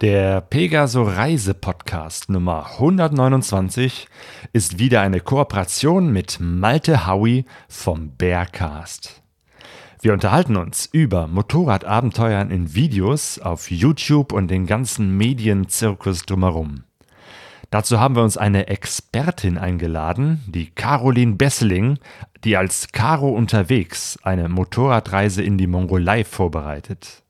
Der Pegaso Reise Podcast Nummer 129 ist wieder eine Kooperation mit Malte Howie vom Bearcast. Wir unterhalten uns über Motorradabenteuern in Videos auf YouTube und den ganzen Medienzirkus drumherum. Dazu haben wir uns eine Expertin eingeladen, die Caroline Besseling, die als Caro unterwegs eine Motorradreise in die Mongolei vorbereitet.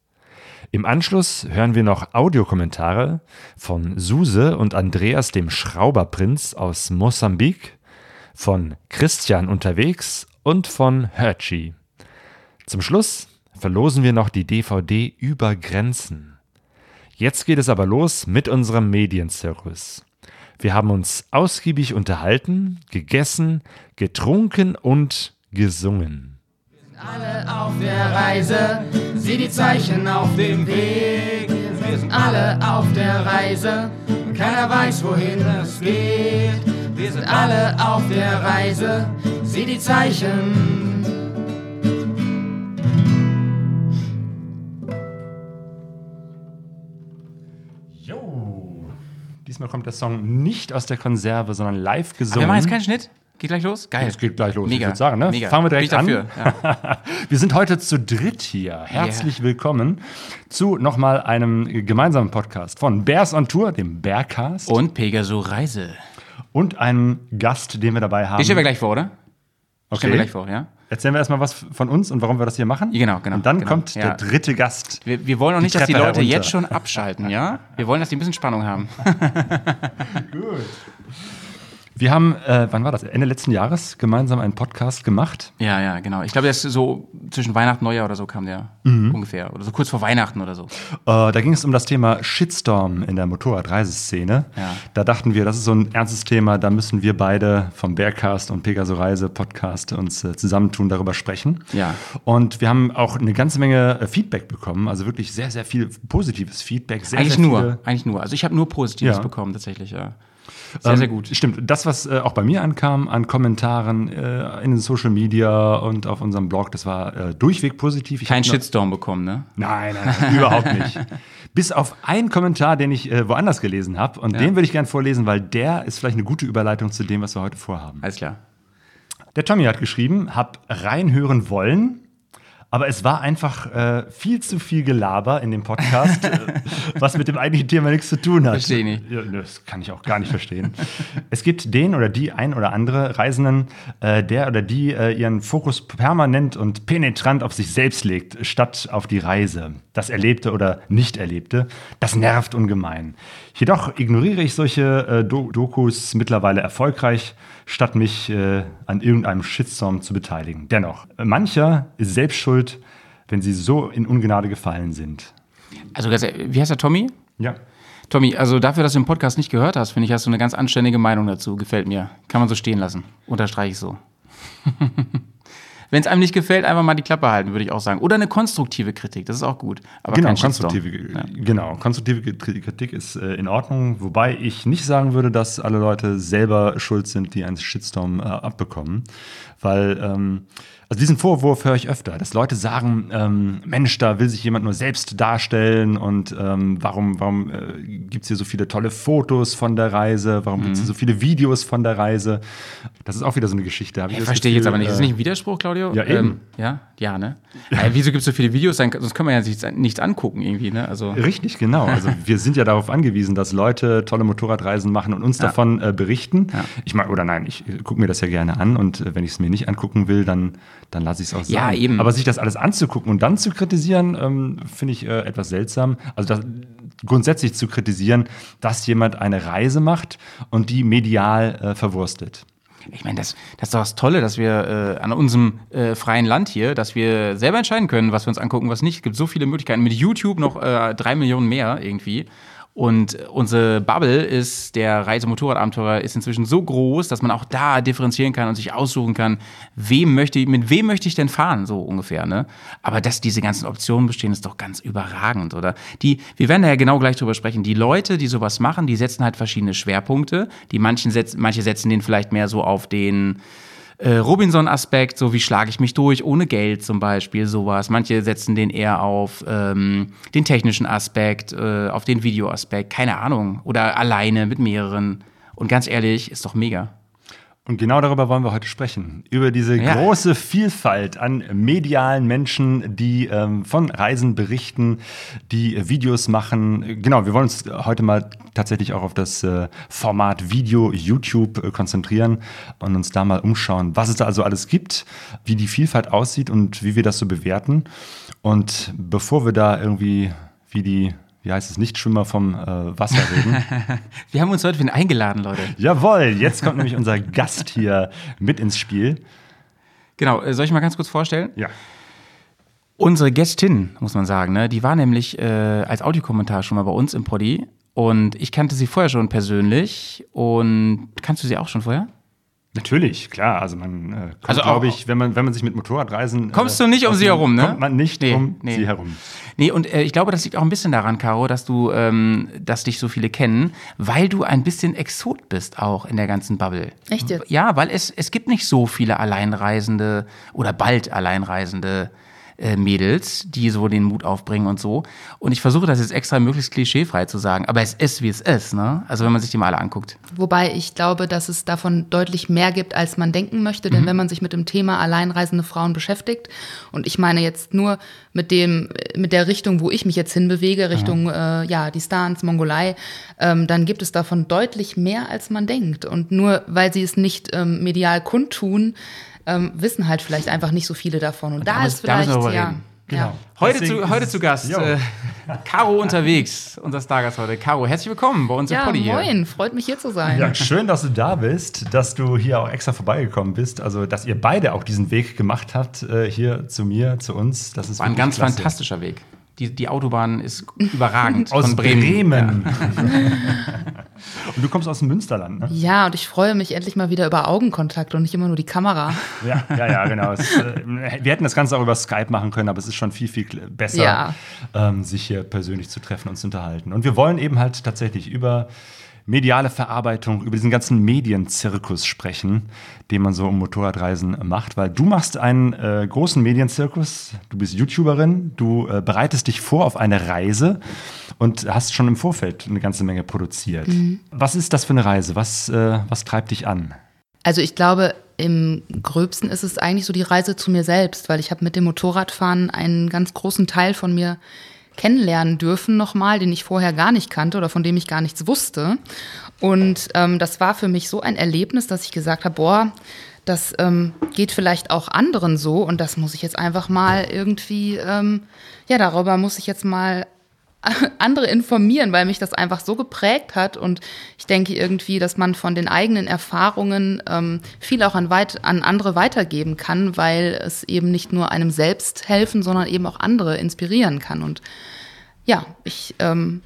Im Anschluss hören wir noch Audiokommentare von Suse und Andreas dem Schrauberprinz aus Mosambik, von Christian unterwegs und von Herchi. Zum Schluss verlosen wir noch die DVD Über Grenzen. Jetzt geht es aber los mit unserem Medienzirkus. Wir haben uns ausgiebig unterhalten, gegessen, getrunken und gesungen. Alle auf der Reise, sieh die Zeichen auf dem Weg. Wir sind alle auf der Reise, keiner weiß, wohin es geht. Wir sind alle auf der Reise, sieh die Zeichen. Jo! Diesmal kommt der Song nicht aus der Konserve, sondern live Aber gesungen. wir machen jetzt keinen Schnitt? Geht gleich los? Geil. Es geht gleich los, Mega. ich würde sagen. Ne? Mega. Fangen wir direkt an. Ja. Wir sind heute zu dritt hier. Herzlich willkommen zu nochmal einem gemeinsamen Podcast von Bears on Tour, dem Bearcast, Und Pegaso Reise. und einem Gast, den wir dabei haben. Den stellen wir gleich vor, oder? okay. Stellen wir gleich vor, ja? Erzählen wir erstmal was von uns und warum wir das hier machen. Genau, genau, Und dann genau. kommt Ja. der dritte Gast. Wir, wir wollen auch nicht, dass die Leute herunter. jetzt schon abschalten, ja? Wir wollen, dass die ein bisschen Spannung haben. Wir haben, äh, wann war das? Ende letzten Jahres gemeinsam einen Podcast gemacht. Ja, ja, genau. Ich glaube, das ist so zwischen Weihnachten und Neujahr oder so kam der Mhm. ungefähr. Oder so kurz vor Weihnachten oder so. Äh, da ging es um das Thema Shitstorm in der Motorradreiseszene. Ja. Da dachten wir, das ist so ein ernstes Thema, da müssen wir beide vom Bearcast und Pegaso Reise Podcast uns äh, zusammentun, darüber sprechen. Ja. Und wir haben auch eine ganze Menge äh, Feedback bekommen, also wirklich sehr, sehr viel positives Feedback. Sehr, Eigentlich sehr nur, eigentlich nur. Also ich habe nur Positives Ja. bekommen, tatsächlich, ja. Sehr, Ähm, sehr gut. Stimmt. Das, was äh, auch bei mir ankam an Kommentaren äh, in den Social Media und auf unserem Blog, das war äh, durchweg positiv. Ich Kein Shitstorm bekommen, ne? Nein, nein, nein überhaupt nicht. Bis auf einen Kommentar, den ich äh, woanders gelesen habe. Und den würde ich gern vorlesen, weil der ist vielleicht eine gute Überleitung zu dem, was wir heute vorhaben. Alles klar. Der Tommy hat geschrieben, hab reinhören wollen, aber es war einfach äh, viel zu viel Gelaber in dem Podcast, äh, was mit dem eigentlichen Thema nichts zu tun hat. Versteh nicht. Ja, das kann ich auch gar nicht verstehen. es gibt den oder die ein oder andere Reisenden, äh, der oder die äh, ihren Fokus permanent und penetrant auf sich selbst legt, statt auf die Reise. Das Erlebte oder Nicht-Erlebte, das nervt ungemein. Jedoch ignoriere ich solche äh, Do Dokus mittlerweile erfolgreich, statt mich äh, an irgendeinem Shitstorm zu beteiligen. Dennoch, mancher ist selbst schuld, wenn sie so in Ungnade gefallen sind. Also, ehrlich, wie heißt der Tommy? Ja. Tommy, also dafür, dass du den Podcast nicht gehört hast, finde ich, hast du eine ganz anständige Meinung dazu. Gefällt mir. Kann man so stehen lassen. Unterstreiche ich so. Wenn es einem nicht gefällt, einfach mal die Klappe halten, würde ich auch sagen. Oder eine konstruktive Kritik, das ist auch gut. Aber Genau, konstruktive, Ja. genau, konstruktive Kri- Kritik ist äh, in Ordnung, wobei ich nicht sagen würde, dass alle Leute selber schuld sind, die einen Shitstorm äh, abbekommen. Weil, ähm, also diesen Vorwurf höre ich öfter, dass Leute sagen, ähm, Mensch, da will sich jemand nur selbst darstellen und ähm, warum, warum äh, gibt es hier so viele tolle Fotos von der Reise, warum gibt es hier so viele Videos von der Reise? Das ist auch wieder so eine Geschichte. Ich das verstehe jetzt Gefühl, aber nicht. Ist das äh, nicht ein Widerspruch, Claudio? Ja, eben. ja, ja, ne? Äh, wieso gibt es so viele Videos? Sonst können wir ja nichts, nichts angucken irgendwie, ne? Also, Richtig, genau. Also wir sind ja darauf angewiesen, dass Leute tolle Motorradreisen machen und uns davon äh, berichten. Ich meine, oder nein, ich äh, gucke mir das ja gerne an und äh, wenn ich es mir nicht angucken will, dann, dann lasse ich es auch sein. Ja, eben. Aber sich das alles anzugucken und dann zu kritisieren, ähm, finde ich äh, etwas seltsam. Also das, grundsätzlich zu kritisieren, dass jemand eine Reise macht und die medial äh, verwurstet. ich meine, das, das ist doch das Tolle, dass wir äh, an unserem äh, freien Land hier, dass wir selber entscheiden können, was wir uns angucken, was nicht. Es gibt so viele Möglichkeiten. Mit YouTube noch äh, drei Millionen mehr irgendwie. Und unsere Bubble ist, der Reisemotorradabenteurer ist inzwischen so groß, dass man auch da differenzieren kann und sich aussuchen kann, wem möchte ich, mit wem möchte ich denn fahren, so ungefähr, ne? Aber dass diese ganzen Optionen bestehen, ist doch ganz überragend, oder? Die, wir werden da ja genau gleich drüber sprechen. Die Leute, die sowas machen, die setzen halt verschiedene Schwerpunkte. Die manchen setzen, manche setzen den vielleicht mehr so auf den, äh, Robinson-Aspekt, so wie schlage ich mich durch ohne Geld zum Beispiel, sowas. Manche setzen den eher auf ähm, den technischen Aspekt, äh, auf den Videoaspekt, keine Ahnung. Oder alleine mit mehreren. Und ganz ehrlich, ist doch mega. Und genau darüber wollen wir heute sprechen. Über diese Ja. große Vielfalt an medialen Menschen, die ähm, von Reisen berichten, die Videos machen. Genau, wir wollen uns heute mal tatsächlich auch auf das äh, Format Video YouTube äh, konzentrieren und uns da mal umschauen, was es da also alles gibt, wie die Vielfalt aussieht und wie wir das so bewerten. Und bevor wir da irgendwie wie die, wie heißt es, Nichtschwimmer vom äh, Wasser reden, Wir haben uns heute wieder eingeladen, Leute. Jawohl, jetzt kommt nämlich unser Gast hier mit ins Spiel. Genau, äh, soll ich mal ganz kurz vorstellen? Ja. Unsere Gästin, muss man sagen, ne, die war nämlich äh, als Audiokommentar schon mal bei uns im Poddy. Und ich kannte sie vorher schon persönlich. Und kannst du sie auch schon vorher? Natürlich, klar. Also man äh, kommt, Also glaube ich, wenn man, wenn man sich mit Motorradreisen. Kommst du nicht um sie herum, ne? Kommt man nicht Nee, um nee. sie herum. Nee, und äh, ich glaube, das liegt auch ein bisschen daran, Caro, dass du, ähm, dass dich so viele kennen, weil du ein bisschen Exot bist auch in der ganzen Bubble. Echt jetzt? Ja, weil es, es gibt nicht so viele Alleinreisende oder bald Alleinreisende äh, Mädels, die so den Mut aufbringen und so. Und ich versuche das jetzt extra möglichst klischeefrei zu sagen, aber es ist, wie es ist, ne? Also wenn man sich die mal alle anguckt. Wobei ich glaube, dass es davon deutlich mehr gibt, als man denken möchte. Denn wenn man sich mit dem Thema alleinreisende Frauen beschäftigt, und ich meine jetzt nur mit dem, mit der Richtung, wo ich mich jetzt hinbewege, Richtung äh, ja, Distanz, Mongolei, ähm, dann gibt es davon deutlich mehr, als man denkt. Und nur weil sie es nicht ähm, medial kundtun, ähm, wissen halt vielleicht einfach nicht so viele davon. Und, da, da ist da müssen vielleicht, drüber ja. reden. Ja. Heute, zu, heute zu Gast, äh, Caro unterwegs, unser Stargast heute. Caro, herzlich willkommen bei uns im Ja, Poddy hier. moin, freut mich hier zu sein. Ja, schön, dass du da bist, dass du hier auch extra vorbeigekommen bist. Also, dass ihr beide auch diesen Weg gemacht habt, äh, hier zu mir, zu uns. Das ist War ein ganz klasse. fantastischer Weg. Die, die Autobahn ist überragend. Aus von Bremen. und du kommst aus dem Münsterland, ne? Ja, und ich freue mich endlich mal wieder über Augenkontakt und nicht immer nur die Kamera. Ja, ja, ja, genau. Es, äh, wir hätten das Ganze auch über Skype machen können, aber es ist schon viel, viel besser, Ja. ähm, sich hier persönlich zu treffen und zu unterhalten. Und wir wollen eben halt tatsächlich über mediale Verarbeitung, über diesen ganzen Medienzirkus sprechen, den man so um Motorradreisen macht, weil du machst einen äh, großen Medienzirkus, du bist YouTuberin, du äh, bereitest dich vor auf eine Reise und hast schon im Vorfeld eine ganze Menge produziert. Was ist das für eine Reise? Was, äh, was treibt dich an? Also ich glaube, im gröbsten ist es eigentlich so die Reise zu mir selbst, weil ich habe mit dem Motorradfahren einen ganz großen Teil von mir kennenlernen dürfen nochmal, den ich vorher gar nicht kannte oder von dem ich gar nichts wusste. Und ähm, das war für mich so ein Erlebnis, dass ich gesagt habe, boah, das ähm, geht vielleicht auch anderen so und das muss ich jetzt einfach mal irgendwie, ähm, ja, darüber muss ich jetzt mal andere informieren, weil mich das einfach so geprägt hat. Und ich denke irgendwie, dass man von den eigenen Erfahrungen ähm, viel auch an, weit, an andere weitergeben kann, weil es eben nicht nur einem selbst helfen, sondern eben auch andere inspirieren kann. Und ja, ich ähm,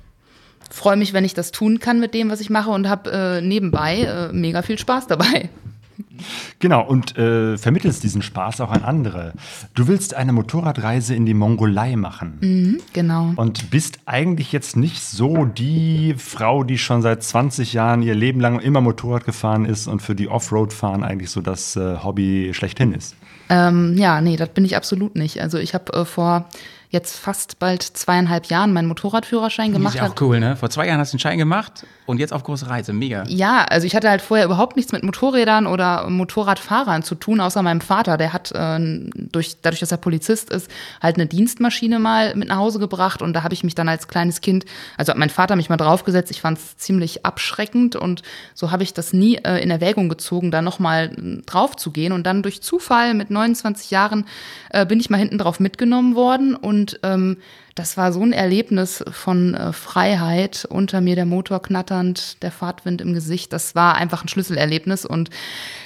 freue mich, wenn ich das tun kann mit dem, was ich mache und habe äh, nebenbei äh, mega viel Spaß dabei. Genau, und äh, vermittelst diesen Spaß auch an andere. Du willst eine Motorradreise in die Mongolei machen Genau. und bist eigentlich jetzt nicht so die Frau, die schon seit 20 Jahren ihr Leben lang immer Motorrad gefahren ist und für die Offroad-Fahren eigentlich so das äh, Hobby schlechthin ist. Ähm, ja, nee, das bin ich absolut nicht. Also ich habe äh, vor jetzt fast bald zweieinhalb Jahren meinen Motorradführerschein Ist gemacht. ja auch cool, ne? Vor zwei Jahren hast du einen Schein gemacht und jetzt auf große Reise. Mega. Ja, also ich hatte halt vorher überhaupt nichts mit Motorrädern oder Motorradfahrern zu tun, außer meinem Vater. Der hat äh, durch, dadurch, dass er Polizist ist, halt eine Dienstmaschine mal mit nach Hause gebracht und da habe ich mich dann als kleines Kind, also hat mein Vater mich mal draufgesetzt. Ich fand es ziemlich abschreckend und so habe ich das nie äh, in Erwägung gezogen, da nochmal drauf zu gehen. Und dann durch Zufall mit 29 Jahren äh, bin ich mal hinten drauf mitgenommen worden und ähm, das war so ein Erlebnis von äh, Freiheit, unter mir der Motor knatternd, der Fahrtwind im Gesicht. Das war einfach ein Schlüsselerlebnis. Und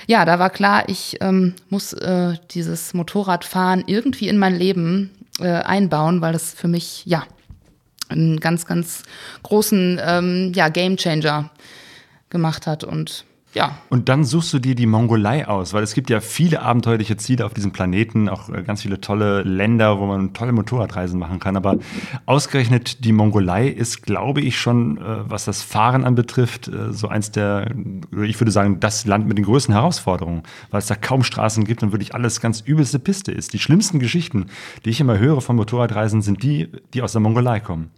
ja, da war klar, ich ähm, muss äh, dieses Motorradfahren irgendwie in mein Leben äh, einbauen, weil das für mich, ja, einen ganz, ganz großen ähm, ja, Gamechanger gemacht hat. Und ja, Und dann suchst du dir die Mongolei aus, weil es gibt ja viele abenteuerliche Ziele auf diesem Planeten, auch äh, ganz viele tolle Länder, wo man tolle Motorradreisen machen kann. Aber ausgerechnet die Mongolei ist, glaube ich, schon, äh, was das Fahren anbetrifft, äh, so eins der, ich würde sagen, das Land mit den größten Herausforderungen, weil es da kaum Straßen gibt und wirklich alles ganz übelste Piste ist. Die schlimmsten Geschichten, die ich immer höre von Motorradreisen, sind die, die aus der Mongolei kommen.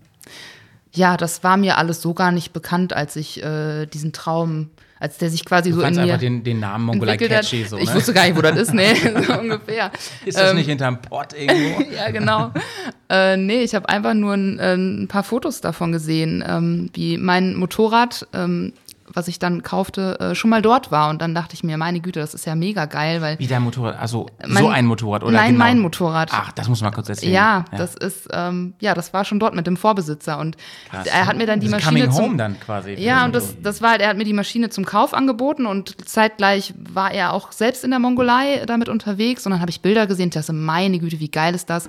ja, das war mir alles so gar nicht bekannt, als ich äh, diesen Traum, als der sich quasi Du so in mir einfach den, den Namen Mongolei catchy so, Ich ne? wusste gar nicht, wo das ist, nee, so ungefähr. Ist das Ähm, nicht hinterm Pott irgendwo? ja, genau. äh, nee, ich habe einfach nur ein, äh, ein paar Fotos davon gesehen, ähm, wie mein Motorrad, ähm, was ich dann kaufte, äh, schon mal dort war. Und dann dachte ich mir, meine Güte, das ist ja mega geil, weil Wie dein Motorrad? Also Mein- so ein Motorrad oder Nein, genau? mein Motorrad. Ach, das muss man kurz erzählen. Ja, das ist, ähm, ja, das war schon dort mit dem Vorbesitzer und Krass. er hat mir dann die Das ist Maschine Coming zum, Home dann quasi. Ja, und das, das war halt, er hat mir die Maschine zum Kauf angeboten und zeitgleich war er auch selbst in der Mongolei damit unterwegs und dann habe ich Bilder gesehen, dachte, meine Güte, wie geil ist das?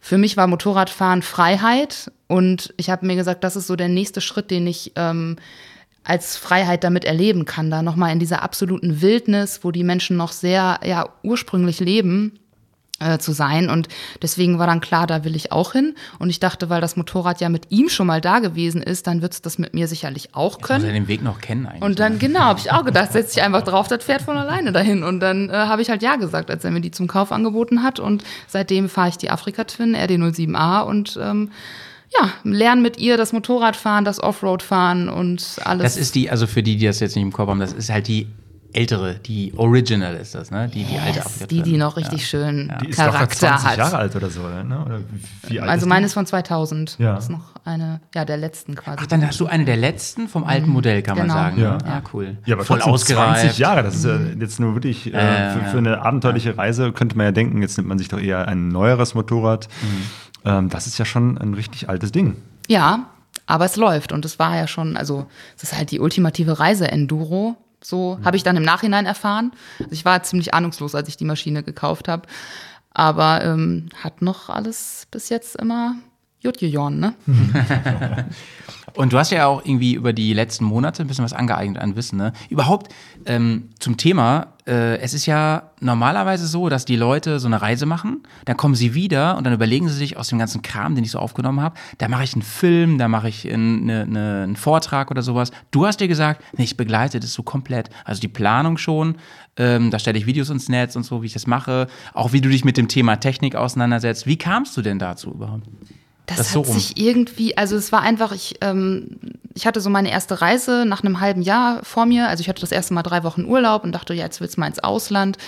Für mich war Motorradfahren Freiheit und ich habe mir gesagt, das ist so der nächste Schritt, den ich ähm, als Freiheit damit erleben kann, da nochmal in dieser absoluten Wildnis, wo die Menschen noch sehr ja, ursprünglich leben, äh, zu sein. Und deswegen war dann klar, da will ich auch hin. Und ich dachte, weil das Motorrad ja mit ihm schon mal da gewesen ist, dann wird es das mit mir sicherlich auch Muss er können. den Weg noch kennen eigentlich. Und dann, genau, habe ich auch gedacht, setz dich einfach drauf, das fährt von alleine dahin. Und dann äh, habe ich halt Ja gesagt, als er mir die zum Kauf angeboten hat. Und seitdem fahre ich die Afrika Twin RD07A und ähm, ja, lerne mit ihr das Motorradfahren, das Offroad-Fahren und alles. Das ist die, also für die, die das jetzt nicht im Kopf haben, das ist halt die ältere, die Original ist das, ne? Die, die alte Afrika die, die noch richtig schön Die ist doch Charakter 20 hat. Jahre alt oder so, ne? Oder wie- alt Also meine ist von 2000. Ja. Das ist noch eine, ja, der letzten quasi. Ach, dann hast du eine der letzten vom alten Modell, kann man Genau. sagen. Ja. ne? ja cool. Ja, aber Voll ausgereift. 20 Jahre, das ist ja jetzt nur wirklich, äh, ja, für, ja. für eine abenteuerliche Reise könnte man ja denken, jetzt nimmt man sich doch eher ein neueres Motorrad. Ähm, das ist ja schon ein richtig altes Ding. Ja, aber es läuft und es war ja schon, also es ist halt die ultimative Reise-Enduro. So habe ich dann im Nachhinein erfahren. Also ich war ziemlich ahnungslos, als ich die Maschine gekauft habe. Aber ähm, hat noch alles bis jetzt immer gejohn, ne? Und du hast ja auch irgendwie über die letzten Monate ein bisschen was angeeignet an Wissen. Ne? Überhaupt ähm, zum Thema, äh, es ist ja normalerweise so, dass die Leute so eine Reise machen, dann kommen sie wieder und dann überlegen sie sich aus dem ganzen Kram, den ich so aufgenommen habe, da mache ich einen Film, da mache ich einen, eine, eine, einen Vortrag oder sowas. Du hast dir gesagt, nee, ich begleite das so komplett. Also die Planung schon, ähm, da stelle ich Videos ins Netz und so, wie ich das mache, auch wie du dich mit dem Thema Technik auseinandersetzt. Wie kamst du denn dazu überhaupt? Das, Das hat so sich irgendwie, also es war einfach, ich, ähm, ich hatte so meine erste Reise nach einem halben Jahr vor mir. Also ich hatte das erste Mal drei Wochen Urlaub und dachte, ja, jetzt willst du mal ins Ausland.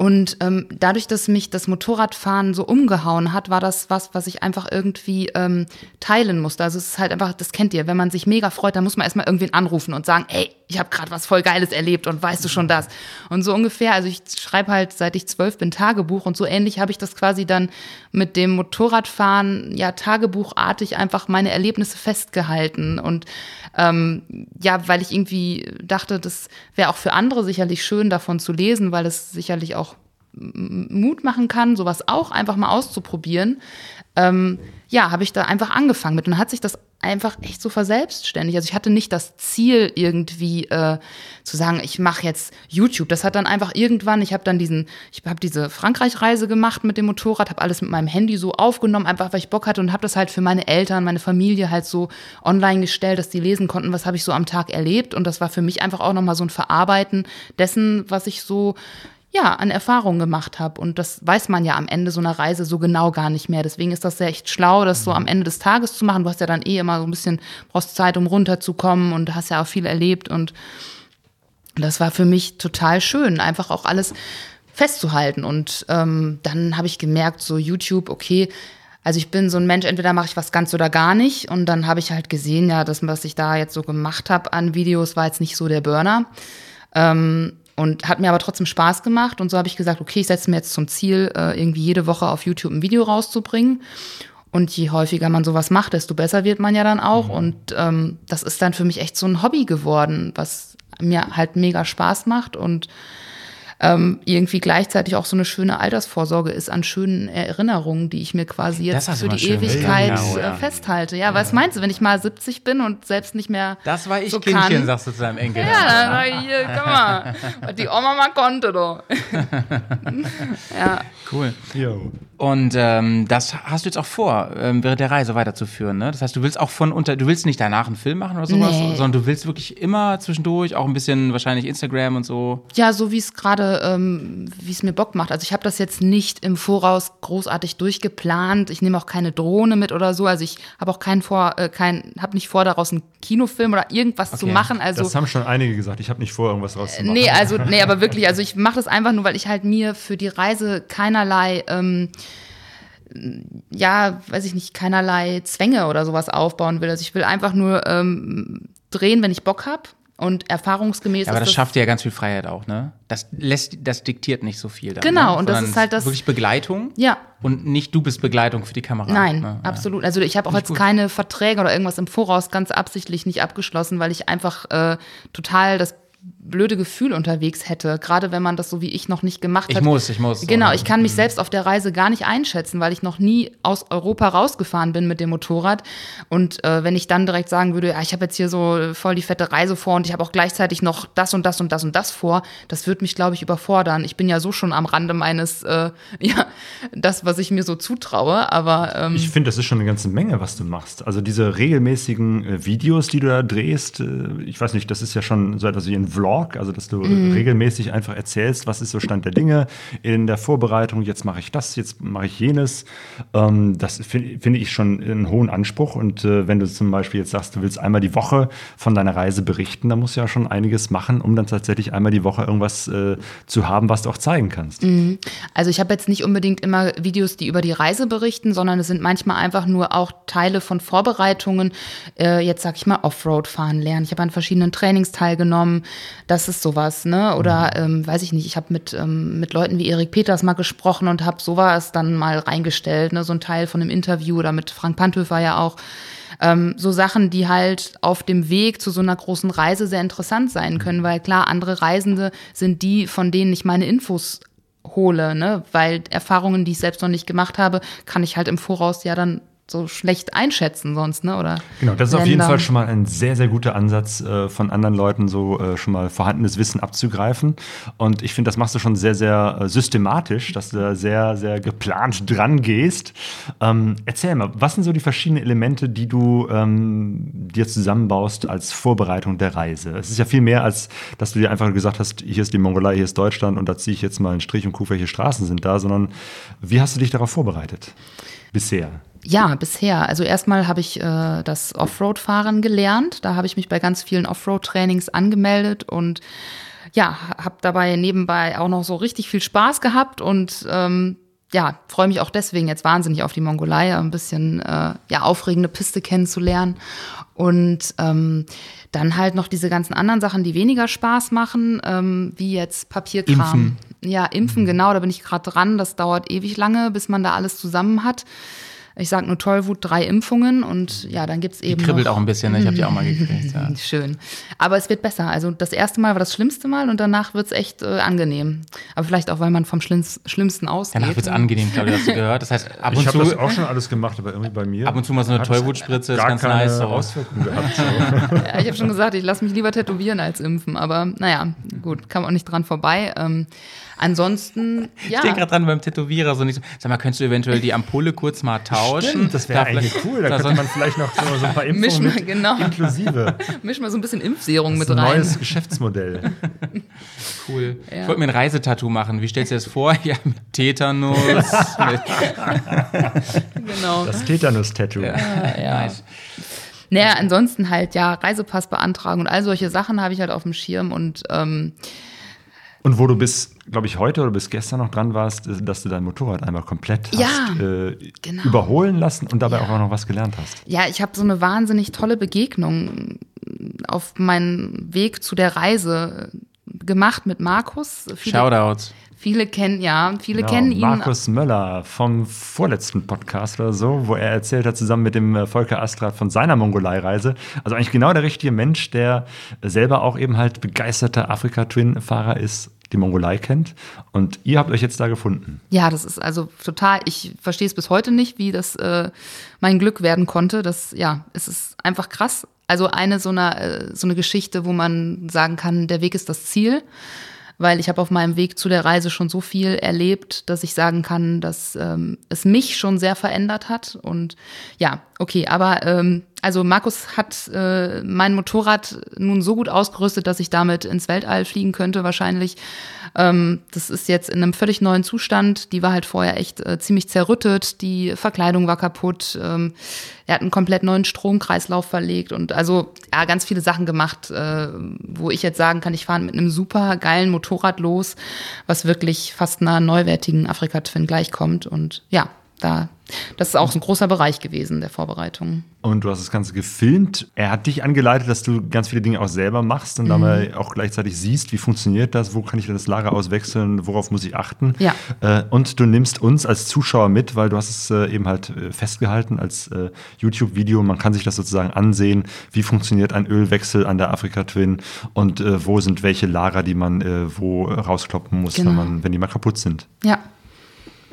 Und ähm, dadurch, dass mich das Motorradfahren so umgehauen hat, war das was, was ich einfach irgendwie ähm, teilen musste. Also es ist halt einfach, das kennt ihr, wenn man sich mega freut, dann muss man erstmal irgendwen anrufen und sagen, ey, ich habe gerade was voll Geiles erlebt und weißt du schon das? Und so ungefähr, also ich schreibe halt, seit ich zwölf bin, Tagebuch und so ähnlich habe ich das quasi dann mit dem Motorradfahren, ja, tagebuchartig einfach meine Erlebnisse festgehalten und ähm, ja, weil ich irgendwie dachte, das wäre auch für andere sicherlich schön, davon zu lesen, weil es sicherlich auch Mut machen kann, sowas auch einfach mal auszuprobieren. Ähm, ja, habe ich da einfach angefangen mit und hat sich das einfach echt so verselbstständigt. Also ich hatte nicht das Ziel irgendwie äh, zu sagen, ich mache jetzt YouTube. Das hat dann einfach irgendwann, ich habe dann diesen, ich habe diese Frankreich-Reise gemacht mit dem Motorrad, habe alles mit meinem Handy so aufgenommen, einfach weil ich Bock hatte und habe das halt für meine Eltern, meine Familie halt so online gestellt, dass die lesen konnten, was habe ich so am Tag erlebt. Und das war für mich einfach auch nochmal so ein Verarbeiten dessen, was ich so ja, an Erfahrungen gemacht habe. Und das weiß man ja am Ende so einer Reise so genau gar nicht mehr. Deswegen ist das ja echt schlau, das so am Ende des Tages zu machen. Du hast ja dann eh immer so ein bisschen, brauchst Zeit, um runterzukommen und hast ja auch viel erlebt. Und das war für mich total schön, einfach auch alles festzuhalten. Und ähm, dann habe ich gemerkt, so YouTube, okay, also ich bin so ein Mensch, entweder mache ich was ganz oder gar nicht. Und dann habe ich halt gesehen, ja, das, was ich da jetzt so gemacht habe an Videos, war jetzt nicht so der Burner. Ähm, und hat mir aber trotzdem Spaß gemacht. Und so habe ich gesagt, okay, ich setze mir jetzt zum Ziel, äh, irgendwie jede Woche auf YouTube ein Video rauszubringen. Und je häufiger man sowas macht, desto besser wird man ja dann auch. Und ähm, das ist dann für mich echt so ein Hobby geworden, was mir halt mega Spaß macht. Und ähm, irgendwie gleichzeitig auch so eine schöne Altersvorsorge ist an schönen Erinnerungen, die ich mir quasi jetzt für die schön Ewigkeit. Ja, äh, ja. festhalte. Ja, was meinst du, wenn ich mal 70 bin und selbst nicht mehr Das war ich so Kindchen, kann? sagst du zu deinem Enkel. Ja, ich, hier, guck mal, was die Oma mal konnte, doch. ja. Cool. Jo. Und ähm, das hast du jetzt auch vor, ähm, während der Reise weiterzuführen, ne? Das heißt, du willst auch von unter, du willst nicht danach einen Film machen oder sowas, Nee. sondern du willst wirklich immer zwischendurch auch ein bisschen wahrscheinlich Instagram und so. Ja, so wie es gerade, ähm, wie es mir Bock macht. Also ich habe das jetzt nicht im Voraus großartig durchgeplant. Ich nehme auch keine Drohne mit oder so. Also ich habe auch keinen vor, äh, kein, habe nicht vor, daraus einen Kinofilm oder irgendwas zu Okay. machen. Also Das haben schon einige gesagt. Ich habe nicht vor, irgendwas rauszumachen. Nee, also, nee, aber wirklich, also ich mache das einfach nur, weil ich halt mir für die Reise keinerlei, ähm, ja, weiß ich nicht, keinerlei Zwänge oder sowas aufbauen will. Also ich will einfach nur ähm, drehen, wenn ich Bock hab Und erfahrungsgemäß Ja, aber ist das schafft dir ja ganz viel Freiheit auch, ne? Das lässt, das diktiert nicht so viel. Dann, Genau, ne? und das ist halt das- Wirklich Begleitung. Ja. Und nicht du bist Begleitung für die Kamera. Nein, ne? absolut. Also ich habe auch jetzt gut. keine Verträge oder irgendwas im Voraus ganz absichtlich nicht abgeschlossen, weil ich einfach äh, total das blöde Gefühl unterwegs hätte, gerade wenn man das so wie ich noch nicht gemacht Ich hat. muss, ich muss. Genau, ich kann mich selbst auf der Reise gar nicht einschätzen, weil ich noch nie aus Europa rausgefahren bin mit dem Motorrad. Und äh, wenn ich dann direkt sagen würde, ja, ich habe jetzt hier so voll die fette Reise vor und ich habe auch gleichzeitig noch das und das und das und das vor, das würde mich, glaube ich, überfordern. Ich bin ja so schon am Rande meines, äh, ja, das, was ich mir so zutraue, aber ähm, Ich finde, das ist schon eine ganze Menge, was du machst. Also diese regelmäßigen äh, Videos, die du da drehst, äh, ich weiß nicht, das ist ja schon so etwas wie ein Vlog, also dass du Mhm. regelmäßig einfach erzählst, was ist so Stand der Dinge in der Vorbereitung, jetzt mache ich das, jetzt mache ich jenes. Ähm, das finde finde ich schon einen hohen Anspruch. Und äh, wenn du zum Beispiel jetzt sagst, du willst einmal die Woche von deiner Reise berichten, dann musst du ja schon einiges machen, um dann tatsächlich einmal die Woche irgendwas äh, zu haben, was du auch zeigen kannst. Also ich habe jetzt nicht unbedingt immer Videos, die über die Reise berichten, sondern es sind manchmal einfach nur auch Teile von Vorbereitungen. Äh, jetzt sag ich mal Offroad fahren lernen. Ich habe an verschiedenen Trainings teilgenommen. Das ist sowas, ne? Oder ähm, weiß ich nicht. Ich habe mit ähm, mit Leuten wie Erik Peters mal gesprochen und habe sowas dann mal reingestellt, ne? So ein Teil von einem Interview oder mit Frank Panthöfer ja auch. Ähm, so Sachen, die halt auf dem Weg zu so einer großen Reise sehr interessant sein können, weil klar, andere Reisende sind die, von denen ich meine Infos hole, ne? Weil Erfahrungen, die ich selbst noch nicht gemacht habe, kann ich halt im Voraus ja dann so schlecht einschätzen sonst, ne? Oder Genau, das ist auf jeden Länder. Fall schon mal ein sehr, sehr guter Ansatz, äh, von anderen Leuten so äh, schon mal vorhandenes Wissen abzugreifen. Und ich finde, das machst du schon sehr, sehr äh, systematisch, dass du da sehr, sehr geplant dran gehst. Ähm, erzähl mal, was sind so die verschiedenen Elemente, die du ähm, dir zusammenbaust als Vorbereitung der Reise? Es ist ja viel mehr, als dass du dir einfach gesagt hast, hier ist die Mongolei, hier ist Deutschland und da ziehe ich jetzt mal einen Strich und gucke, welche Straßen sind da, sondern wie hast du dich darauf vorbereitet? Bisher. Ja, bisher. Also erstmal habe ich äh, das Offroad-Fahren gelernt. Da habe ich mich bei ganz vielen Offroad-Trainings angemeldet und ja, habe dabei nebenbei auch noch so richtig viel Spaß gehabt und ähm, ja, freue mich auch deswegen jetzt wahnsinnig auf die Mongolei, ein bisschen äh, ja aufregende Piste kennenzulernen und ähm, dann halt noch diese ganzen anderen Sachen, die weniger Spaß machen, ähm, wie jetzt Papierkram. Impfen. Ja, impfen, genau, da bin ich gerade dran. Das dauert ewig lange, bis man da alles zusammen hat. Ich sag nur Tollwut, drei Impfungen und ja, dann gibt's eben. Kribbelt noch, auch ein bisschen, ne? ich habe die auch mal gekriegt. Ja. Schön. Aber es wird besser. Also das erste Mal war das schlimmste Mal und danach wird's echt äh, angenehm. Aber vielleicht auch, weil man vom Schlimmst, Schlimmsten ausgeht. Danach wird's angenehm, glaube ich, hast du gehört. Das heißt, ab Ich und habe zu. das auch schon alles gemacht, aber irgendwie bei mir. Ab und zu mal so eine es Tollwutspritze, ist ganz keine nice, so. Auswirkungen gehabt. So. Ja, ich habe schon gesagt, ich lasse mich lieber tätowieren als impfen. Aber naja, gut, kam auch nicht dran vorbei. Ähm, ansonsten, ja. Ich denke gerade dran beim Tätowierer, so nicht so, sag mal, könntest du eventuell die Ampulle kurz mal tauschen? Stimmt, das wäre Da eigentlich cool. Da da könnte man vielleicht noch so, so ein paar Misch Impfungen mal, mit genau. inklusive. Misch mal so ein bisschen Impfserum Das mit rein. neues Geschäftsmodell. Cool. Ja. Ich wollte mir ein Reisetattoo machen. Wie stellst du dir das vor? Ja, mit Tetanus. mit, Genau. Das Tetanus-Tattoo. ja. Naja, ansonsten halt, ja, Reisepass beantragen und all solche Sachen habe ich halt auf dem Schirm und ähm, Und wo du bis, glaube ich, heute oder bis gestern noch dran warst, dass du dein Motorrad einmal komplett hast Ja, äh, genau. überholen lassen und dabei Ja. auch noch was gelernt hast. ja, ich habe so eine wahnsinnig tolle Begegnung auf meinem Weg zu der Reise gemacht mit Markus. Viele, Shoutouts. Viele kennen, ja, viele Genau, kennen ihn. Markus Möller vom vorletzten Podcast oder so, wo er erzählt hat, zusammen mit dem äh, Volker Astrat von seiner Mongolei-Reise. Also eigentlich genau der richtige Mensch, der selber auch eben halt begeisterter Afrika-Twin-Fahrer ist die Mongolei kennt. Und ihr habt euch jetzt da gefunden. Ja, das ist also total, ich verstehe es bis heute nicht, wie das äh, mein Glück werden konnte. Das, ja, es ist einfach krass. Also eine so eine, äh, so eine Geschichte, wo man sagen kann, der Weg ist das Ziel weil ich habe auf meinem Weg zu der Reise schon so viel erlebt, dass ich sagen kann, dass ähm, es mich schon sehr verändert hat. Und ja, okay, aber ähm, also Markus hat äh, mein Motorrad nun so gut ausgerüstet, dass ich damit ins Weltall fliegen könnte wahrscheinlich. Ähm, das ist jetzt in einem völlig neuen Zustand. Die war halt vorher echt äh, ziemlich zerrüttet. Die Verkleidung war kaputt. Ähm, er hat einen komplett neuen Stromkreislauf verlegt und also ja, ganz viele Sachen gemacht, äh, wo ich jetzt sagen kann, ich fahre mit einem super geilen Motorrad los, was wirklich fast einer neuwertigen Afrika-Twin gleichkommt. Und ja, da, das ist auch ein großer Bereich gewesen der Vorbereitung. Und du hast das Ganze gefilmt. Er hat dich angeleitet, dass du ganz viele Dinge auch selber machst und mhm. dabei auch gleichzeitig siehst, wie funktioniert das, wo kann ich das Lager auswechseln, worauf muss ich achten. Ja. Äh, und du nimmst uns als Zuschauer mit, weil du hast es äh, eben halt äh, festgehalten als YouTube-Video. Man kann sich das sozusagen ansehen, wie funktioniert ein Ölwechsel an der Afrika Twin und wo sind welche Lager, die man wo rauskloppen muss, genau. wenn, man, wenn die mal kaputt sind. Ja.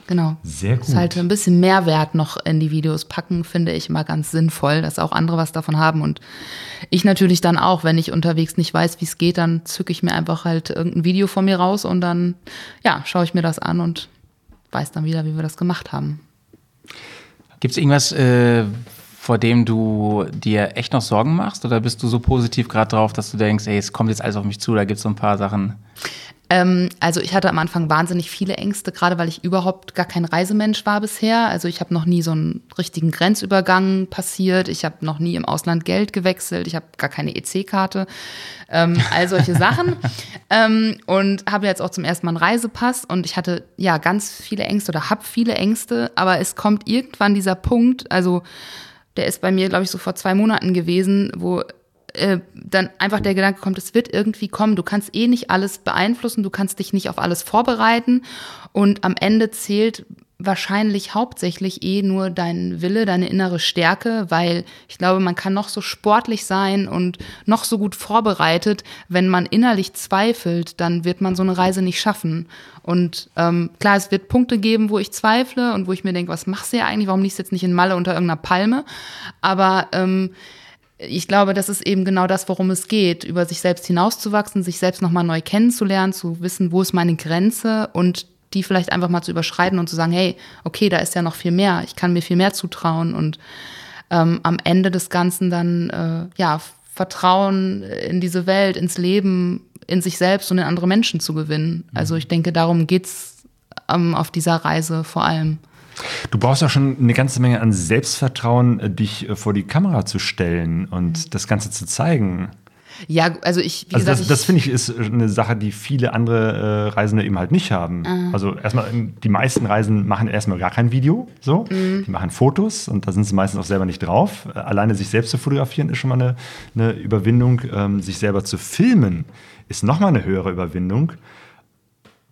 Genau. Sehr gut. Das halt ein bisschen Mehrwert noch in die Videos packen, finde ich immer ganz sinnvoll, dass auch andere was davon haben. Und ich natürlich dann auch, wenn ich unterwegs nicht weiß, wie es geht, dann zücke ich mir einfach halt irgendein Video von mir raus und dann, ja, schaue ich mir das an und weiß dann wieder, wie wir das gemacht haben. Gibt es irgendwas, äh, vor dem du dir echt noch Sorgen machst? Oder bist du so positiv gerade drauf, dass du denkst, ey, es kommt jetzt alles auf mich zu, da gibt es so ein paar Sachen? Ähm, also ich hatte am Anfang wahnsinnig viele Ängste, gerade weil ich überhaupt gar kein Reisemensch war bisher. Also ich habe noch nie so einen richtigen Grenzübergang passiert. Ich habe noch nie im Ausland Geld gewechselt. Ich habe gar keine EC-Karte. Ähm, all solche Sachen. Ähm, und habe jetzt auch zum ersten Mal einen Reisepass. Und ich hatte ja ganz viele Ängste oder habe viele Ängste. Aber es kommt irgendwann dieser Punkt, also der ist bei mir, glaube ich, so vor zwei Monaten gewesen, wo äh, dann einfach der Gedanke kommt, es wird irgendwie kommen. Du kannst eh nicht alles beeinflussen, du kannst dich nicht auf alles vorbereiten. Und am Ende zählt wahrscheinlich hauptsächlich eh nur dein Wille, deine innere Stärke, weil ich glaube, man kann noch so sportlich sein und noch so gut vorbereitet, wenn man innerlich zweifelt, dann wird man so eine Reise nicht schaffen. Und ähm, klar, es wird Punkte geben, wo ich zweifle und wo ich mir denke, was machst du ja eigentlich? Warum liegst du jetzt nicht in Malle unter irgendeiner Palme? Aber ähm, ich glaube, das ist eben genau das, worum es geht, über sich selbst hinauszuwachsen, sich selbst nochmal neu kennenzulernen, zu wissen, wo ist meine Grenze und die vielleicht einfach mal zu überschreiten und zu sagen, hey, okay, da ist ja noch viel mehr, ich kann mir viel mehr zutrauen und ähm, am Ende des Ganzen dann äh, ja Vertrauen in diese Welt, ins Leben, in sich selbst und in andere Menschen zu gewinnen. Also ich denke, darum geht's ähm, auf dieser Reise vor allem. Du brauchst ja schon eine ganze Menge an Selbstvertrauen, äh, dich äh, vor die Kamera zu stellen und mhm. das Ganze zu zeigen. Ja, also ich, wie also gesagt, das, das finde ich ist eine Sache, die viele andere äh, Reisende eben halt nicht haben. Mhm. Also erstmal, die meisten Reisen machen erstmal gar kein Video, so. Mhm. Die machen Fotos und da sind sie meistens auch selber nicht drauf. Äh, alleine sich selbst zu fotografieren ist schon mal eine, eine Überwindung. Ähm, sich selber zu filmen ist nochmal eine höhere Überwindung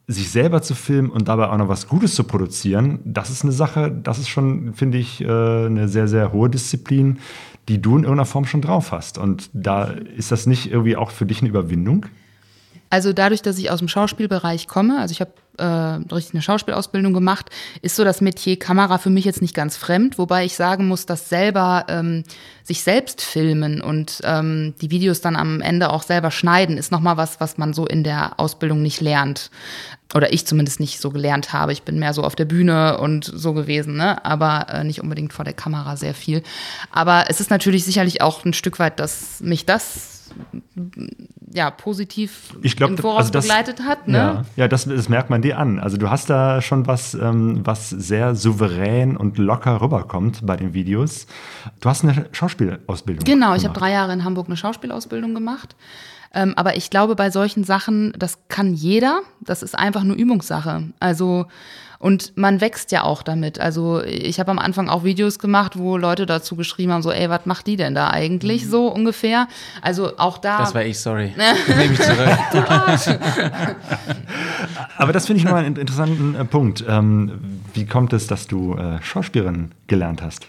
sich selber zu filmen und dabei auch noch was Gutes zu produzieren, das ist eine Sache, das ist schon, finde ich, äh, eine sehr, sehr hohe Disziplin, die du in irgendeiner Form schon drauf hast. Und da ist das nicht irgendwie auch für dich eine Überwindung? Also dadurch, dass ich aus dem Schauspielbereich komme, also ich habe äh, richtig eine Schauspielausbildung gemacht, ist so das Metier Kamera für mich jetzt nicht ganz fremd, wobei ich sagen muss, dass selber ähm, sich selbst filmen und ähm, die Videos dann am Ende auch selber schneiden, ist nochmal was, was man so in der Ausbildung nicht lernt. Oder ich zumindest nicht so gelernt habe. Ich bin mehr so auf der Bühne und so gewesen, ne? aber äh, nicht unbedingt vor der Kamera sehr viel. Aber es ist natürlich sicherlich auch ein Stück weit, dass mich das ja, positiv ich glaub, im Voraus also das, begleitet hat. Ne? Ja, ja das, das, merkt man dir an. Also du hast da schon was, ähm, was sehr souverän und locker rüberkommt bei den Videos. Du hast eine Schauspielausbildung Genau, gemacht. ich habe drei Jahre in Hamburg eine Schauspielausbildung gemacht. Ähm, aber ich glaube, bei solchen Sachen, das kann jeder. Das ist einfach nur Übungssache. Also und man wächst ja auch damit. Also ich habe am Anfang auch Videos gemacht, wo Leute dazu geschrieben haben, so, ey, was macht die denn da eigentlich? Mhm. So ungefähr. Also auch da. Das war ich, sorry. Nehme ich zurück. Aber das finde ich nochmal einen interessanten äh, Punkt. Ähm, wie kommt es, dass du äh, Schauspielerin gelernt hast?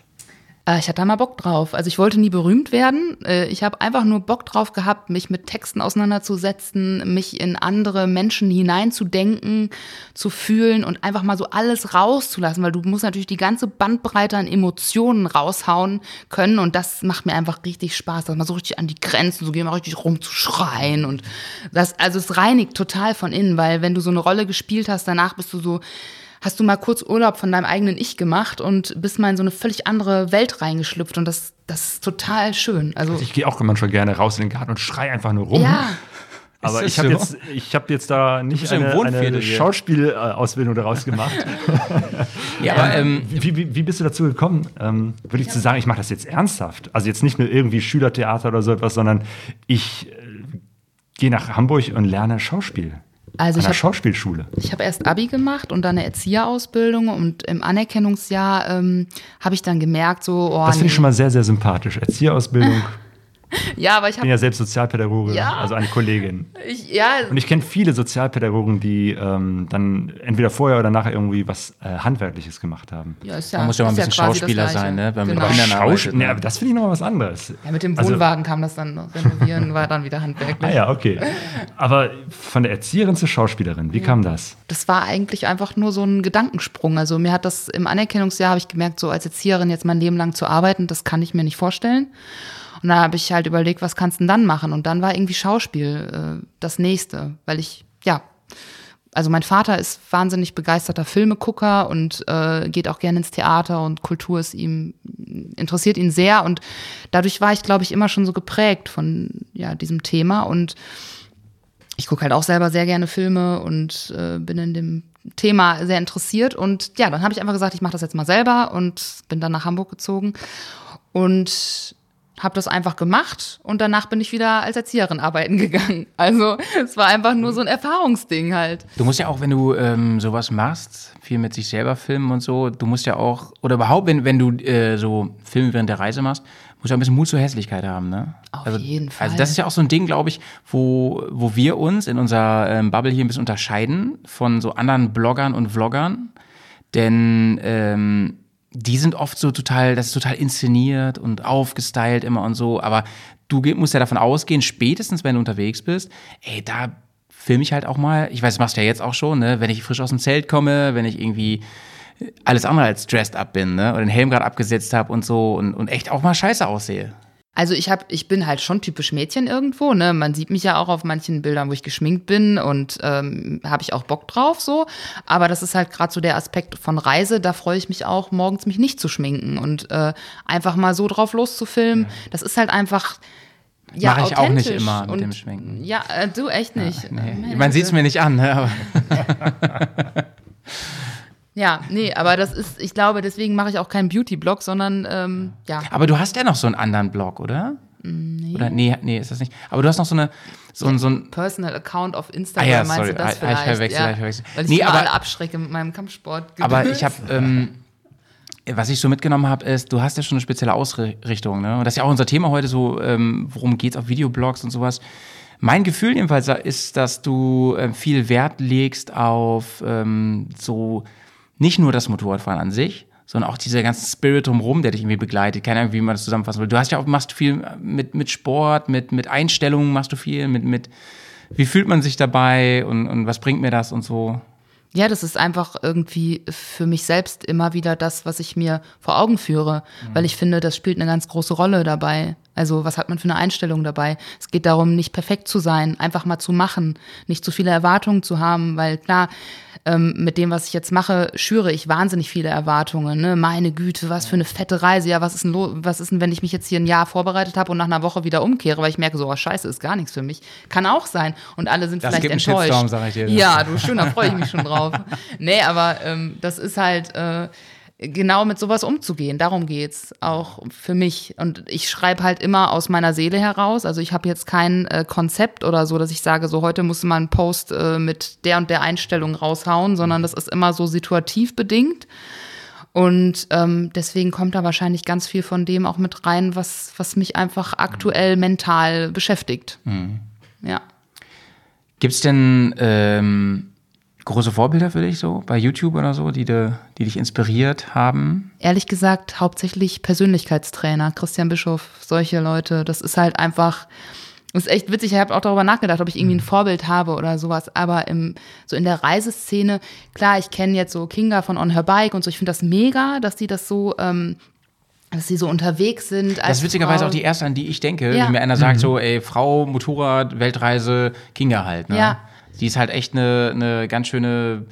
Äh, ich hatte da mal Bock drauf. Also ich wollte nie berühmt werden. Äh, ich habe einfach nur Bock drauf gehabt, mich mit Texten auseinanderzusetzen, mich in andere Menschen hineinzudenken, zu fühlen und einfach mal so alles rauszulassen, weil du musst natürlich die ganze Bandbreite an Emotionen raushauen können und das macht mir einfach richtig Spaß, dass man so richtig an die Grenzen, so gehen mal richtig rumzuschreien und das, also es reinigt total von innen, weil wenn du so eine Rolle gespielt hast, danach bist du so, hast du mal kurz Urlaub von deinem eigenen Ich gemacht und bist mal in so eine völlig andere Welt reingeschlüpft und das, das ist total schön. Also Ich gehe auch manchmal gerne raus in den Garten und schrei einfach nur rum. ja, Aber ich habe so? jetzt, ich hab jetzt da nicht ja eine, eine. Schauspielausbildung daraus gemacht. Ja, aber ähm, Wie, wie, wie bist du dazu gekommen? Ähm, Würde ich zu sagen, ich mache das jetzt ernsthaft. Also jetzt nicht nur irgendwie Schülertheater oder so etwas, sondern ich äh, gehe nach Hamburg und lerne Schauspiel. Also ich hab- Schauspielschule. Ich habe erst Abi gemacht und dann eine Erzieherausbildung und im Anerkennungsjahr ähm, habe ich dann gemerkt, so, oh, Das finde ich nee. schon mal sehr, sehr sympathisch. Erzieherausbildung. Ja, aber ich Ich bin habe ja selbst Sozialpädagoge, Ja. also eine Kollegin. ich, ja, Und ich kenne viele Sozialpädagogen, die ähm, dann entweder vorher oder nachher irgendwie was äh, Handwerkliches gemacht haben. ja, ist ja, man muss ja mal ein bisschen das Schauspieler sein, ne? wenn man Genau. mit Kindern nee, Ne? aber das finde ich nochmal was anderes. Ja, mit dem Also- Wohnwagen kam das dann noch. Renovieren war dann wieder handwerklich. Ah ja, okay. Aber von der Erzieherin zur Schauspielerin, wie kam das? Das war eigentlich einfach nur so ein Gedankensprung. Also mir hat das im Anerkennungsjahr habe ich gemerkt, so als Erzieherin jetzt mein Leben lang zu arbeiten, das kann ich mir nicht vorstellen. Und dann habe ich halt überlegt, was kannst du denn dann machen? Und dann war irgendwie Schauspiel äh, das nächste, weil ich, ja, also mein Vater ist wahnsinnig begeisterter Filmegucker und äh, geht auch gerne ins Theater und Kultur ist ihm, interessiert ihn sehr. Und dadurch war ich, glaube ich, immer schon so geprägt von ja, diesem Thema. Und ich gucke halt auch selber sehr gerne Filme und äh, bin in dem Thema sehr interessiert. Und ja, dann habe ich einfach gesagt, ich mache das jetzt mal selber und bin dann nach Hamburg gezogen und habe das einfach gemacht und danach bin ich wieder als Erzieherin arbeiten gegangen. Also es war einfach nur so ein Erfahrungsding halt. Du musst ja auch, wenn du ähm, sowas machst, viel mit sich selber filmen und so, du musst ja auch, oder überhaupt, wenn, wenn du äh, so Filme während der Reise machst, musst du auch ein bisschen Mut zur Hässlichkeit haben, ne? Auf also, jeden Fall. Also das ist ja auch so ein Ding, glaube ich, wo, wo wir uns in unserer ähm, Bubble hier ein bisschen unterscheiden von so anderen Bloggern und Vloggern. Denn ähm, die sind oft so total, das ist total inszeniert und aufgestylt immer und so, aber du musst ja davon ausgehen, spätestens wenn du unterwegs bist, ey, da filme ich halt auch mal, ich weiß, das machst du ja jetzt auch schon, ne, wenn ich frisch aus dem Zelt komme, wenn ich irgendwie alles andere als dressed up bin, ne, oder den Helm gerade abgesetzt habe und so und, und echt auch mal scheiße aussehe. Also ich hab, ich bin halt schon typisch Mädchen irgendwo, ne? Man sieht mich ja auch auf manchen Bildern, wo ich geschminkt bin und ähm, habe ich auch Bock drauf so. Aber das ist halt gerade so der Aspekt von Reise. Da freue ich mich auch, morgens mich nicht zu schminken und äh, einfach mal so drauf loszufilmen. Das ist halt einfach ja Mach ich auch nicht immer mit und, dem Schminken. Ja, äh, du echt nicht. Nee. Meine Man sieht es mir nicht an, ne, Ja, nee, aber das ist, ich glaube, deswegen mache ich auch keinen Beauty-Blog, sondern ähm, ja. Aber du hast ja noch so einen anderen Blog, oder? Nee. Oder nee, nee, ist das nicht. Aber du hast noch so eine so, ein- so ein Personal Account auf Instagram, Ah ja, meinst sorry, du das hab ich vielleicht? verwechselt, ja, hab ich verwechselt. Weil ich Nee, aber- alle abschrecke mit meinem Kampfsport. Aber ich habe, ähm, was ich so mitgenommen habe, ist, du hast ja schon eine spezielle Ausrichtung. Ne? Und das ist ja auch unser Thema heute, so ähm, worum geht's auf Videoblogs und sowas. Mein Gefühl jedenfalls ist, dass du ähm, viel Wert legst auf ähm, so nicht nur das Motorradfahren an sich, sondern auch dieser ganze Spirit drumherum, der dich irgendwie begleitet. Keine Ahnung, wie man das zusammenfassen will. Du hast ja auch, machst viel mit, mit Sport, mit, mit Einstellungen machst du viel, mit, mit wie fühlt man sich dabei und, und was bringt mir das und so. Ja, das ist einfach irgendwie für mich selbst immer wieder das, was ich mir vor Augen führe, weil ich finde, das spielt eine ganz große Rolle dabei. Also was hat man für eine Einstellung dabei? Es geht darum, nicht perfekt zu sein, einfach mal zu machen, nicht zu viele Erwartungen zu haben, weil klar, ähm, mit dem, was ich jetzt mache, schüre ich wahnsinnig viele Erwartungen. Ne? Meine Güte, was für eine fette Reise. Ja, was ist denn, was ist denn, wenn ich mich jetzt hier ein Jahr vorbereitet habe und nach einer Woche wieder umkehre, weil ich merke, so, oh, scheiße, ist gar nichts für mich. Kann auch sein. Und alle sind Das vielleicht gibt einen enttäuscht. Shitstorm, sag ich dir. Ja, du schön, da freue ich mich schon drauf. Nee, aber ähm, das ist halt äh, genau mit sowas umzugehen. Darum geht's auch für mich. Und ich schreibe halt immer aus meiner Seele heraus. Also ich habe jetzt kein äh, Konzept oder so, dass ich sage, so heute muss man einen Post äh, mit der und der Einstellung raushauen, sondern das ist immer so situativ bedingt. Und ähm, deswegen kommt da wahrscheinlich ganz viel von dem auch mit rein, was, was mich einfach aktuell mental beschäftigt. Ja. Gibt's denn, ähm, große Vorbilder für dich so bei YouTube oder so, die, de, die dich inspiriert haben? Ehrlich gesagt, hauptsächlich Persönlichkeitstrainer, Christian Bischof, solche Leute. Das ist halt einfach, das ist echt witzig. Ich habe auch darüber nachgedacht, ob ich irgendwie ein Vorbild habe oder sowas. Aber im, so in der Reiseszene, klar, ich kenne jetzt so Kinga von On Her Bike und so. Ich finde das mega, dass die das so ähm, dass sie so unterwegs sind. Das ist witzigerweise Frau. auch die erste, an die ich denke, Ja. wenn mir einer sagt, so, ey, Frau, Motorrad, Weltreise, Kinga halt. Ne? Ja. Die ist halt echt eine, eine ganz schöne,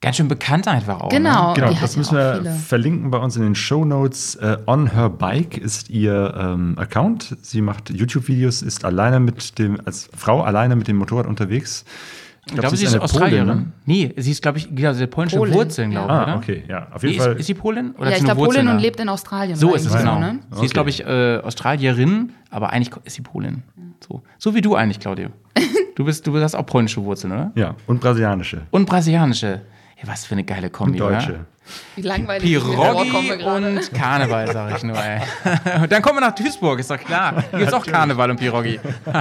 ganz schön bekannt einfach auch. Genau. Ne? Genau, das müssen wir viele. verlinken bei uns in den Show Notes. Äh, On Her Bike ist ihr ähm, Account. Sie macht YouTube-Videos, ist alleine mit dem, als Frau alleine mit dem Motorrad unterwegs. Ich glaube, sie ist eine Australierin. Polin, ne? Nee, sie ist, glaube ich, genau, sie hat polnische Polin, Wurzeln, glaube ich, Ah, oder? okay, ja, auf Nee, jeden ist, Fall. ist sie Polin? Oder Ja, ich glaube Polin und lebt in Australien. So ist es, genau. ne? Sie Okay. ist, glaube ich, äh, Australierin, aber eigentlich ist sie Polin. So, so wie du eigentlich, Claudio. Du bist, du hast auch polnische Wurzeln, oder? Ja, und brasilianische. Und brasilianische. Ja, was für eine geile Kombi, Und oder? deutsche. Wie langweilig Piroggi und Karneval, sag ich nur, ey. Und dann kommen wir nach Duisburg, ist doch klar. Hier gibt's auch Karneval und Piroggi.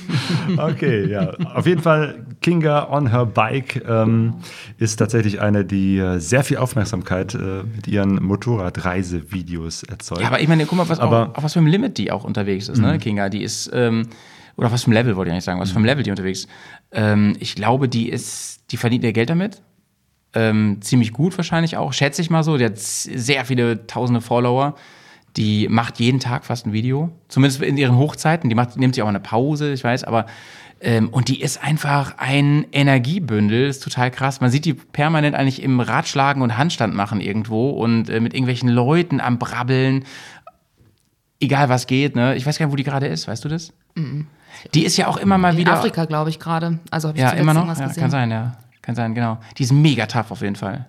Okay, ja. Auf jeden Fall, Kinga on her bike ähm, ist tatsächlich eine, die äh, sehr viel Aufmerksamkeit äh, mit ihren Motorradreisevideos erzeugt. Ja, aber ich meine, guck mal, was, Aber- auf, auf was für einem Limit die auch unterwegs ist, ne, Kinga. Die ist, ähm, oder auf was für einem Level, wollte ich eigentlich sagen, was für einem Level die unterwegs ist. Ähm, ich glaube, die ist, die verdient ihr Geld damit. Ähm, ziemlich gut wahrscheinlich auch, schätze ich mal so. Die hat sehr viele tausende Follower. Die macht jeden Tag fast ein Video. Zumindest in ihren Hochzeiten. Die macht, nimmt sich auch eine Pause, ich weiß, aber ähm, und die ist einfach ein Energiebündel, ist total krass. Man sieht die permanent eigentlich im Ratschlagen und Handstand machen irgendwo und äh, mit irgendwelchen Leuten am Brabbeln. Egal was geht, ne? Ich weiß gar nicht, wo die gerade ist, weißt du das? Die ist ja auch immer mal In wieder. Afrika, glaube ich, gerade. Also habe ich Ja, immer noch. Ja, kann sein, ja. Kann sein, genau. Die ist mega tough auf jeden Fall.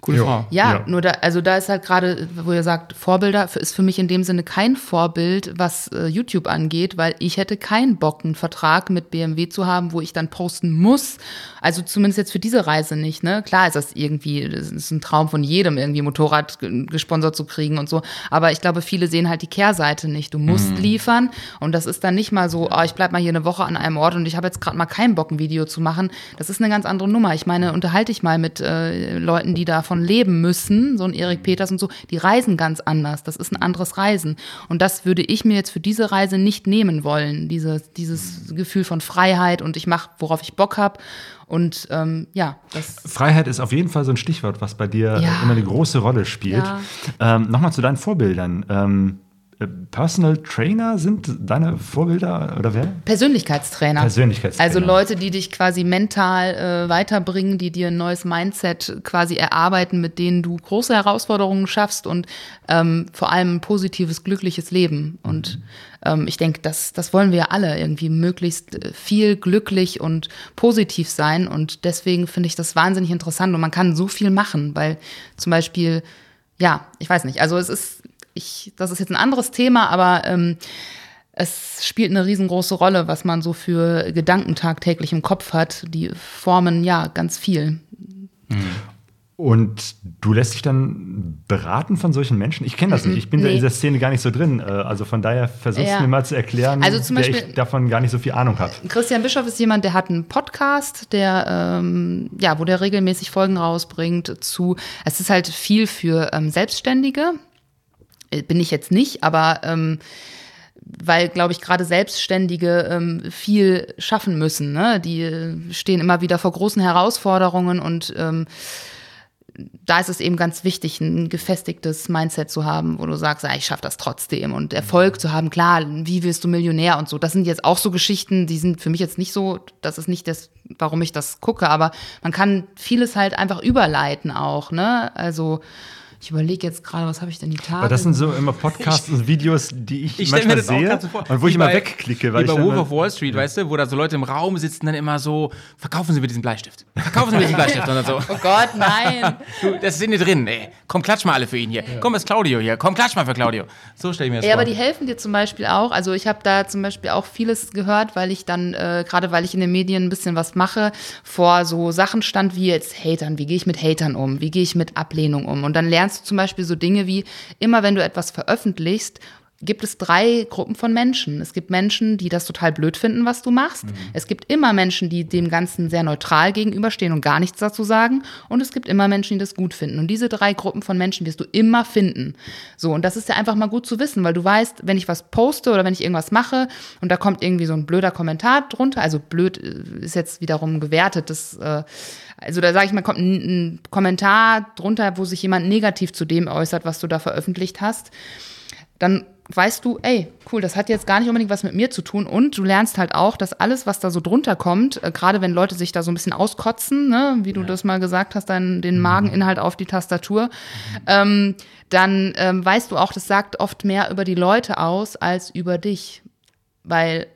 Coole Jo. Frau. Ja, Ja. nur da, also da ist halt gerade, wo ihr sagt, Vorbilder ist für mich in dem Sinne kein Vorbild, was äh, YouTube angeht, weil ich hätte keinen Bock, einen Vertrag mit BMW zu haben, wo ich dann posten muss. Also zumindest jetzt für diese Reise nicht, ne? Klar ist das irgendwie, das ist ein Traum von jedem, irgendwie Motorrad ge- gesponsert zu kriegen und so. Aber ich glaube, viele sehen halt die Kehrseite nicht. Du musst liefern und das ist dann nicht mal so, oh, ich bleib mal hier eine Woche an einem Ort und ich habe jetzt gerade mal keinen Bock, ein Video zu machen. Das ist eine ganz andere Nummer. Ich meine, unterhalte ich mal mit äh, Leuten, die davon leben müssen, so ein Erik Peters und so, die reisen ganz anders. Das ist ein anderes Reisen. Und das würde ich mir jetzt für diese Reise nicht nehmen wollen. Diese, dieses Gefühl von Freiheit und ich mache, worauf ich Bock habe. Und ähm, ja, das Freiheit ist auf jeden Fall so ein Stichwort, was bei dir Ja. immer eine große Rolle spielt. Ja. Ähm, Nochmal zu deinen Vorbildern. Ähm, äh, Personal Trainer sind deine Vorbilder oder wer? Persönlichkeitstrainer. Persönlichkeitstrainer. Also Leute, die dich quasi mental äh, weiterbringen, die dir ein neues Mindset quasi erarbeiten, mit denen du große Herausforderungen schaffst und ähm, vor allem ein positives, glückliches Leben. Und ähm, ich denke, das, das wollen wir alle irgendwie möglichst äh, viel glücklich und positiv sein. Und deswegen finde ich das wahnsinnig interessant und man kann so viel machen, weil zum Beispiel, ja, ich weiß nicht, also es ist, ich, das ist jetzt ein anderes Thema, aber ähm, es spielt eine riesengroße Rolle, was man so für Gedanken tagtäglich im Kopf hat. Die formen ja ganz viel. Und du lässt dich dann beraten von solchen Menschen? Ich kenne das nicht. Ich bin da in Nee. dieser Szene gar nicht so drin. Äh, Also von daher versuchst Ja. du mir mal zu erklären, Also zum der Beispiel- ich davon gar nicht so viel Ahnung habe. Christian Bischoff ist jemand, der hat einen Podcast, der ähm, ja, wo der regelmäßig Folgen rausbringt zu. Es ist halt viel für ähm, Selbstständige. Äh, Bin ich jetzt nicht, aber ähm, weil, glaube ich, gerade Selbstständige ähm, viel schaffen müssen. Ne? Die äh, stehen immer wieder vor großen Herausforderungen und ähm, da ist es eben ganz wichtig, ein gefestigtes Mindset zu haben, wo du sagst, ja, ich schaffe das trotzdem und Erfolg zu haben. Klar, wie wirst du Millionär und so. Das sind jetzt auch so Geschichten, die sind für mich jetzt nicht so, das ist nicht das, warum ich das gucke, aber man kann vieles halt einfach überleiten auch, ne? Also ich überlege jetzt gerade, was habe ich denn die Tage? Aber das sind so immer Podcasts und Videos, die ich, Ich manchmal sehe so vor. und wo ich immer bei- wegklicke. Weil Wie bei Wolf of Wall Street, weißt du, wo da so Leute im Raum sitzen, dann immer so, verkaufen Sie mir diesen Bleistift. Verkaufen Sie mir diesen Bleistift. Und dann so, oh Gott, nein. du, das ist in dir drin, ey. Komm, klatsch mal alle für ihn hier. Komm, ist Claudio hier. Komm, klatsch mal für Claudio. So stelle ich mir das Ja, vor. aber die helfen dir zum Beispiel auch. Also ich habe da zum Beispiel auch vieles gehört, weil ich dann, äh, gerade weil ich in den Medien ein bisschen was mache, vor so Sachen stand wie jetzt Hatern. Wie gehe ich mit Hatern um? Wie gehe ich mit Ablehnung um? Und dann lernst du zum Beispiel so Dinge wie, immer wenn du etwas veröffentlichst, gibt es drei Gruppen von Menschen. Es gibt Menschen, die das total blöd finden, was du machst. Mhm. Es gibt immer Menschen, die dem Ganzen sehr neutral gegenüberstehen und gar nichts dazu sagen. Und es gibt immer Menschen, die das gut finden. Und diese drei Gruppen von Menschen wirst du immer finden. So, und das ist ja einfach mal gut zu wissen, weil du weißt, wenn ich was poste oder wenn ich irgendwas mache und da kommt irgendwie so ein blöder Kommentar drunter, also blöd äh, ist jetzt wiederum gewertet, das, äh, also da sage ich mal, kommt ein, ein Kommentar drunter, wo sich jemand negativ zu dem äußert, was du da veröffentlicht hast, dann weißt du, ey, cool, das hat jetzt gar nicht unbedingt was mit mir zu tun. Und du lernst halt auch, dass alles, was da so drunter kommt, äh, gerade wenn Leute sich da so ein bisschen auskotzen, ne, wie du das mal gesagt hast, dann den Mageninhalt auf die Tastatur, ähm, dann ähm, weißt du auch, das sagt oft mehr über die Leute aus als über dich. Weil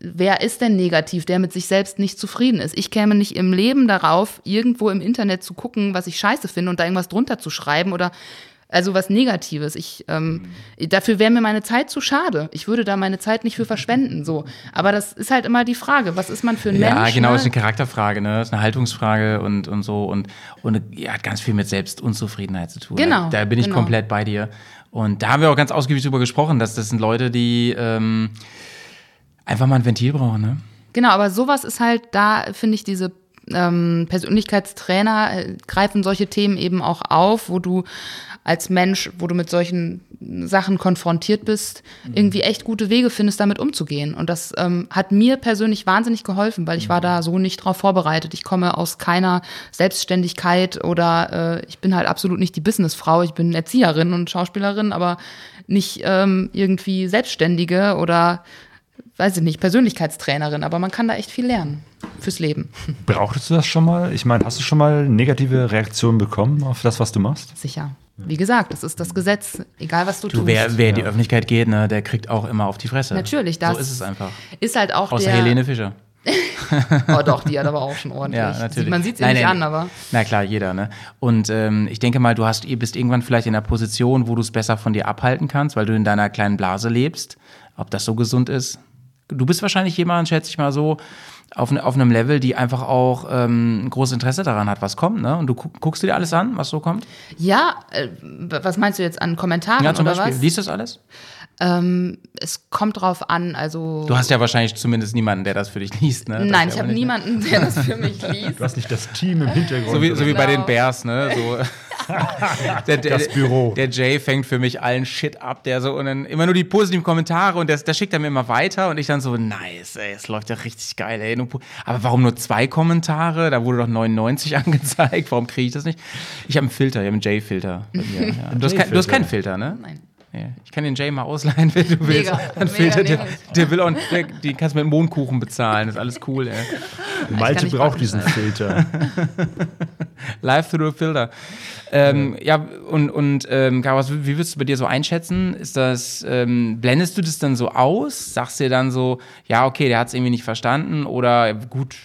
wer ist denn negativ, der mit sich selbst nicht zufrieden ist? Ich käme nicht im Leben darauf, irgendwo im Internet zu gucken, was ich scheiße finde und da irgendwas drunter zu schreiben oder also was Negatives. Ich, ähm, dafür wäre mir meine Zeit zu schade. Ich würde da meine Zeit nicht für verschwenden. So, aber das ist halt immer die Frage: Was ist man für ein Ja, Mensch? genau, ne? ist eine Charakterfrage, ne? Ist eine Haltungsfrage und, und so und, und ja, hat ganz viel mit Selbstunzufriedenheit zu tun. Genau, Ne? Da bin ich genau. komplett bei dir. Und da haben wir auch ganz ausgiebig drüber gesprochen, dass das sind Leute, die ähm, einfach mal ein Ventil brauchen, ne? Genau, aber sowas ist halt, da finde ich, diese ähm, Persönlichkeitstrainer äh, greifen solche Themen eben auch auf, wo du als Mensch, wo du mit solchen Sachen konfrontiert bist, irgendwie echt gute Wege findest, damit umzugehen. Und das ähm, hat mir persönlich wahnsinnig geholfen, weil ich war da so nicht drauf vorbereitet. Ich komme aus keiner Selbstständigkeit oder äh, ich bin halt absolut nicht die Businessfrau. Ich bin Erzieherin und Schauspielerin, aber nicht ähm, irgendwie Selbstständige oder weiß ich nicht, Persönlichkeitstrainerin, aber man kann da echt viel lernen fürs Leben. Brauchtest du das schon mal? Ich meine, hast du schon mal negative Reaktionen bekommen auf das, was du machst? Sicher. Wie gesagt, das ist das Gesetz, egal was du, Du, tust. wer, wer in die Öffentlichkeit geht, ne, der kriegt auch immer auf die Fresse. Natürlich, das So ist es einfach. ist halt auch Außer der. Helene Fischer. Oh doch, die hat aber auch schon ordentlich. Ja, natürlich. Man sieht sie nicht nein, an, aber. Na klar, jeder, ne? Und ähm, ich denke mal, du hast, ihr bist irgendwann vielleicht in einer Position, wo du es besser von dir abhalten kannst, weil du in deiner kleinen Blase lebst. Ob das so gesund ist? Du bist wahrscheinlich jemand, schätze ich mal so, auf, ne, auf einem Level, die einfach auch ähm, ein großes Interesse daran hat, was kommt, ne? Und du guck, guckst dir alles an, was so kommt? Ja, äh, was meinst du jetzt an Kommentaren Ja, zum oder Beispiel. was? Liest du das alles? Ähm, es kommt drauf an, also. Du hast ja wahrscheinlich zumindest niemanden, der das für dich liest, ne? Das Nein, ich habe niemanden, der das für mich liest. Du hast nicht das Team im Hintergrund. So wie, so wie bei Genau. den Bears, ne? So. der, der, Das Büro. Der Jay fängt für mich allen Shit ab, der so und dann immer nur die positiven Kommentare und das, das schickt er mir immer weiter und ich dann so, nice, ey, es läuft ja richtig geil, ey. Aber warum nur zwei Kommentare? Da wurde doch 99 angezeigt. Warum kriege ich das nicht? Ich habe einen Filter, ich habe einen Jay-Filter. bei Ja. Du, hast kein- du hast keinen Filter, ne? Nein. Ja, ich kann den Jay mal ausleihen, wenn du willst. Mega, Dann der, nehme ich. der will auch, der, die kannst du mit Mondkuchen bezahlen. Das ist alles cool, ey. Malte braucht diesen Filter. Live through a filter. Ähm, ja, und, und ähm, Karas, wie würdest du bei dir so einschätzen? Ist das, ähm, blendest du das dann so aus? Sagst du dir dann so, ja, okay, der hat es irgendwie nicht verstanden oder gut,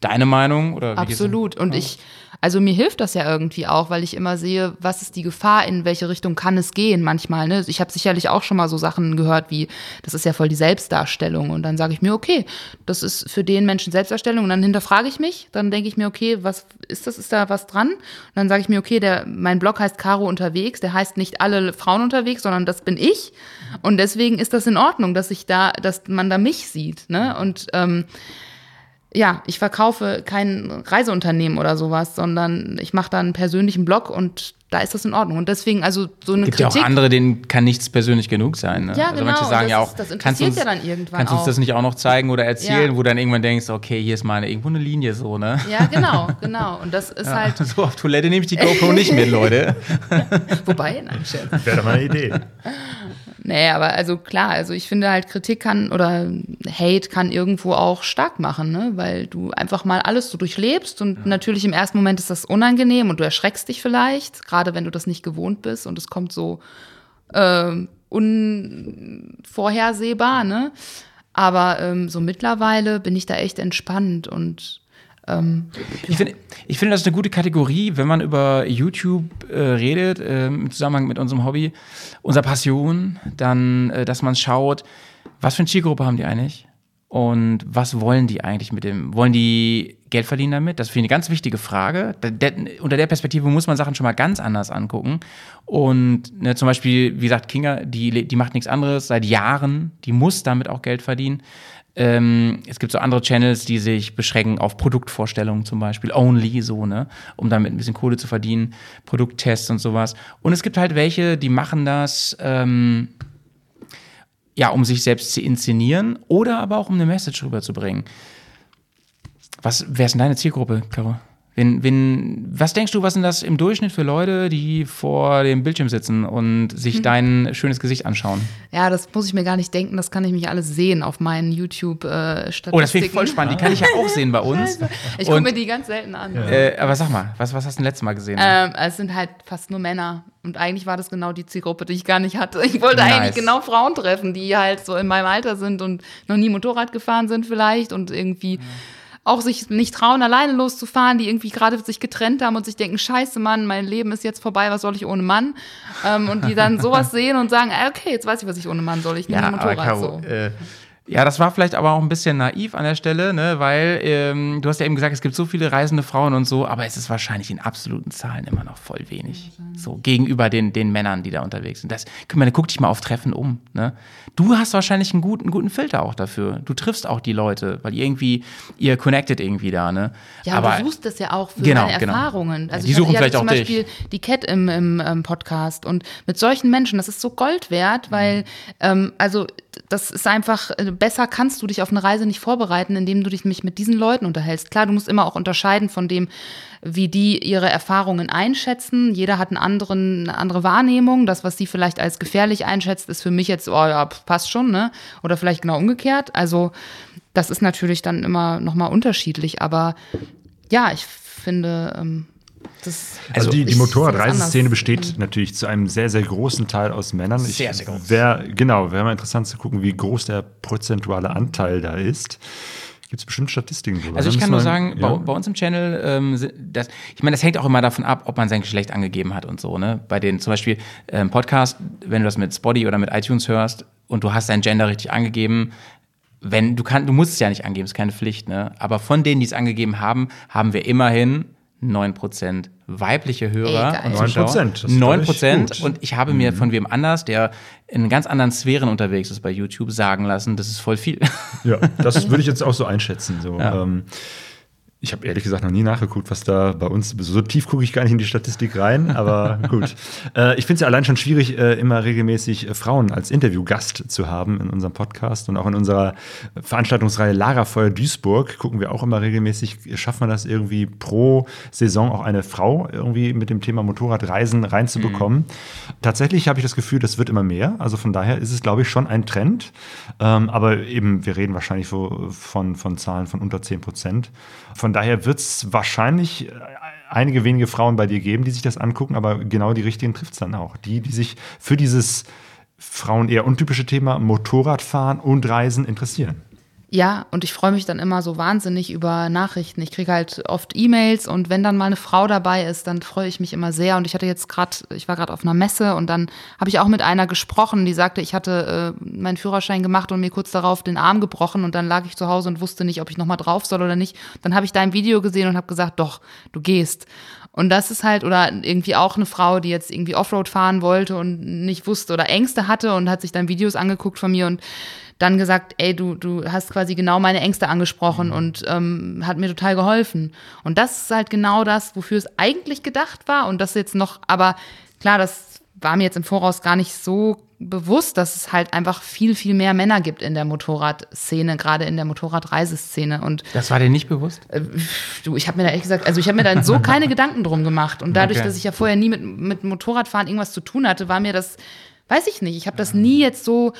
deine Meinung? Oder Absolut. Und ich, also mir hilft das ja irgendwie auch, weil ich immer sehe, was ist die Gefahr, in welche Richtung kann es gehen manchmal. Ne? Ich habe sicherlich auch schon mal so Sachen gehört wie, das ist ja voll die Selbstdarstellung. Und dann sage ich mir, okay, das ist für den Menschen Selbstdarstellung. Und dann hinterfrage ich mich, dann denke ich mir, okay, was ist das? Ist da was dran? Und dann sage ich mir, okay, der, mein Blog heißt Caro unterwegs, der heißt nicht alle Frauen unterwegs, sondern das bin ich. Und deswegen ist das in Ordnung, dass ich da, dass man da mich sieht. Ne? Und ähm, ja, ich verkaufe kein Reiseunternehmen oder sowas, sondern ich mache da einen persönlichen Blog und da ist das in Ordnung. Und deswegen, also so eine Gibt ja Kritik. auch andere, denen kann nichts persönlich genug sein. Ne? Ja, also genau, manche sagen das ja ist- auch, das interessiert uns, ja dann irgendwann kannst du uns auch. das nicht auch noch zeigen oder erzählen, Ja. wo dann irgendwann denkst, okay, hier ist mal eine, irgendwo eine Linie so, ne? Ja, genau, genau. Und das ist halt, So auf Toilette nehme ich die GoPro nicht mit, Leute. wobei, nein, Scherz. Wäre doch mal eine Idee. Nee, aber also klar, also ich finde halt Kritik kann oder Hate kann irgendwo auch stark machen, ne? weil du einfach mal alles so durchlebst und natürlich im ersten Moment ist das unangenehm und du erschreckst dich vielleicht, gerade wenn du das nicht gewohnt bist und es kommt so ähm, unvorhersehbar, ne? Aber ähm, so mittlerweile bin ich da echt entspannt und ähm, Ich finde, ich finde, das ist eine gute Kategorie, wenn man über YouTube äh, redet, ähm, im Zusammenhang mit unserem Hobby, unserer Passion, dann, äh, dass man schaut, was für eine Zielgruppe haben die eigentlich? Und was wollen die eigentlich mit dem? Wollen die Geld verdienen damit? Das finde ich eine ganz wichtige Frage. Da- der- unter der Perspektive muss man Sachen schon mal ganz anders angucken. Und ne, zum Beispiel, wie gesagt, Kinga, die, die macht nichts anderes seit Jahren. Die muss damit auch Geld verdienen. Ähm, es gibt so andere Channels, die sich beschränken auf Produktvorstellungen zum Beispiel, only so, ne, um damit ein bisschen Kohle zu verdienen, Produkttests und sowas. Und es gibt halt welche, die machen das, ähm, ja, um sich selbst zu inszenieren oder aber auch um eine Message rüberzubringen. Was, wer ist denn deine Zielgruppe, Caro? Wen, wen, was denkst du, was sind das im Durchschnitt für Leute, die vor dem Bildschirm sitzen und sich dein schönes Gesicht anschauen? Ja, das muss ich mir gar nicht denken, das kann ich mich alles sehen auf meinen YouTube-Statistiken. Oh, das finde ich voll spannend. Die kann ich ja auch sehen bei uns. Ich gucke mir die ganz selten an. Äh, aber sag mal, was, was hast du denn letztes Mal gesehen? Ähm, es sind halt fast nur Männer. Und eigentlich war das genau die Zielgruppe, die ich gar nicht hatte. Ich wollte Nice. eigentlich genau Frauen treffen, die halt so in meinem Alter sind und noch nie Motorrad gefahren sind vielleicht und irgendwie auch sich nicht trauen, alleine loszufahren, die irgendwie gerade sich getrennt haben und sich denken, scheiße Mann, mein Leben ist jetzt vorbei, was soll ich ohne Mann? Ähm, und die dann sowas sehen und sagen, äh, okay, jetzt weiß ich, was ich ohne Mann soll. Ich nehme aber Motorrad Caro, so. äh, ja, das war vielleicht aber auch ein bisschen naiv an der Stelle, ne? weil ähm, du hast ja eben gesagt, es gibt so viele reisende Frauen und so, aber es ist wahrscheinlich in absoluten Zahlen immer noch voll wenig. So gegenüber den, den Männern, die da unterwegs sind. Das, guck mal, guck dich mal auf Treffen um. Ne? Du hast wahrscheinlich einen guten, guten Filter auch dafür. Du triffst auch die Leute, weil irgendwie, ihr connected irgendwie da, ne? Ja, aber du suchst das ja auch für Genau, deine genau. Erfahrungen. Also die ich suchen vielleicht zum auch dich. Beispiel die Cat im, im ähm, Podcast und mit solchen Menschen, das ist so Gold wert, weil ähm, also das ist einfach äh, besser kannst du dich auf eine Reise nicht vorbereiten, indem du dich mich mit diesen Leuten unterhältst. Klar, du musst immer auch unterscheiden von dem, wie die ihre Erfahrungen einschätzen. Jeder hat einen anderen, eine andere Wahrnehmung. Das, was sie vielleicht als gefährlich einschätzt, ist für mich jetzt, oh ja, passt schon, ne? Oder vielleicht genau umgekehrt. Also das ist natürlich dann immer nochmal unterschiedlich, aber ja, ich finde, ähm, das. Also die, die das Motorradreiseszene besteht natürlich zu einem sehr, sehr großen Teil aus Männern. Ich- Sehr, sehr groß. Wär, genau, wäre mal interessant zu gucken, wie groß der prozentuale Anteil da ist. Gibt es bestimmt Statistiken drüber. Also ich kann nur sagen, ja. bei, bei uns im Channel, ähm, das, ich meine, das hängt auch immer davon ab, ob man sein Geschlecht angegeben hat und so. Ne? Bei den zum Beispiel ähm, Podcast, wenn du das mit Spotify oder mit iTunes hörst und du hast dein Gender richtig angegeben, wenn du kann, du musst es ja nicht angeben, ist keine Pflicht. Ne? Aber von denen, die es angegeben haben, haben wir immerhin 9% weibliche Hörer Ey, geil. und Zuschauer. 9%, das ist, glaub ich, 9% gut. und ich habe mir von wem anders, der in ganz anderen Sphären unterwegs ist bei YouTube, sagen lassen, das ist voll viel. Ja, das würde ich jetzt auch so einschätzen. So. Ja. Ähm, ich habe ehrlich gesagt noch nie nachgeguckt, was da bei uns, so tief gucke ich gar nicht in die Statistik rein, aber gut. Äh, ich finde es ja allein schon schwierig, äh, immer regelmäßig äh, Frauen als Interviewgast zu haben in unserem Podcast und auch in unserer Veranstaltungsreihe Lagerfeuer Duisburg gucken wir auch immer regelmäßig, schafft man das irgendwie pro Saison auch eine Frau irgendwie mit dem Thema Motorradreisen reinzubekommen. Tatsächlich habe ich das Gefühl, das wird immer mehr. Also von daher ist es, glaube ich, schon ein Trend. Ähm, aber eben, wir reden wahrscheinlich von, von Zahlen von unter 10 Prozent. Von daher wird es wahrscheinlich äh, einige wenige Frauen bei dir geben, die sich das angucken, aber genau die richtigen trifft es dann auch. Die, die sich für dieses Frauen eher untypische Thema Motorradfahren und Reisen interessieren. Ja, und ich freue mich dann immer so wahnsinnig über Nachrichten. Ich kriege halt oft E-Mails und wenn dann mal eine Frau dabei ist, dann freue ich mich immer sehr. Und ich hatte jetzt gerade, ich war gerade auf einer Messe und dann habe ich auch mit einer gesprochen, die sagte, ich hatte äh, meinen Führerschein gemacht und mir kurz darauf den Arm gebrochen und dann lag ich zu Hause und wusste nicht, ob ich nochmal drauf soll oder nicht. Dann habe ich dein Video gesehen und habe gesagt, doch, du gehst. Und das ist halt, oder irgendwie auch eine Frau, die jetzt irgendwie Offroad fahren wollte und nicht wusste oder Ängste hatte und hat sich dann Videos angeguckt von mir und dann gesagt, ey, du, du hast quasi genau meine Ängste angesprochen und ähm, hat mir total geholfen. Und das ist halt genau das, wofür es eigentlich gedacht war. Und das jetzt noch, aber klar, das war mir jetzt im Voraus gar nicht so bewusst, dass es halt einfach viel, viel mehr Männer gibt in der Motorradszene, gerade in der Motorradreiseszene. Und Das war dir nicht bewusst? du, ich habe mir da ehrlich gesagt, also ich habe mir da so keine Gedanken drum gemacht. Und dadurch, Okay. dass ich ja vorher nie mit, mit Motorradfahren irgendwas zu tun hatte, war mir das, weiß ich nicht, ich habe das nie jetzt so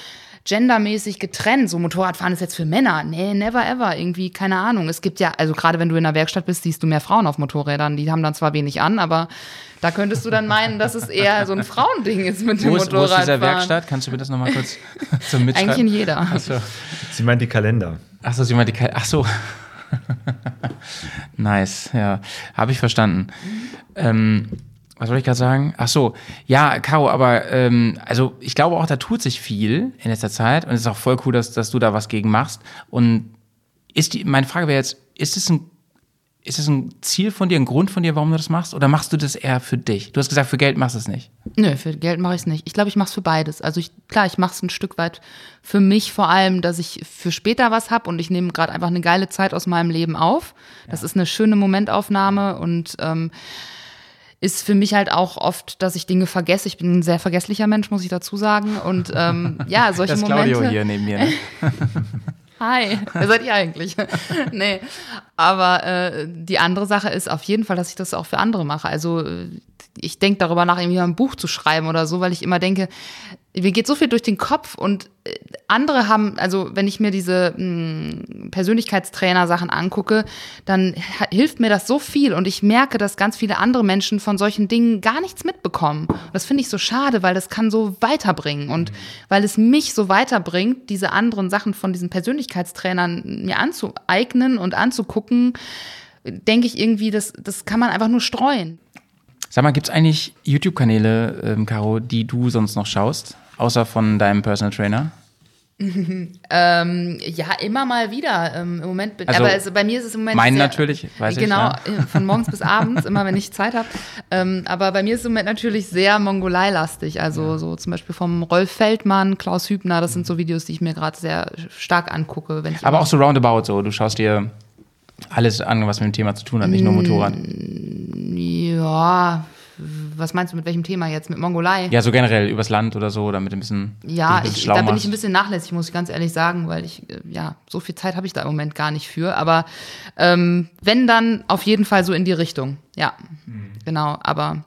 gendermäßig getrennt. So Motorradfahren ist jetzt für Männer. Nee, never ever. Irgendwie, keine Ahnung. Es gibt ja, also gerade wenn du in der Werkstatt bist, siehst du mehr Frauen auf Motorrädern. Die haben dann zwar wenig an, aber da könntest du dann meinen, dass es eher so ein Frauending ist mit dem Wo ist, wo ist Motorradfahren. dieser Werkstatt? Kannst du mir das nochmal kurz zum Mitschreiben? Eigentlich in jeder. Achso, Sie meint die Kalender. Achso sie meint die Kal Ach so. nice, ja. Habe ich verstanden. Ähm, was soll ich gerade sagen? Ach so, ja, Caro, aber ähm, also ich glaube auch, da tut sich viel in letzter Zeit und es ist auch voll cool, dass, dass du da was gegen machst. Und ist die, meine Frage wäre jetzt, ist es ein ist es ein Ziel von dir, ein Grund von dir, warum du das machst? Oder machst du das eher für dich? Du hast gesagt, für Geld machst du es nicht. Nö, für Geld mache ich es nicht. Ich glaube, ich mache es für beides. Also ich, klar, ich mache es ein Stück weit für mich vor allem, dass ich für später was habe und ich nehme gerade einfach eine geile Zeit aus meinem Leben auf. Das ist eine schöne Momentaufnahme und ähm, ist für mich halt auch oft, dass ich Dinge vergesse. Ich bin ein sehr vergesslicher Mensch, muss ich dazu sagen. Und ähm, ja, solche Das Momente. Claudio hier neben mir. Ne? Hi, wer seid ihr eigentlich? nee, aber äh, die andere Sache ist auf jeden Fall, dass ich das auch für andere mache. Also äh, ich denke darüber nach, irgendwie mal ein Buch zu schreiben oder so, weil ich immer denke, mir geht so viel durch den Kopf und äh, andere haben, also wenn ich mir diese mh, Persönlichkeitstrainer-Sachen angucke, dann hilft mir das so viel und ich merke, dass ganz viele andere Menschen von solchen Dingen gar nichts mitbekommen. Und das finde ich so schade, weil das kann so weiterbringen und weil es mich so weiterbringt, diese anderen Sachen von diesen Persönlichkeitstrainern mir anzueignen und anzugucken, denke ich irgendwie, das, das kann man einfach nur streuen. Sag mal, gibt es eigentlich YouTube-Kanäle, ähm, Caro, die du sonst noch schaust? Außer von deinem Personal Trainer? Ähm, ja, immer mal wieder. Ähm, Im Moment bin, Also, aber es, bei mir ist es im Moment sehr, natürlich, weiß ich, genau, ja. äh, von morgens bis abends, immer wenn ich Zeit habe. Ähm, aber bei mir ist es im Moment natürlich sehr Mongolei-lastig. Also so zum Beispiel vom Rolf Feldmann, Klaus Hübner. Das sind so Videos, die ich mir gerade sehr stark angucke, Aber auch so roundabout so. Du schaust dir alles an, was mit dem Thema zu tun hat, nicht nur Motorrad. ja. Was meinst du mit welchem Thema jetzt? Mit Mongolei? Ja, so generell übers Land oder so, damit ein bisschen. Ja, ein bisschen ich, da bin ich ein bisschen nachlässig, muss ich ganz ehrlich sagen, weil ich, äh, ja, so viel Zeit habe ich da im Moment gar nicht für. Aber ähm, wenn, dann auf jeden Fall so in die Richtung. Ja, genau. Aber,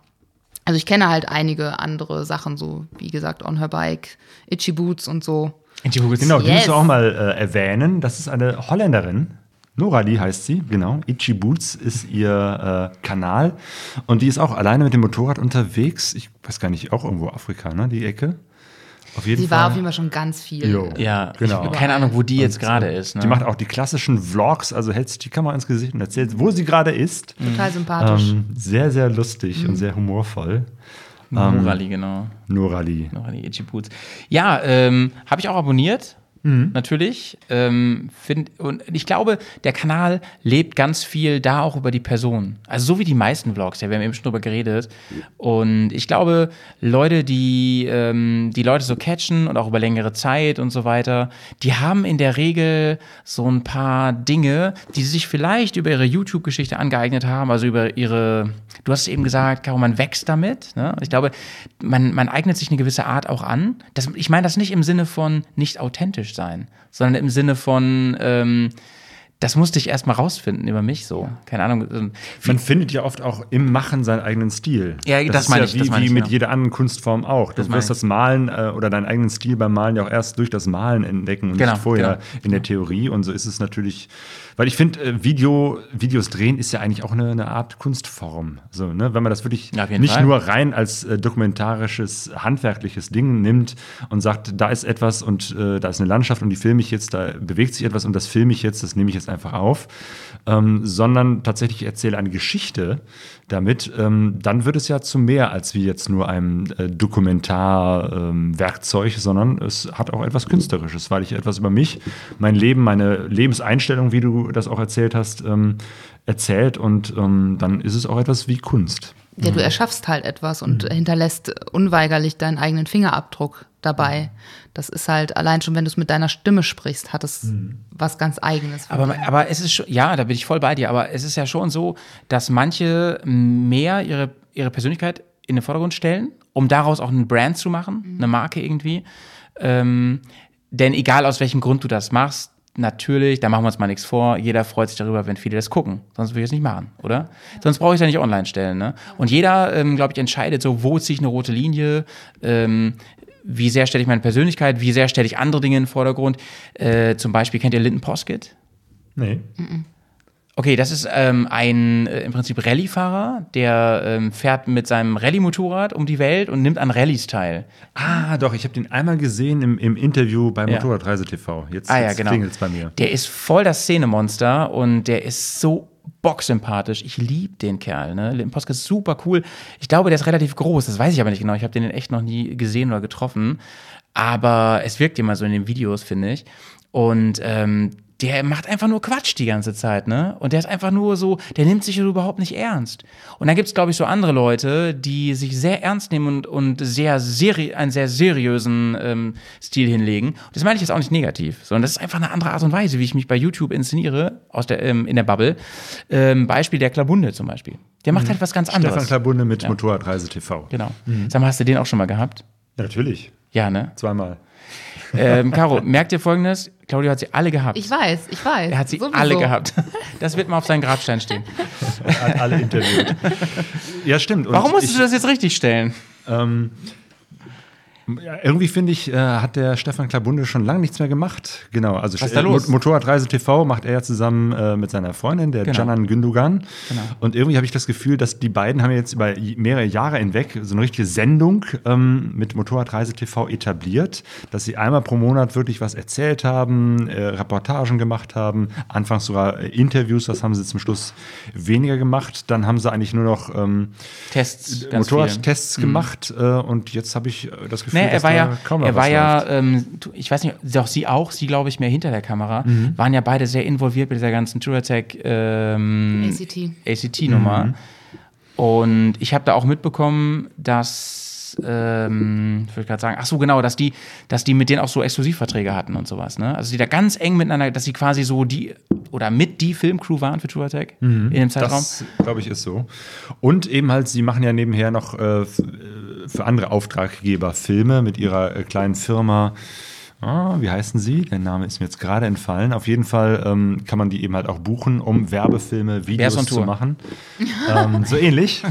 also ich kenne halt einige andere Sachen, so wie gesagt, On Her Bike, Itchy Boots und so. Genau, die Yes. musst du auch mal äh, erwähnen. Das ist eine Holländerin. Norali heißt sie, genau. Itchy Boots ist ihr äh, Kanal. Und die ist auch alleine mit dem Motorrad unterwegs. Ich weiß gar nicht, auch irgendwo Afrika, ne? Die Ecke. Auf jeden Sie Fall. war auf jeden Fall schon ganz viel. Jo. Ja, Genau. ich habe keine Ahnung, wo die jetzt gerade ist. Ne? Die macht auch die klassischen Vlogs, also hält sich die Kamera ins Gesicht und erzählt, wo sie gerade ist. Total sympathisch. Ähm, sehr, sehr lustig Mhm. und sehr humorvoll. Morali, genau. Norali. Itchy Boots. Ja, ähm, habe ich auch abonniert. Natürlich. Ähm, find, und ich glaube, der Kanal lebt ganz viel da auch über die Person. Also so wie die meisten Vlogs, ja, wir haben eben schon drüber geredet. Und ich glaube, Leute, die ähm, die Leute so catchen und auch über längere Zeit und so weiter, die haben in der Regel so ein paar Dinge, die sie sich vielleicht über ihre YouTube-Geschichte angeeignet haben, also über ihre, du hast eben gesagt, Caro, man wächst damit. Ne? Ich glaube, man, man eignet sich eine gewisse Art auch an. Das, ich meine das nicht im Sinne von nicht authentisch sein, sondern im Sinne von, ähm, das musste ich erst mal rausfinden über mich so. Keine Ahnung. ähm, Man findet ja oft auch im Machen seinen eigenen Stil. Ja, das ist meine ja ich, wie, das meine wie ich, mit ja. jeder anderen Kunstform auch. Du meine wirst ich. das Malen äh, oder deinen eigenen Stil beim Malen ja auch erst durch das Malen entdecken und Genau, nicht vorher genau. in der Theorie. Und so ist es natürlich, weil ich finde, äh, Video, Videos drehen ist ja eigentlich auch eine, eine Art Kunstform. So, ne? Wenn man das wirklich Ja, nicht Fall. nur rein als äh, dokumentarisches, handwerkliches Ding nimmt und sagt, da ist etwas und äh, da ist eine Landschaft und die filme ich jetzt, da bewegt sich etwas und das filme ich jetzt, das nehme ich jetzt einfach auf, ähm, sondern tatsächlich erzähle eine Geschichte damit, ähm, dann wird es ja zu mehr als wie jetzt nur einem äh, Dokumentarwerkzeug, sondern es hat auch etwas Künstlerisches, weil ich etwas über mich, mein Leben, meine Lebenseinstellung, wie du das auch erzählt hast, ähm, erzählt und ähm, dann ist es auch etwas wie Kunst. Ja, du erschaffst halt etwas und hinterlässt unweigerlich deinen eigenen Fingerabdruck dabei. Das ist halt, allein schon, wenn du es mit deiner Stimme sprichst, hat es was ganz Eigenes. Aber, aber es ist schon, ja, da bin ich voll bei dir, aber es ist ja schon so, dass manche mehr ihre, ihre Persönlichkeit in den Vordergrund stellen, um daraus auch einen Brand zu machen, eine Marke irgendwie. Ähm, denn egal aus welchem Grund du das machst, natürlich, da machen wir uns mal nichts vor, jeder freut sich darüber, wenn viele das gucken. Sonst würde ich es nicht machen, oder? Sonst brauche ich es ja nicht online stellen. Ne? Und jeder, ähm, glaube ich, entscheidet so, wo ziehe ich eine rote Linie, ähm, wie sehr stelle ich meine Persönlichkeit, wie sehr stelle ich andere Dinge in den Vordergrund. Äh, zum Beispiel, kennt ihr Linton Poskett? Nee. Okay, das ist ähm, ein äh, im Prinzip Rallye-Fahrer, der ähm, fährt mit seinem Rallye-Motorrad um die Welt und nimmt an Rallyes teil. Ah, doch, ich habe den einmal gesehen im, im Interview bei. Motorradreise TV. Jetzt, Ah ja, jetzt genau. klingelt's bei mir. Der ist voll das Szenemonster und der ist so bocksympathisch. Ich liebe den Kerl. Ne? Lim Poske ist super cool. Ich glaube, der ist relativ groß. Das weiß ich aber nicht genau. Ich habe den echt noch nie gesehen oder getroffen. Aber es wirkt immer so in den Videos, finde ich. Und ähm, der macht einfach nur Quatsch die ganze Zeit, ne? Und der ist einfach nur so, der nimmt sich überhaupt nicht ernst. Und dann gibt's, glaube ich, so andere Leute, die sich sehr ernst nehmen und, und sehr seri einen sehr seriösen ähm, Stil hinlegen. Und das meine ich jetzt auch nicht negativ, sondern das ist einfach eine andere Art und Weise, wie ich mich bei YouTube inszeniere, aus der, ähm, in der Bubble. Ähm, Beispiel der Klabunde zum Beispiel. Der macht halt was ganz anderes. Stefan Klabunde mit Motorradreise TV. Genau. Sag mal, hast du den auch schon mal gehabt? Ja, natürlich. Ja, ne? Zweimal. Ähm, Caro, merkt ihr folgendes? Claudio hat sie alle gehabt. Ich weiß, ich weiß. er hat sie Sowieso. alle gehabt. Das wird mal auf seinen Grabstein stehen. Hat alle interviewt. ja, stimmt. Und Warum musstest ich, du das jetzt richtig stellen? Ja, irgendwie finde ich, äh, hat der Stefan Klabunde schon lange nichts mehr gemacht. Genau, also Was äh, Motorradreise TV macht er ja zusammen äh, mit seiner Freundin, der Genau. Canan Gündogan. Genau. Und irgendwie habe ich das Gefühl, dass die beiden haben jetzt über mehrere Jahre hinweg so eine richtige Sendung ähm, mit Motorradreise TV etabliert, dass sie einmal pro Monat wirklich was erzählt haben, äh, Reportagen gemacht haben, anfangs sogar äh, Interviews, das haben sie zum Schluss weniger gemacht. Dann haben sie eigentlich nur noch ähm, Tests. Motorradtests gemacht äh, und jetzt habe ich das Gefühl, Nee, er war ja, er war ja, ähm, ich weiß nicht, doch sie auch, sie glaube ich mehr hinter der Kamera, waren ja beide sehr involviert mit dieser ganzen Tour Attack ähm, ACT. ACT-Nummer. Und ich habe da auch mitbekommen, dass, ähm, ich würde gerade sagen, ach so genau, dass die, dass die mit denen auch so Exklusivverträge hatten und sowas, ne? Also die da ganz eng miteinander, dass sie quasi so die oder mit die Filmcrew waren für Tour Attack in dem Zeitraum. Das, glaube ich, ist so. Und eben halt, sie machen ja nebenher noch äh, für andere Auftraggeber Filme mit ihrer äh, kleinen Firma. Ah, wie heißen sie? Der Name ist mir jetzt gerade entfallen. Auf jeden Fall ähm, kann man die eben halt auch buchen, um Werbefilme, Videos zu machen. ähm, so ähnlich.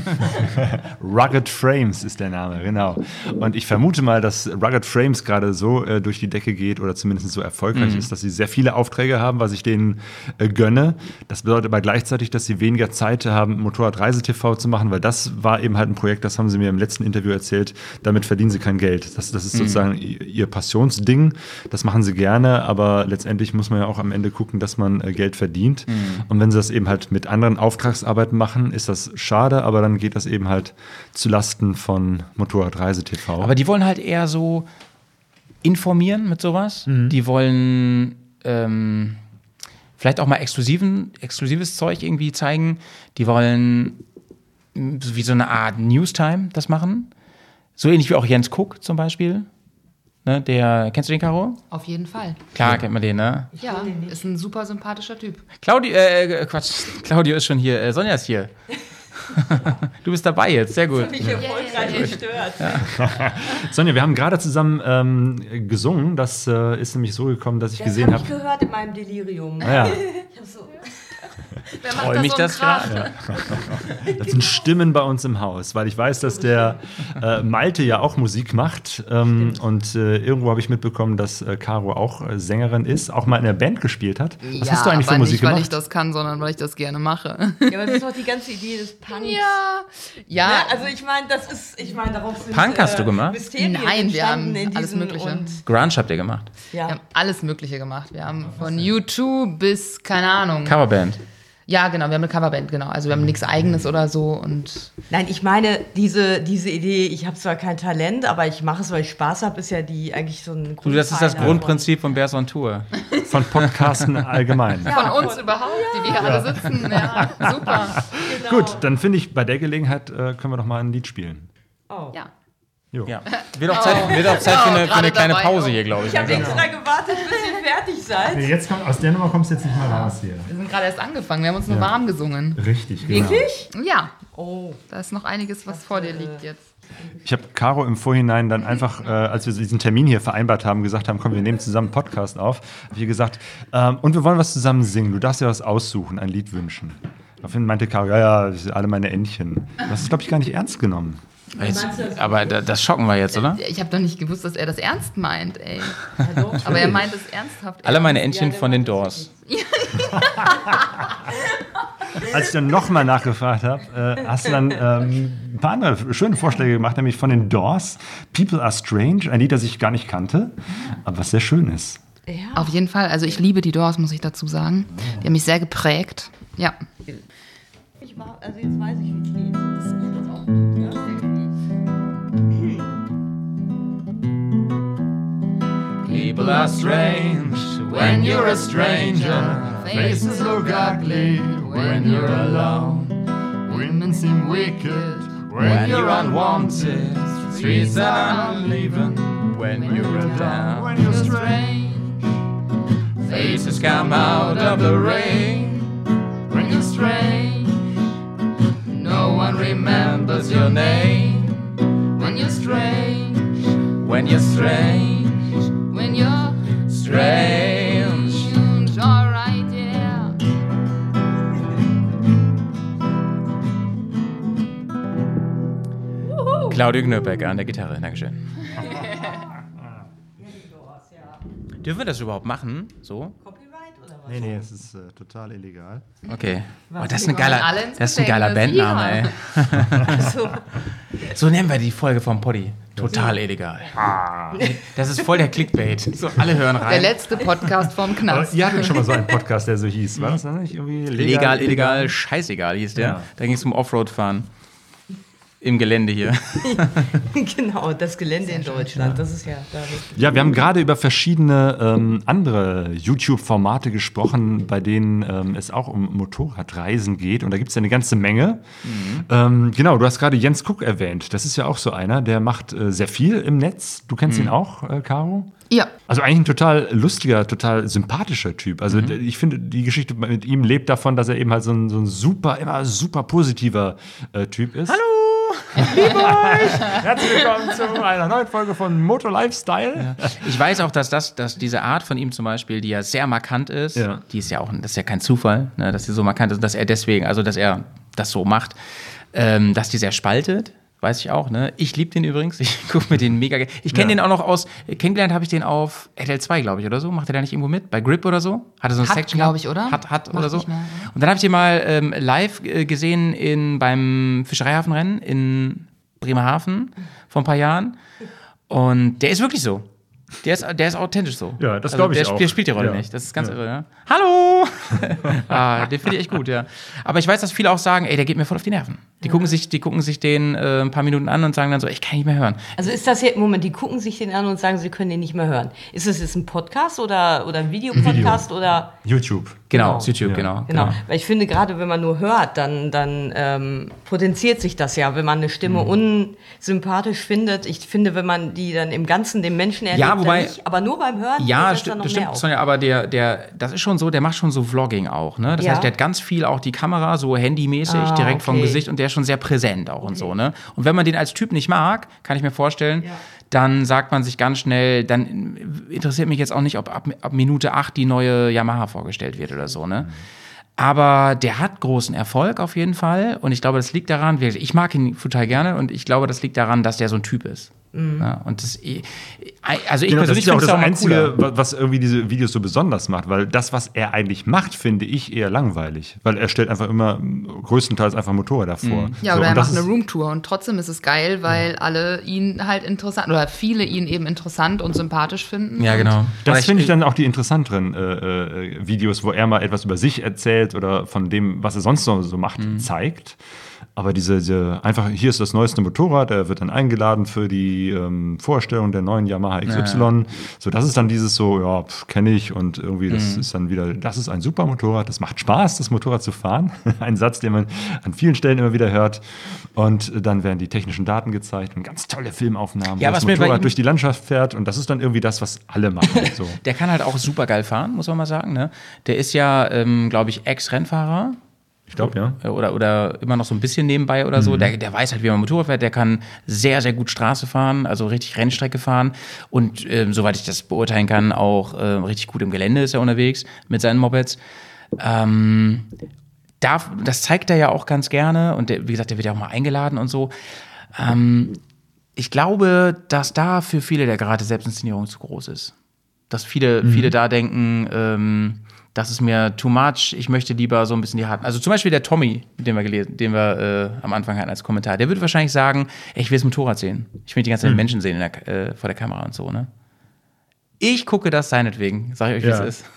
Rugged Frames ist der Name, genau. Und ich vermute mal, dass Rugged Frames gerade so äh, durch die Decke geht oder zumindest so erfolgreich ist, dass sie sehr viele Aufträge haben, was ich denen äh, gönne. Das bedeutet aber gleichzeitig, dass sie weniger Zeit haben, Motorradreise-TV zu machen, weil das war eben halt ein Projekt, das haben sie mir im letzten Interview erzählt, damit verdienen sie kein Geld. Das, das ist sozusagen i- ihr Passionsding. Das machen sie gerne, aber letztendlich muss man ja auch am Ende gucken, dass man äh, Geld verdient. Und wenn sie das eben halt mit anderen Auftragsarbeiten machen, ist das schade, aber dann geht das eben halt zu Lasten von Motorradreise-TV. Aber die wollen halt eher so informieren mit sowas. Mhm. Die wollen ähm, vielleicht auch mal exklusiven, exklusives Zeug irgendwie zeigen. Die wollen wie so eine Art Newstime das machen. So ähnlich wie auch Jens Cook zum Beispiel. Ne, der, kennst du den, Caro? Auf jeden Fall. Klar, kennt man den, ne? Ja, ist ein super sympathischer Typ. Claudio, äh, Quatsch, Claudio ist schon hier, äh, Sonja ist hier. du bist dabei jetzt, sehr gut. mich erfolgreich gestört. Sonja, wir haben gerade zusammen ähm, gesungen. Das äh, ist nämlich so gekommen, dass ich Das gesehen habe ich habe. gehört in meinem Delirium. Ja, Ich hab so, Freu mich das gerade. das sind Stimmen bei uns im Haus, weil ich weiß, dass der äh, Malte ja auch Musik macht. Ähm, und äh, irgendwo habe ich mitbekommen, dass äh, Caro auch äh, Sängerin ist, auch mal in der Band gespielt hat. Was ja, hast du eigentlich für Musik nicht, weil gemacht? ich das kann, sondern weil ich das gerne mache. ja, aber das ist doch die ganze Idee des Punks. Ja, Ja, ja, also ich meine, das ist, ich meine, darauf sind Punk hast du gemacht? Mysterien Nein, wir haben alles Mögliche. Grunge habt ihr gemacht. ja. wir haben alles Mögliche gemacht. Wir haben von U2 bis, keine Ahnung. Coverband. Ja, genau, wir haben eine Coverband, genau. Also wir haben nichts eigenes oder so und Nein, ich meine, diese, diese Idee, ich habe zwar kein Talent, aber ich mache es, weil ich Spaß habe, ist ja die eigentlich so ein Du, das ist das Grundprinzip von Bears on Tour. Von Podcasten allgemein. von uns überhaupt, die wir hier alle sitzen. Ja, super. Genau. Gut, dann finde ich, bei der Gelegenheit äh, können wir doch mal ein Lied spielen. Oh. Ja. Jo. Ja. Wird auch Zeit, wird auch Zeit für, eine, für eine kleine Pause oh. hier, glaube ich. Ich habe extra gewartet, bis ihr fertig seid. Jetzt kommt, aus der Nummer kommst du jetzt nicht mehr raus hier. Wir sind gerade erst angefangen, wir haben uns nur warm gesungen. Richtig, genau. Wirklich? Ja, Oh. da ist noch einiges, was vor dir liegt jetzt. Ich habe Caro im Vorhinein dann einfach, äh, als wir diesen Termin hier vereinbart haben, gesagt haben, komm, wir nehmen zusammen einen Podcast auf, habe ich gesagt, ähm, und wir wollen was zusammen singen. Du darfst dir was aussuchen, ein Lied wünschen. Daraufhin meinte Caro, ja, ja, das sind alle meine Entchen. Das ist, glaube ich, gar nicht ernst genommen. Jetzt, aber da- das schocken wir jetzt, oder? Ich habe doch nicht gewusst, dass er das ernst meint, ey. Ja, doch. Aber er meint es ernsthaft. Alle meine Entchen von den Doors. Als ich dann nochmal nachgefragt habe, äh, hast du dann ähm, ein paar andere schöne Vorschläge gemacht, nämlich von den Doors, People Are Strange, ein Lied, das ich gar nicht kannte, aber was sehr schön ist. Ja. Auf jeden Fall. Also ich liebe die Doors, muss ich dazu sagen. Die haben mich sehr geprägt. Ja. Ich mach, also jetzt weiß ich, wie es geht. People are strange when you're a stranger. Faces look ugly when you're alone. Women seem wicked when you're unwanted. Streets are uneven when you're down. When you're strange, faces come out of the rain. When you're strange, no one remembers your name. When you're strange, when you're strange, When you're strange. alright, yeah. Claudio Knöbecker an der Gitarre, Dankeschön. Dürfen wir das überhaupt machen? So? Copyright oder was? Nee, nee, es ist äh, total illegal. Okay. Oh, das ist ein geiler, das ist ein geiler. Bandname, ey. So nennen wir die Folge vom Poddy. Total illegal. Das ist voll der Clickbait. So, alle hören Der rein. letzte Podcast vom Knast. ihr hattet schon mal so einen Podcast, der so hieß. War das nicht irgendwie Legal, illegal, scheißegal hieß der. Ja. Da ging es um Offroad-Fahren. Im Gelände hier. genau, das Gelände in Deutschland. Das ist ja da. Ja, wir haben gerade über verschiedene ähm, andere YouTube-Formate gesprochen, bei denen ähm, es auch um Motorradreisen geht. Und da gibt es ja eine ganze Menge. Ähm, genau, du hast gerade Jens Cook erwähnt. Das ist ja auch so einer, der macht äh, sehr viel im Netz. Du kennst ihn auch, äh, Caro? Ja. Also eigentlich ein total lustiger, total sympathischer Typ. Also d- ich finde, die Geschichte mit ihm lebt davon, dass er eben halt so ein, so ein super, immer super positiver äh, Typ ist. Hallo! Liebe euch! Herzlich willkommen zu einer neuen Folge von Motor Lifestyle. Ich weiß auch, dass, das, dass diese Art von ihm zum Beispiel, die ja sehr markant ist, Ja. die ist ja auch, das ist ja kein Zufall, ne, dass sie so markant ist, dass er deswegen, also dass er das so macht, ähm, dass die sehr spaltet. Weiß ich auch, ne? Ich liebe den übrigens. Ich gucke mir den mega. ge- Ich kenne Ja. den auch noch aus. Kennengelernt habe ich den auf RTL 2, glaube ich, oder so. Macht er da nicht irgendwo mit? Bei Grip oder so? Hat er so eine Hat, Section? glaub gehabt? ich, oder? Hat, hat Macht oder so. nicht mehr, ja. Und dann habe ich den mal ähm, live äh, gesehen in, beim Fischereihafenrennen in Bremerhaven vor ein paar Jahren. Und der ist wirklich so. Der ist, der ist authentisch so. Also Ja, das glaub ich der, auch. Der spielt die Rolle Ja. nicht. Das ist ganz Ja. irre, ja. Hallo! ah, den finde ich echt gut, ja. Aber ich weiß, dass viele auch sagen, ey, der geht mir voll auf die Nerven. Die, gucken, sich, die gucken sich den äh, ein paar Minuten an und sagen dann so, ich kann nicht mehr hören. Also ist das jetzt, Moment, die gucken sich den an und sagen, sie können den nicht mehr hören. Ist das jetzt ein Podcast oder, oder ein Videopodcast oder? YouTube. Genau, Genau. YouTube, Ja. genau. Genau, weil ich finde, gerade wenn man nur hört, dann, dann ähm, potenziert sich das ja, wenn man eine Stimme unsympathisch findet. Ich finde, wenn man die dann im Ganzen dem Menschen erlebt, Ja, wobei- dann nicht, aber nur beim Hören Ja, das sti dann noch bestimmt, mehr auf. Sonja, aber der, der, das ist schon so, der macht schon so Vlogging auch, ne? Das Ja. heißt, der hat ganz viel auch die Kamera, so handymäßig, Ah, direkt vom okay. Gesicht und der ist schon sehr präsent auch und so, ne? Und wenn man den als Typ nicht mag, kann ich mir vorstellen, dann sagt man sich ganz schnell, dann interessiert mich jetzt auch nicht, ob ab, ab Minute 8 die neue Yamaha vorgestellt wird oder so, ne? Aber der hat großen Erfolg auf jeden Fall. Und ich glaube, das liegt daran, ich mag ihn total gerne und ich glaube, das liegt daran, dass der so ein Typ ist. Ja, und das, also ich Genau, das persönlich ist ja auch das Einzige, cooler. wa- was irgendwie diese Videos so besonders macht, weil das, was er eigentlich macht, finde ich eher langweilig, weil er stellt einfach immer m, größtenteils einfach Motorräder vor. Mhm. Ja, So, oder er und das macht eine ist- Roomtour und trotzdem ist es geil, weil alle ihn halt interessant oder viele ihn eben interessant und sympathisch finden. Ja, genau. Das finde ich dann auch die interessanteren äh, äh, Videos, wo er mal etwas über sich erzählt oder von dem, was er sonst noch so macht, Mhm. zeigt. Aber diese, diese einfach, hier ist das neueste Motorrad, er wird dann eingeladen für die ähm, Vorstellung der neuen Yamaha XY. So, das ist dann dieses so, ja, kenne ich und irgendwie, das Mhm. ist dann wieder, das ist ein super Motorrad, das macht Spaß, das Motorrad zu fahren. ein Satz, den man an vielen Stellen immer wieder hört. Und dann werden die technischen Daten gezeigt und ganz tolle Filmaufnahmen, Ja, wo das Motorrad durch die Landschaft fährt und das ist dann irgendwie das, was alle machen. So. Der kann halt auch super geil fahren, muss man mal sagen. Ne? Der ist ja, ähm, glaube ich, Ex-Rennfahrer. Ich glaube, ja. Oder, oder immer noch so ein bisschen nebenbei oder Mhm. so. Der, der weiß halt, wie man Motorrad fährt. Der kann sehr, sehr gut Straße fahren, also richtig Rennstrecke fahren. Und ähm, soweit ich das beurteilen kann, auch äh, richtig gut im Gelände ist er unterwegs mit seinen Mopeds. Ähm, darf, das zeigt er ja auch ganz gerne. Und der, wie gesagt, der wird ja auch mal eingeladen und so. Ähm, ich glaube, dass da für viele der Grad der Selbstinszenierung zu groß ist. Dass viele, Mhm. viele da denken, ähm, das ist mir too much, ich möchte lieber so ein bisschen die harten. Also zum Beispiel der Tommy, den wir gelesen, den wir äh, am Anfang hatten als Kommentar, der würde wahrscheinlich sagen, ey, ich will das Motorrad sehen. Ich will die ganze Zeit Menschen sehen in der, äh, vor der Kamera und so, ne? Ich gucke das seinetwegen, sag ich euch, wie Ja. es ist.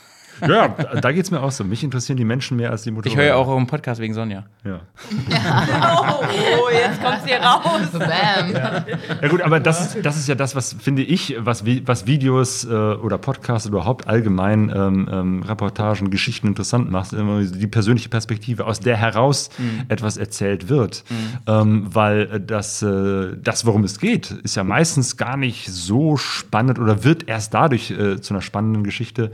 Ja, da geht es mir auch so. Mich interessieren die Menschen mehr als die Motorräder. Ich höre ja auch euren Podcast wegen Sonja. Ja. Oh, oh, jetzt kommt's hier raus. Bam. Ja gut, aber das, ist- das ist ja das, was finde ich, was, was Videos äh, oder Podcasts oder überhaupt allgemein ähm, ähm, Reportagen, Geschichten interessant macht, immer die persönliche Perspektive, aus der heraus etwas erzählt wird. Ähm, weil äh, das, äh, das, worum es geht, ist ja meistens gar nicht so spannend oder wird erst dadurch äh, zu einer spannenden Geschichte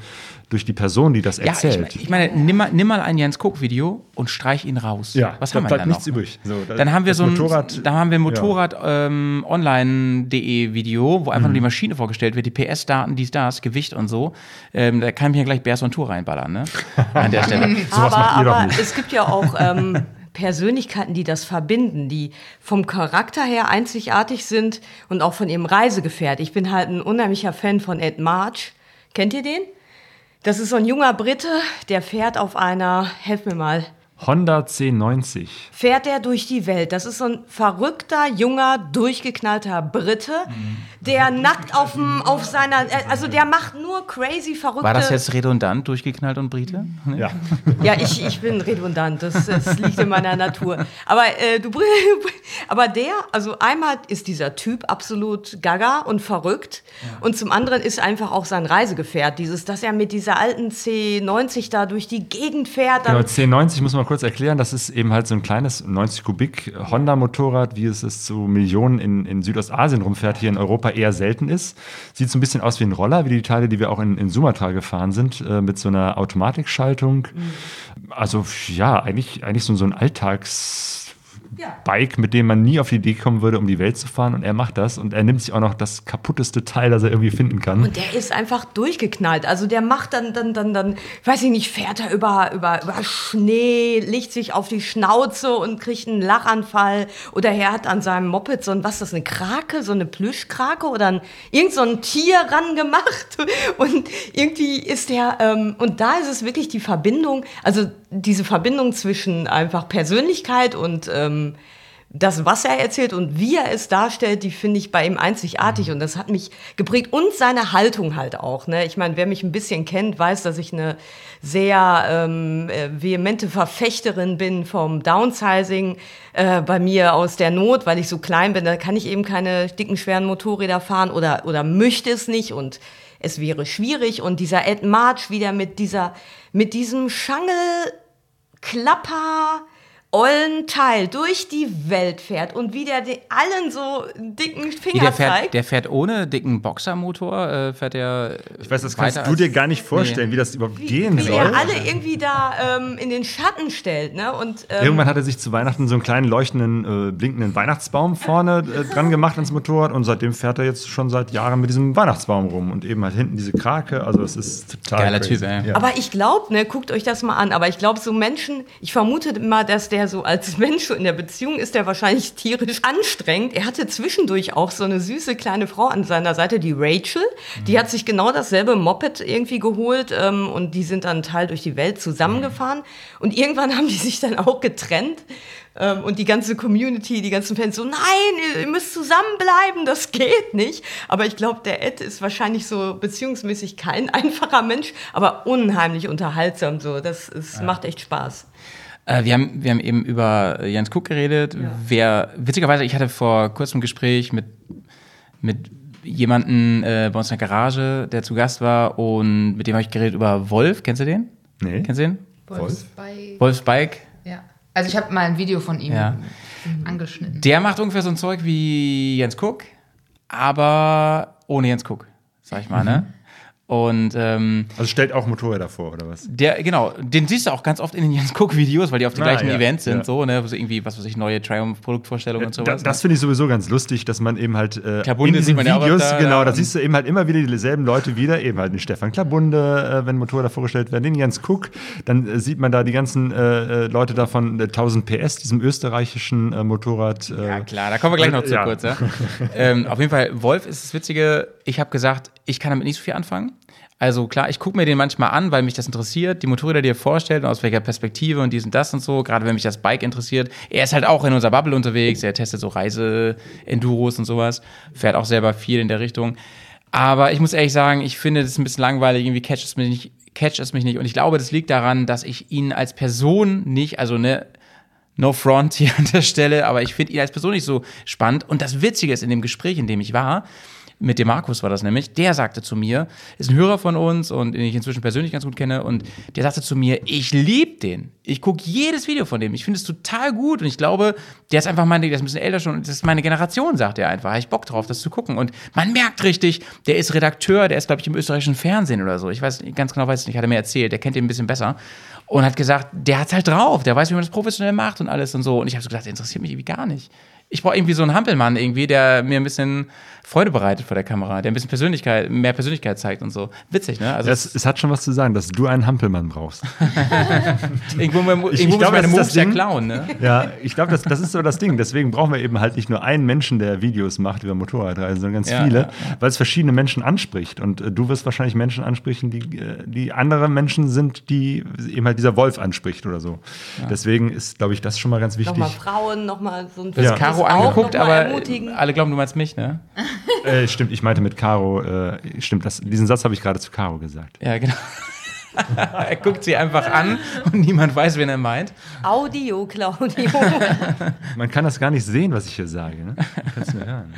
durch die Person, die das Ja, ich, erzählt. ich meine, nimm mal, nimm mal ein Jens Cook-Video und streich ihn raus. Ja, was da haben wir bleibt dann nichts noch? übrig. So, da- dann haben wir das so ein Motorrad- dann haben wir ein Ja. Motorrad ähm, online.de Video, wo einfach Mhm. nur die Maschine vorgestellt wird, die PS-Daten, dies, das, Gewicht und so. Ähm, da kann ich mir gleich Bears on Tour reinballern, ne? An der Stelle. Sowas aber macht ihr doch aber nicht. es gibt ja auch ähm, Persönlichkeiten, die das verbinden, die vom Charakter her einzigartig sind und auch von ihrem Reisegefährt. Ich bin halt ein unheimlicher Fan von Ed March. Kennt ihr den? Das ist so ein junger Brite, der fährt auf einer, helf mir mal, Honda C90. fährt er durch die Welt. Das ist so ein verrückter, junger, durchgeknallter Brite, der nackt auf, dem, auf seiner, äh, also der macht nur crazy, verrückte... War das jetzt redundant, durchgeknallt und Brite? Ja. Ja, ich, ich bin redundant, das, das liegt in meiner Natur. Aber äh, du, aber der, also einmal ist dieser Typ absolut gaga und verrückt und zum anderen ist einfach auch sein Reisegefährt, dieses, dass er mit dieser alten C90 da durch die Gegend fährt. Genau, Dann, C90 muss man kurz erklären, das ist eben halt so ein kleines 90 Kubik Honda-Motorrad, wie es es zu Millionen in, in Südostasien rumfährt, hier in Europa eher selten ist. Sieht so ein bisschen aus wie ein Roller, wie die Teile, die wir auch in, in Sumatra gefahren sind, äh, mit so einer Automatikschaltung. Also ja, eigentlich, eigentlich so, so ein Alltags... Ja. Bike, mit dem man nie auf die Idee kommen würde, um die Welt zu fahren. Und er macht das. Und er nimmt sich auch noch das kaputteste Teil, das er irgendwie finden kann. Und der ist einfach durchgeknallt. Also der macht dann, dann, dann, dann, weiß ich nicht, fährt er über, über, über Schnee, legt sich auf die Schnauze und kriegt einen Lachanfall. Oder er hat an seinem Moped so ein, was ist das, eine Krake, so eine Plüschkrake oder ein, irgend so ein Tier ran gemacht. Und irgendwie ist der, ähm, und da ist es wirklich die Verbindung, also diese Verbindung zwischen einfach Persönlichkeit und ähm, das, was er erzählt und wie er es darstellt, die finde ich bei ihm einzigartig und das hat mich geprägt und seine Haltung halt auch. Ne? Ich meine, wer mich ein bisschen kennt, weiß, dass ich eine sehr ähm, äh, vehemente Verfechterin bin vom Downsizing äh, bei mir aus der Not, weil ich so klein bin, da kann ich eben keine dicken, schweren Motorräder fahren oder, oder möchte es nicht und es wäre schwierig und dieser Ed March wieder mit dieser, mit diesem Schangel Klapper ollen Teil durch die Welt fährt und wie der den allen so dicken Wie, Finger der, fährt, zeigt. der fährt ohne dicken Boxermotor, äh, fährt der. ich weiß, das kannst du dir gar nicht vorstellen, wie das überhaupt gehen wie soll. er alle irgendwie da ähm, in den Schatten stellt, ne? Und ähm, Irgendwann hat er sich zu Weihnachten so einen kleinen leuchtenden, äh, blinkenden Weihnachtsbaum vorne äh, dran gemacht ans Motorrad und seitdem fährt er jetzt schon seit Jahren mit diesem Weihnachtsbaum rum und eben halt hinten diese Krake. Also es ist total Geiler crazy. Typ, ey. Ja. Aber ich glaube, ne, guckt euch das mal an, aber ich glaube, so Menschen, ich vermute immer, dass der so als Mensch so in der Beziehung ist, der wahrscheinlich tierisch anstrengend. Er hatte zwischendurch auch so eine süße kleine Frau an seiner Seite, die Rachel. Die hat sich genau dasselbe Moped irgendwie geholt ähm, und die sind dann Teil durch die Welt zusammengefahren. Und irgendwann haben die sich dann auch getrennt. Ähm, und die ganze Community, die ganzen Fans so, nein, ihr, müsst zusammenbleiben, das geht nicht. Aber ich glaube, der Ed ist wahrscheinlich so beziehungsmäßig kein einfacher Mensch, aber unheimlich unterhaltsam so. Das ist, macht echt Spaß. Äh, wir, haben, wir haben eben über Jens Cook geredet. Wer, witzigerweise, ich hatte vor kurzem ein Gespräch mit, mit jemandem äh, bei uns in der Garage, der zu Gast war und mit dem habe ich geredet über Wolf. Kennst du den? Nee. Kennst du den? Wolf? Bei, Wolfs Bike. ja. Also ich habe mal ein Video von ihm Ja. angeschnitten. Der macht ungefähr so ein Zeug wie Jens Cook, aber ohne Jens Cook, sag ich mal, ne? Und ähm, Also stellt auch Motorräder vor, oder was? der, genau, den siehst du auch ganz oft in den Jens Cook-Videos, weil die auf den Ah, gleichen ja, Events sind, ja. so, ne? Wo so irgendwie, was weiß ich, neue Triumph-Produktvorstellungen und Da, sowas. das finde ich sowieso ganz lustig, dass man eben halt äh, Klabunde in sieht diesen man ja auch Videos, genau, ja. da siehst du eben halt immer wieder dieselben Leute wieder, eben halt den Stefan Klabunde, äh, wenn Motorräder vorgestellt werden, den Jens Cook, dann äh, sieht man da die ganzen äh, äh, Leute da von äh, 1000 PS, diesem österreichischen äh, Motorrad. Äh, Ja, klar, da kommen wir gleich noch zu kurz. Ähm, auf jeden Fall, Wolf ist das Witzige. Ich habe gesagt, ich kann damit nicht so viel anfangen. Also klar, ich gucke mir den manchmal an, weil mich das interessiert, die Motorräder, die er vorstellt und aus welcher Perspektive und dies und das und so, gerade wenn mich das Bike interessiert. Er ist halt auch in unserer Bubble unterwegs, er testet so Reise-Enduros und sowas, fährt auch selber viel in der Richtung. Aber ich muss ehrlich sagen, ich finde das ein bisschen langweilig, irgendwie catcht es mich nicht, catcht es mich nicht. Und ich glaube, das liegt daran, dass ich ihn als Person nicht, also ne, no front hier an der Stelle, aber ich finde ihn als Person nicht so spannend. Und das Witzige ist, in dem Gespräch, in dem ich war, mit dem Markus war das nämlich, der sagte zu mir, ist ein Hörer von uns und den ich inzwischen persönlich ganz gut kenne und der sagte zu mir, ich liebe den. Ich gucke jedes Video von dem. Ich finde es total gut und ich glaube, der ist einfach meine, der ist ein bisschen älter schon, das ist meine Generation, sagt er einfach. Habe ich Bock drauf, das zu gucken. Und man merkt richtig, der ist Redakteur, der ist, glaube ich, im österreichischen Fernsehen oder so. Ich weiß ganz genau, weiß nicht, hat er mir erzählt, der kennt ihn ein bisschen besser und hat gesagt, der hat's halt drauf, der weiß, wie man das professionell macht und alles und so. Und ich habe so gedacht, der interessiert mich irgendwie gar nicht. Ich brauche irgendwie so einen Hampelmann irgendwie, der mir ein bisschen Freude bereitet vor der Kamera, der ein bisschen Persönlichkeit, mehr Persönlichkeit zeigt und so. Witzig, ne? Also Es, es hat schon was zu sagen, dass du einen Hampelmann brauchst. irgendwo, irgendwo ich muss glaub, meine das ist das Moves ja klauen, ne? Ja, ich glaube, das, das ist so das Ding. Deswegen brauchen wir eben halt nicht nur einen Menschen, der Videos macht über Motorradreisen, sondern ganz Ja, viele, ja, weil es verschiedene Menschen anspricht. Und äh, du wirst wahrscheinlich Menschen ansprechen, die, äh, die andere Menschen sind, die eben halt dieser Wolf anspricht oder so. Deswegen ist, glaube ich, das schon mal ganz wichtig. Nochmal Frauen, nochmal so ein Ja. Das Caro auch angeguckt, aber ermutigen. alle glauben, du meinst mich, ne? Äh, stimmt, ich meinte mit Caro, äh, stimmt, das, diesen Satz habe ich gerade zu Caro gesagt. Ja, genau. er guckt sie einfach an und niemand weiß, wen er meint. Audio, Claudio. Man kann das gar nicht sehen, was ich hier sage. Ne? Man kann's nur hören.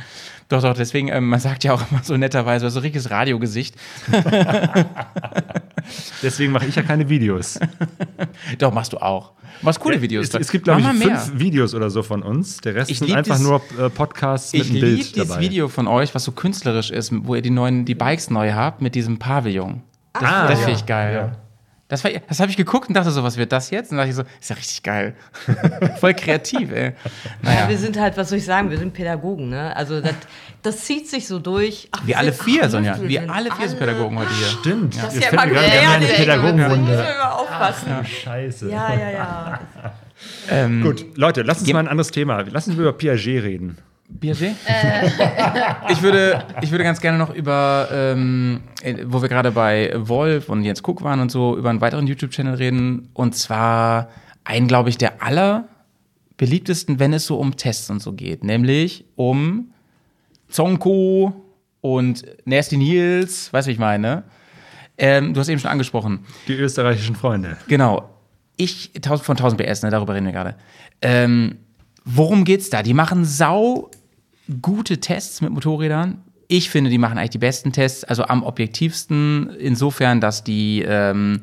Doch, doch, deswegen, ähm, man sagt ja auch immer so netterweise, so richtiges Radiogesicht. Deswegen mache ich ja keine Videos. Doch, machst du auch. Machst coole Videos. Es, es gibt, glaube ich, fünf Videos oder so von uns. Der Rest Ich sind einfach dies- nur äh, Podcasts mit Ich einem liebe Bild dieses dabei. Video von euch, was so künstlerisch ist, wo ihr die neuen, die Bikes neu habt mit diesem Pavillon. Das, Ah, das ja. finde ich geil. Ja. Das, war- das habe ich geguckt und dachte so, was wird das jetzt? Und dachte ich so, ist ja richtig geil. Voll kreativ, ey. Ja, Naja. wir sind halt, was soll ich sagen, wir sind Pädagogen, ne? Also das, das zieht sich so durch. Ach, Wir alle vier, ach, Sonja. wir alle vier sind alle- Pädagogen heute hier. Stimmt. Das Jetzt ist ja fällt immer mir gerade, wir haben ja eine gefährlich. Da Pädagogenrunde. müssen wir aufpassen. Scheiße. Ja, ja, ja. Ähm, Gut, Leute, lasst uns mal ein anderes Thema. Lass uns über Piaget reden. Piaget? ich, würde, ich würde ganz gerne noch über, ähm, äh, wo wir gerade bei Wolf und Jens Cook waren und so, über einen weiteren YouTube-Channel reden. Und zwar einen, glaube ich, der allerbeliebtesten, wenn es so um Tests und so geht. Nämlich um Zonko und Nasty Nils, weißt du, wie ich meine? Ähm, du hast eben schon angesprochen. Die österreichischen Freunde. Genau. Ich, 1000 von 1000 PS, ne, darüber reden wir gerade. Ähm, worum geht's da? Die machen sau gute Tests mit Motorrädern. Ich finde, die machen eigentlich die besten Tests, also am objektivsten, insofern, dass die ähm,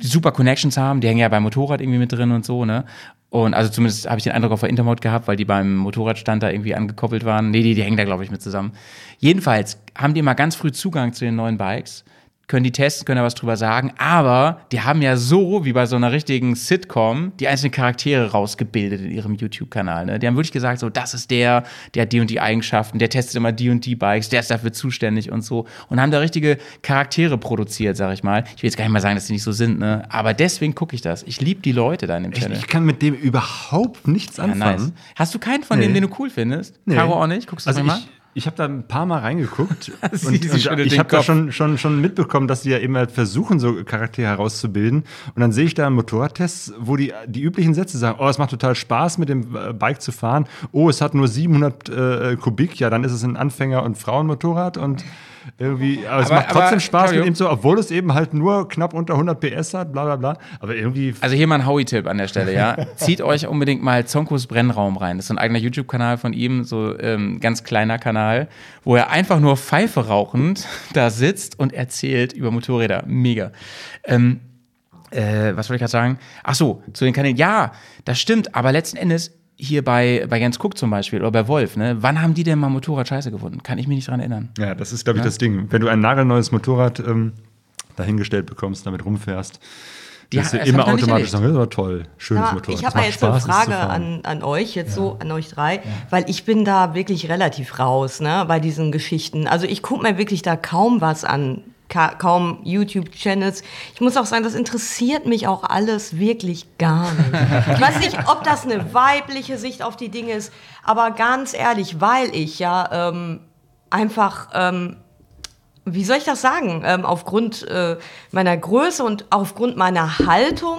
super Connections haben. Die hängen ja beim Motorrad irgendwie mit drin und so, ne? Und also zumindest habe ich den Eindruck auf der Intermod gehabt, weil die beim Motorradstand da irgendwie angekoppelt waren. Nee, die, die hängen da, glaube ich, mit zusammen. Jedenfalls haben die mal ganz früh Zugang zu den neuen Bikes, können die testen, können da was drüber sagen, aber die haben ja so, wie bei so einer richtigen Sitcom, die einzelnen Charaktere rausgebildet in ihrem YouTube-Kanal. Ne? Die haben wirklich gesagt, so, das ist der, der hat die und die Eigenschaften, der testet immer die und die Bikes, der ist dafür zuständig und so. Und haben da richtige Charaktere produziert, sag ich mal. Ich will jetzt gar nicht mal sagen, dass die nicht so sind, ne? Aber deswegen gucke ich das. Ich liebe die Leute da in dem Ich, Channel. ich kann mit dem überhaupt nichts Ja, anfangen. nice. Hast du keinen von Nee. denen, den du cool findest? Nee. Caro auch nicht? Guckst du das also mal? ich, ich habe da ein paar Mal reingeguckt und, und ich habe da schon, schon, schon mitbekommen, dass die ja eben halt versuchen, so Charaktere herauszubilden. Und dann sehe ich da Motorradtests, wo die die üblichen Sätze sagen, oh, es macht total Spaß, mit dem äh, Bike zu fahren. Oh, es hat nur 700 äh, Kubik, ja, dann ist es ein Anfänger- und Frauenmotorrad und irgendwie, aber es Aber- macht trotzdem aber, Spaß Claudio- mit ihm so, obwohl es eben halt nur knapp unter 100 PS hat, bla bla bla. Aber irgendwie Also hier mal ein Howie-Tipp an der Stelle, ja. Zieht euch unbedingt mal Zonkos Brennraum rein. Das ist so ein eigener YouTube-Kanal von ihm, so ähm, ganz kleiner Kanal, wo er einfach nur Pfeife rauchend da sitzt und erzählt über Motorräder. Mega. Ähm, äh, was wollte ich gerade sagen? Ach so, zu den Kanälen. Ja, das stimmt, aber letzten Endes hier bei, bei Jens Cook zum Beispiel oder bei Wolf, ne? Wann haben die denn mal Motorrad scheiße gefunden? Kann ich mich nicht dran erinnern. Ja, das ist, glaube ich, das Ding. Wenn du ein nagelneues Motorrad ähm, dahingestellt bekommst, damit rumfährst, Ja, wirst du immer automatisch sagen, das war toll, schönes Aber Motorrad. ich habe mal jetzt eine Spaß, zu Frage an, an euch, jetzt so, an euch drei, weil ich bin da wirklich relativ raus, ne, bei diesen Geschichten. Also ich gucke mir wirklich da kaum was an, ka kaum YouTube-Channels. Ich muss auch sagen, das interessiert mich auch alles wirklich gar nicht. Ich weiß nicht, ob das eine weibliche Sicht auf die Dinge ist, aber ganz ehrlich, weil ich ja ähm, einfach ähm, wie soll ich das sagen? Ähm, aufgrund äh, meiner Größe und aufgrund meiner Haltung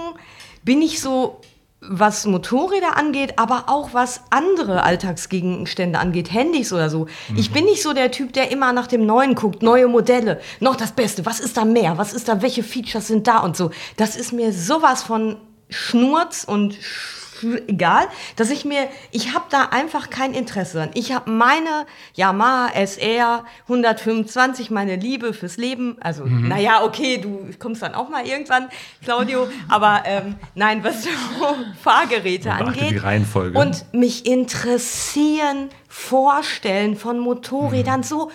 bin ich so was Motorräder angeht, aber auch was andere Alltagsgegenstände angeht, Handys oder so. Ich bin nicht so der Typ, der immer nach dem Neuen guckt, neue Modelle, noch das Beste, was ist da mehr, was ist da, welche Features sind da und so. Das ist mir sowas von Schnurz und Sch egal, dass ich mir, ich habe da einfach kein Interesse dran. Ich habe meine Yamaha SR 125, meine Liebe fürs Leben. Also, naja, okay, du kommst dann auch mal irgendwann, Claudio. Aber ähm, nein, was so Fahrgeräte angeht. die Reihenfolge. Und mich interessieren Vorstellen von Motorrädern so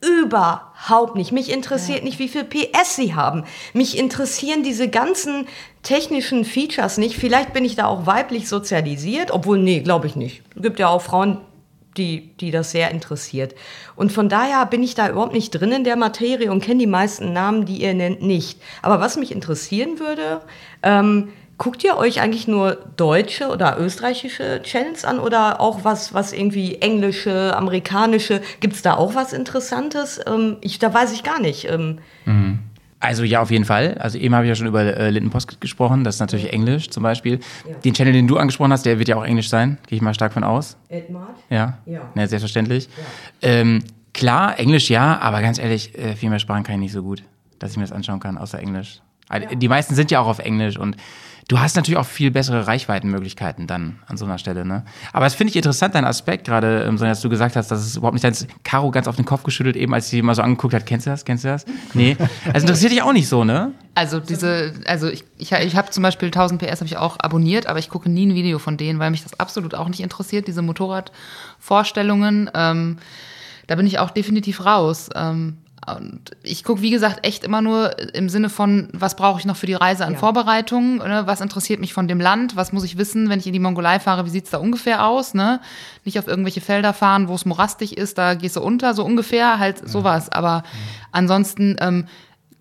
überhaupt nicht. Mich interessiert nicht, wie viel PS sie haben. Mich interessieren diese ganzen technischen Features nicht. Vielleicht bin ich da auch weiblich sozialisiert, obwohl, nee, glaube ich nicht. Es gibt ja auch Frauen, die, die das sehr interessiert. Und von daher bin ich da überhaupt nicht drin in der Materie und kenne die meisten Namen, die ihr nennt, nicht. Aber was mich interessieren würde, ähm, guckt ihr euch eigentlich nur deutsche oder österreichische Channels an oder auch was, was irgendwie englische, amerikanische? Gibt es da auch was Interessantes? Ähm, ich, da weiß ich gar nicht. Ähm, Also ja, auf jeden Fall. Also eben habe ich ja schon über äh, Linton Post gesprochen, das ist natürlich Englisch zum Beispiel. Den Channel, den du angesprochen hast, der wird ja auch Englisch sein, gehe ich mal stark von aus. Edmard? Ja, Ja. ja selbstverständlich. Ähm, klar, Englisch ja, aber ganz ehrlich, äh, viel mehr Sprachen kann ich nicht so gut, dass ich mir das anschauen kann, außer Englisch. Also, Die meisten sind ja auch auf Englisch und du hast natürlich auch viel bessere Reichweitenmöglichkeiten dann an so einer Stelle. Ne? Aber es finde ich interessant, dein Aspekt gerade, ähm, dass du gesagt hast, dass es überhaupt nicht dein Caro ganz auf den Kopf geschüttelt, eben als sie mal so angeguckt hat, kennst du das, kennst du das? Nee, also interessiert dich auch nicht so, ne? Also diese, also ich, ich, ich habe zum Beispiel 1000 PS habe ich auch abonniert, aber ich gucke nie ein Video von denen, weil mich das absolut auch nicht interessiert, diese Motorradvorstellungen. Ähm, da bin ich auch definitiv raus. Ähm, und ich gucke, wie gesagt, echt immer nur im Sinne von, was brauche ich noch für die Reise an Ja. Vorbereitungen, ne? was interessiert mich von dem Land, was muss ich wissen, wenn ich in die Mongolei fahre, wie sieht's da ungefähr aus, ne? Nicht auf irgendwelche Felder fahren, wo es morastig ist, da gehst du unter, so ungefähr, halt sowas. Aber ansonsten ähm,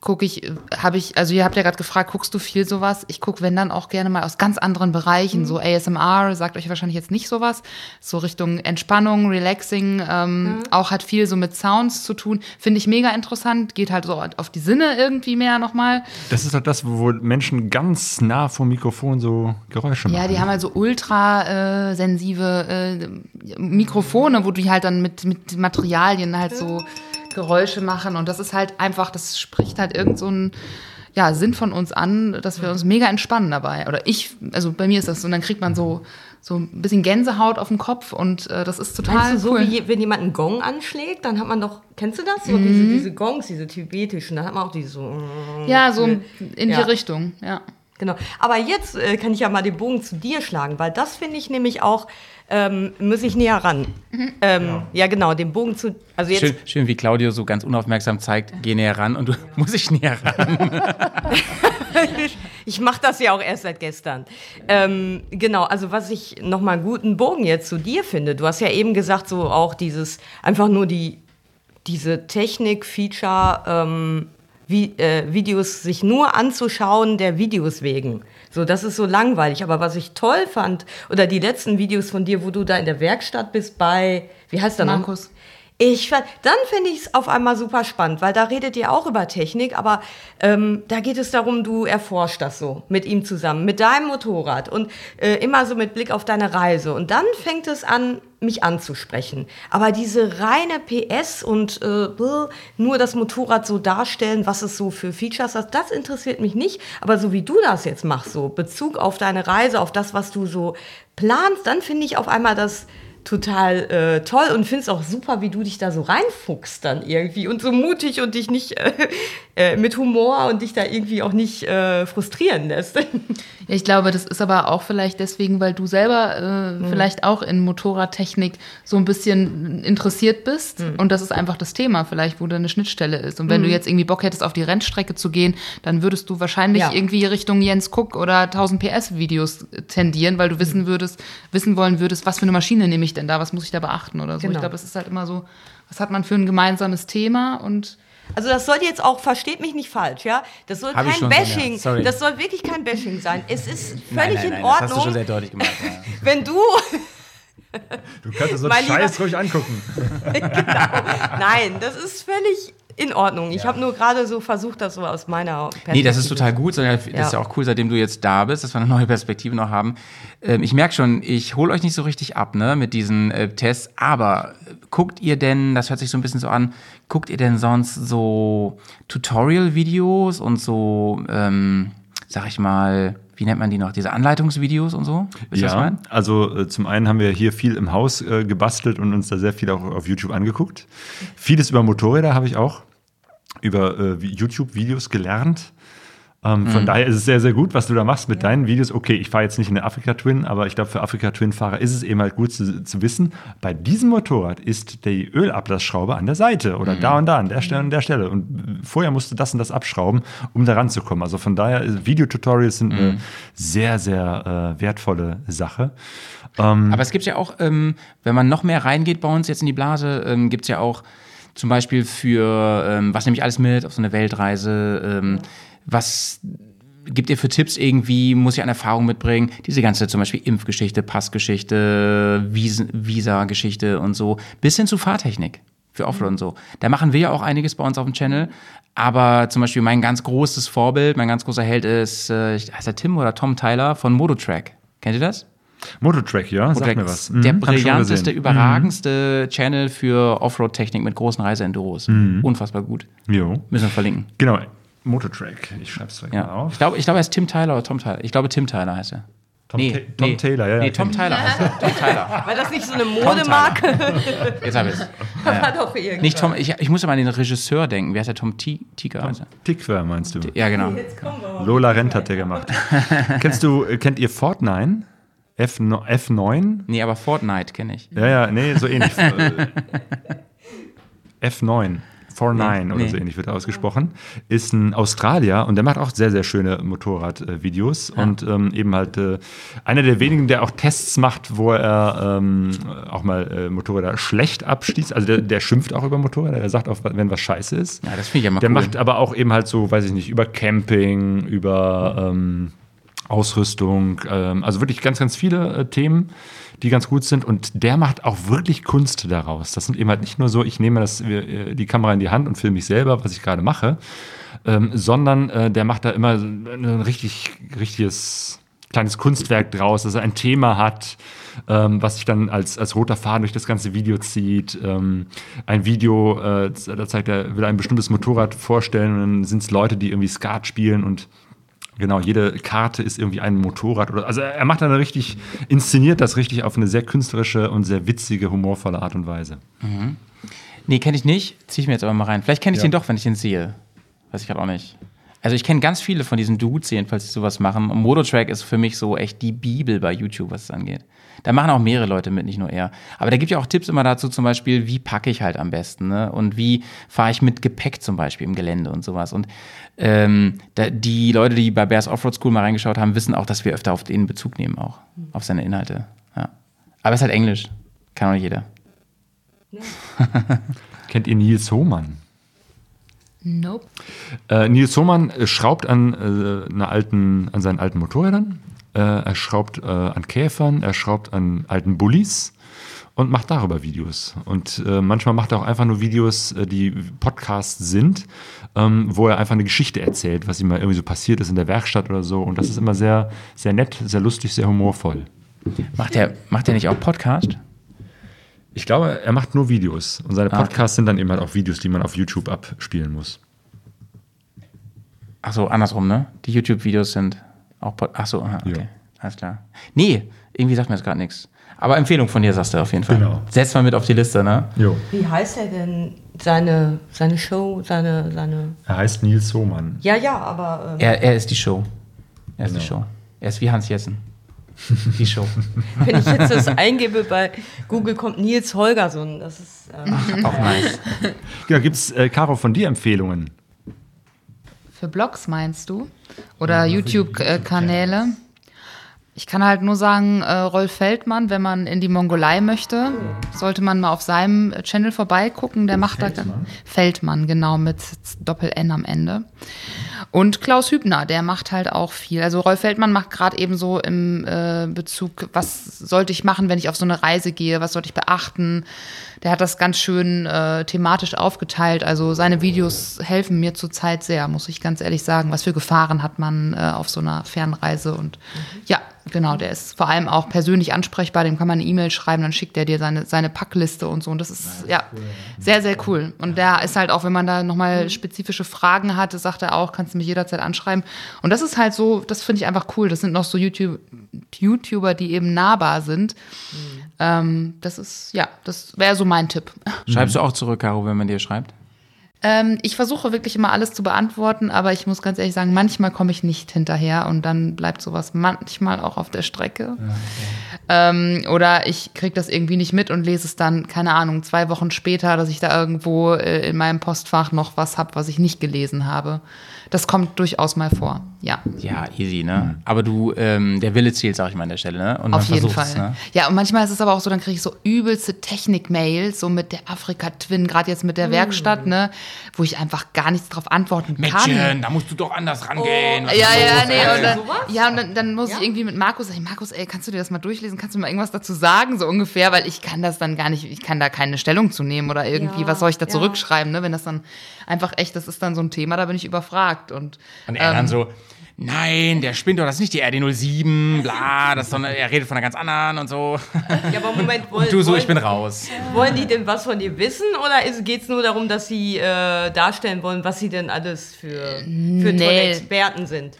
gucke ich, habe ich, also ihr habt ja gerade gefragt, guckst du viel sowas? Ich gucke, wenn dann auch gerne mal aus ganz anderen Bereichen, so ASMR, sagt euch wahrscheinlich jetzt nicht sowas, so Richtung Entspannung, Relaxing, ähm, auch hat viel so mit Sounds zu tun, finde ich mega interessant, geht halt so auf die Sinne irgendwie mehr nochmal. Das ist doch das, wo Menschen ganz nah vom Mikrofon so Geräusche machen. Ja, die haben halt so ultra äh, sensive äh, Mikrofone, wo die halt dann mit, mit Materialien halt so Geräusche machen. Und das ist halt einfach, das spricht halt irgend so ein ja, Sinn von uns an, dass wir uns mega entspannen dabei. Oder ich, also bei mir ist das so, und dann kriegt man so, so ein bisschen Gänsehaut auf dem Kopf und äh, das ist total Meinst du so, cool. wie je- wenn jemand einen Gong anschlägt, dann hat man doch, kennst du das? So diese, diese Gongs, diese tibetischen, dann hat man auch diese so. ja, so in die Ja. Richtung, ja. Genau. Aber jetzt äh, kann ich ja mal den Bogen zu dir schlagen, weil das finde ich nämlich auch, ähm, muss ich näher ran. Ähm, ja. genau, den Bogen zu. Also jetzt. Schön, schön, wie Claudio so ganz unaufmerksam zeigt, geh näher ran und du muss ich näher ran. Ich mache das ja auch erst seit gestern. Ähm, genau, also was ich nochmal guten Bogen jetzt zu dir finde, du hast ja eben gesagt, so auch dieses, einfach nur die, diese Technik-Feature, ähm, wie, äh, Videos sich nur anzuschauen, der Videos wegen. So, das ist so langweilig. Aber was ich toll fand, oder die letzten Videos von dir, wo du da in der Werkstatt bist bei, wie heißt der noch? Ich, dann finde ich es auf einmal super spannend, weil da redet ihr auch über Technik, aber ähm, da geht es darum, du erforscht das so mit ihm zusammen, mit deinem Motorrad und äh, immer so mit Blick auf deine Reise. Und dann fängt es an, mich anzusprechen. Aber diese reine PS und äh, nur das Motorrad so darstellen, was es so für Features hat, das interessiert mich nicht. Aber so wie du das jetzt machst, so Bezug auf deine Reise, auf das, was du so planst, dann finde ich auf einmal das total äh, toll und finde es auch super, wie du dich da so reinfuchst dann irgendwie und so mutig und dich nicht äh, äh, mit Humor und dich da irgendwie auch nicht äh, frustrieren lässt. Ich glaube, das ist aber auch vielleicht deswegen, weil du selber äh, vielleicht auch in Motorradtechnik so ein bisschen interessiert bist. Und das ist einfach das Thema, vielleicht, wo da eine Schnittstelle ist. Und wenn du jetzt irgendwie Bock hättest, auf die Rennstrecke zu gehen, dann würdest du wahrscheinlich Ja. irgendwie Richtung Jens Cook oder 1000 PS Videos tendieren, weil du wissen würdest, wissen wollen würdest, was für eine Maschine nehme ich denn da, was muss ich da beachten oder so. Genau. Ich glaube, es ist halt immer so, was hat man für ein gemeinsames Thema und Also das soll jetzt auch, versteht mich nicht falsch, ja? Das soll Hab kein Bashing, Sonja, sorry. das soll wirklich kein Bashing sein. Es ist völlig Nein, nein, in nein, Das hast du Ordnung, schon sehr deutlich gemacht. Ja. wenn du Du kannst dir so einen Scheiß ruhig angucken. Nein, das ist völlig in Ordnung. Ich habe nur gerade so versucht, das so aus meiner Perspektive. Nee, das ist total gut. Das ist ja auch cool, seitdem du jetzt da bist, dass wir eine neue Perspektive noch haben. Ähm, ich merke schon, ich hole euch nicht so richtig ab, ne, mit diesen äh, Tests. Aber äh, guckt ihr denn, das hört sich so ein bisschen so an, guckt ihr denn sonst so Tutorial-Videos und so, ähm, sag ich mal, wie nennt man die noch, diese Anleitungsvideos und so? Ich Ja, also äh, zum einen haben wir hier viel im Haus äh, gebastelt und uns da sehr viel auch auf YouTube angeguckt. Vieles über Motorräder habe ich auch über äh, YouTube-Videos gelernt. Ähm, von daher ist es sehr, sehr gut, was du da machst mit deinen Videos. Okay, ich fahre jetzt nicht in eine Afrika Twin, aber ich glaube, für Afrika Twin-Fahrer ist es eben halt gut zu, zu wissen, bei diesem Motorrad ist die Ölablassschraube an der Seite oder da und da, an der Stelle und der Stelle. Und vorher musst du das und das abschrauben, um da ranzukommen. Also von daher, äh, Videotutorials sind eine sehr, sehr äh, wertvolle Sache. Aber es gibt ja auch, ähm, wenn man noch mehr reingeht bei uns jetzt in die Blase, ähm, gibt es ja auch zum Beispiel für, ähm, was nehme ich alles mit auf so eine Weltreise, ähm, was gibt ihr für Tipps irgendwie, muss ich eine Erfahrung mitbringen? Diese ganze zum Beispiel Impfgeschichte, Passgeschichte, Visa-Geschichte und so, bis hin zu Fahrtechnik für Offroad und so. Da machen wir ja auch einiges bei uns auf dem Channel. Aber zum Beispiel mein ganz großes Vorbild, mein ganz großer Held ist, äh, heißt er Tim oder Tom Tyler von Mototrack. Kennt ihr das? Mototrack, ja, sag Mototrack mir ist was. Mhm, Der brillanteste, überragendste Channel für Offroad-Technik mit großen Reiseenduros. Mhm. Unfassbar gut. Jo. Müssen wir verlinken. Genau, Mototrack. Ich schreibe es direkt mal Ja. auf. Ich glaube, ich glaube, er ist Tim Tyler oder Tom Tyler. Ich glaube, Tim Tyler heißt er. Tom, Ta Tom Taylor, ja. ja Nee, Tom. Tyler heißt er. Tom Tyler. War das nicht so eine Modemarke? Jetzt habe ich es. War doch irgendwas. Nicht Tom, ich, ich muss aber an den Regisseur denken. Wer ist der Tom T Tiger? er? Tickwer meinst du? Ja, genau. Jetzt kommen wir mal. Lola Rent hat der gemacht. Kennst du, kennt ihr Fortnite? F9, F9? Nee, aber Fortnite kenne ich. Ja, ja, nee, so ähnlich. Äh, F9. 49 Nee, oder nee. so ähnlich wird ausgesprochen, ist ein Australier und der macht auch sehr, sehr schöne Motorradvideos und ähm, eben halt äh, einer der wenigen, der auch Tests macht, wo er ähm, auch mal äh, Motorräder schlecht abschließt. Also der, der schimpft auch über Motorräder, der sagt auch, wenn was scheiße ist. Ja, das finde ich ja mal Der cool. macht aber auch eben halt so, weiß ich nicht, über Camping, über ähm, Ausrüstung, ähm, also wirklich ganz, ganz viele äh, Themen, die ganz gut sind. Und der macht auch wirklich Kunst daraus. Das sind eben halt nicht nur so, ich nehme das, äh, die Kamera in die Hand und filme mich selber, was ich gerade mache, ähm, sondern äh, der macht da immer ein richtig, richtiges kleines Kunstwerk draus, dass er ein Thema hat, ähm, was sich dann als, als roter Faden durch das ganze Video zieht. Ähm, ein Video, äh, da zeigt er, will ein bestimmtes Motorrad vorstellen und dann sind es Leute, die irgendwie Skat spielen und Genau, jede Karte ist irgendwie ein Motorrad oder also er macht dann richtig, inszeniert das richtig auf eine sehr künstlerische und sehr witzige, humorvolle Art und Weise. Nee, kenne ich nicht. Zieh ich mir jetzt aber mal rein. Vielleicht kenne ich Ja. den doch, wenn ich den sehe. Weiß ich gerade auch nicht. Also ich kenne ganz viele von diesen Dudes, jedenfalls, die sowas machen. Und Mototrack ist für mich so echt die Bibel bei YouTube, was es angeht. Da machen auch mehrere Leute mit, nicht nur er. Aber da gibt ja auch Tipps immer dazu, zum Beispiel, wie packe ich halt am besten, ne? Und wie fahre ich mit Gepäck zum Beispiel im Gelände und sowas. Und ähm, da, die Leute, die bei Bears Offroad School mal reingeschaut haben, wissen auch, dass wir öfter auf den Bezug nehmen, auch auf seine Inhalte. Ja. Aber es ist halt Englisch. Kann auch nicht jeder. Kennt ihr Nils Hohmann? Nope. Äh, Nils Hohmann äh, schraubt an, äh, einer alten, an seinen alten Motorrädern, er schraubt äh, an Käfern, er schraubt an alten Bullis und macht darüber Videos. Und äh, manchmal macht er auch einfach nur Videos, äh, die Podcasts sind, ähm, wo er einfach eine Geschichte erzählt, was ihm mal irgendwie so passiert ist in der Werkstatt oder so. Und das ist immer sehr, sehr nett, sehr lustig, sehr humorvoll. Macht der, macht nicht auch Podcast? Ich glaube, er macht nur Videos. Und seine Ah, okay. Podcasts sind dann eben halt auch Videos, die man auf YouTube abspielen muss. Ach so, andersrum, ne? Die YouTube-Videos sind auch. Pod Ach so, aha, okay. Ja. Alles klar. Nee, irgendwie sagt mir das gerade nichts. Aber Empfehlung von dir, sagst du auf jeden Fall. Genau. Setz mal mit auf die Liste, ne? Jo. Wie heißt er denn? Seine, seine Show, seine, seine. Er heißt Nils Hohmann. Ja, ja, aber. ähm, Er, er ist die Show. Er ist die Genau. Show. Er ist wie Hans Jessen. Die Show. Wenn ich jetzt das eingebe bei Google, kommt Nils Holgersson. Das ist. Äh, auch nice. Genau, gibt es, äh, Caro, von dir Empfehlungen? Für Blogs meinst du? Oder YouTube-Kanäle? Ich kann halt nur sagen, äh, Rolf Feldmann, wenn man in die Mongolei möchte, sollte man mal auf seinem Channel vorbeigucken. Der macht da Feldmann, genau, mit Doppel-N am Ende. Und Klaus Hübner, der macht halt auch viel. Also Rolf Feldmann macht gerade eben so im äh, Bezug, was sollte ich machen, wenn ich auf so eine Reise gehe, was sollte ich beachten. Der hat das ganz schön äh, thematisch aufgeteilt. Also seine Videos helfen mir zurzeit sehr, muss ich ganz ehrlich sagen. Was für Gefahren hat man äh, auf so einer Fernreise? Und ja, genau, der ist vor allem auch persönlich ansprechbar. Dem kann man eine E-Mail schreiben, dann schickt er dir seine, seine Packliste und so. Und das ist ja sehr, sehr cool. Und der ist halt auch, wenn man da nochmal spezifische Fragen hat, das sagt er auch, kannst du mich jederzeit anschreiben. Und das ist halt so, das finde ich einfach cool. Das sind noch so YouTube, YouTuber, die eben nahbar sind. Ähm, das ist, ja, das wäre so mein Tipp. Schreibst du auch zurück, Caro, wenn man dir schreibt? Ähm, ich versuche wirklich immer alles zu beantworten, aber ich muss ganz ehrlich sagen, manchmal komme ich nicht hinterher und dann bleibt sowas manchmal auch auf der Strecke. Ähm, oder ich kriege das irgendwie nicht mit und lese es dann, keine Ahnung, zwei Wochen später, dass ich da irgendwo äh, in meinem Postfach noch was habe, was ich nicht gelesen habe. Das kommt durchaus mal vor, ja. Ja, easy, ne? Aber du, ähm, der Wille zählt, sag ich mal an der Stelle, ne? Und Auf jeden Fall. Ne? Ja, und manchmal ist es aber auch so, dann kriege ich so übelste Technik-Mails, so mit der Afrika-Twin, gerade jetzt mit der Werkstatt, ne, wo ich einfach gar nichts drauf antworten kann. Mädchen, da musst du doch anders rangehen. Ja, ja, nee, und dann, Sowas? ja, und dann, dann muss ich irgendwie mit Markus sagen, Markus, ey, kannst du dir das mal durchlesen? Kannst du mal irgendwas dazu sagen, so ungefähr? Weil ich kann das dann gar nicht, ich kann da keine Stellung zu nehmen oder irgendwie, Ja, was soll ich da ja. zurückschreiben, ne? Wenn das dann einfach echt, das ist dann so ein Thema, da bin ich überfragt. Und, Und er ähm, dann so, nein, der spinnt doch, das ist nicht die RD07, bla, das ist doch er redet von einer ganz anderen und so. Ja, aber Moment, wollen, Und du so, wollen, ich bin raus. wollen die denn was von dir wissen oder geht es nur darum, dass sie äh, darstellen wollen, was sie denn alles für, für tolle Nee. Experten sind?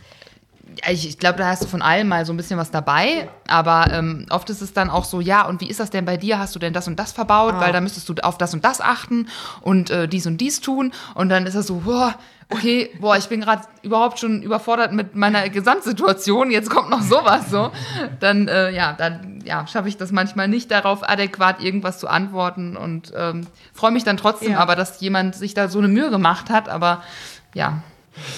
Ich, ich glaube, da hast du von allem mal so ein bisschen was dabei. Aber ähm, oft ist es dann auch so, ja, und wie ist das denn bei dir? Hast du denn das und das verbaut? Weil da müsstest du auf das und das achten und äh, dies und dies tun. Und dann ist das so, boah, okay, boah, ich bin gerade überhaupt schon überfordert mit meiner Gesamtsituation. Jetzt kommt noch sowas so. Dann, äh, ja, dann ja, schaffe ich das manchmal nicht darauf, adäquat irgendwas zu antworten. Und ähm, freue mich dann trotzdem Ja. aber, dass jemand sich da so eine Mühe gemacht hat. Aber ja,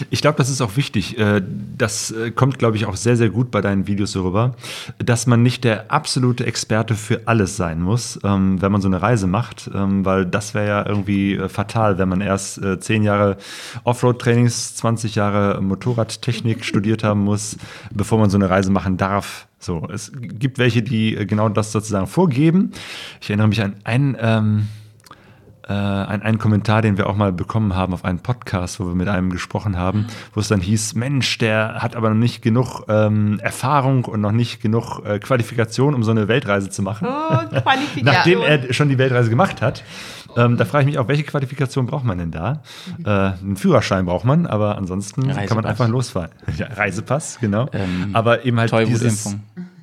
Ich glaube, das ist auch wichtig. Äh, Das äh, kommt, glaube ich, auch sehr, sehr gut bei deinen Videos so rüber, dass man nicht der absolute Experte für alles sein muss, ähm, wenn man so eine Reise macht, ähm, weil das wäre ja irgendwie äh, fatal, wenn man erst zehn Jahre Offroad-Trainings, 20 Jahre Motorradtechnik studiert haben muss, bevor man so eine Reise machen darf. So, es gibt welche, die genau das sozusagen vorgeben. Ich erinnere mich an einen. Ähm, äh, ein, einen Kommentar, den wir auch mal bekommen haben auf einen Podcast, wo wir mit einem gesprochen haben, wo es dann hieß, Mensch, der hat aber noch nicht genug ähm, Erfahrung und noch nicht genug äh, Qualifikation, um so eine Weltreise zu machen. Oh, Qualifikation. Nachdem er schon die Weltreise gemacht hat. Ähm, da frage ich mich auch, welche Qualifikation braucht man denn da? Äh, einen Führerschein braucht man, aber ansonsten kann man Reisepass. einfach losfahren. Ja, Reisepass, genau. Ähm, aber eben halt dieses.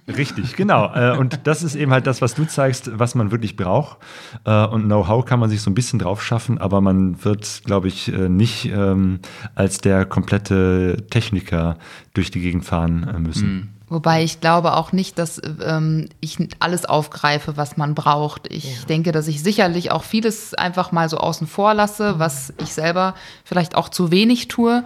Richtig, genau. Äh, und das ist eben halt das, was du zeigst, was man wirklich braucht. Äh, Und Know-how kann man sich so ein bisschen drauf schaffen, aber man wird, glaube ich, äh, nicht ähm, als der komplette Techniker durch die Gegend fahren müssen. Wobei ich glaube auch nicht, dass ähm, ich alles aufgreife, was man braucht. Ich denke, dass ich sicherlich auch vieles einfach mal so außen vor lasse, was ich selber vielleicht auch zu wenig tue.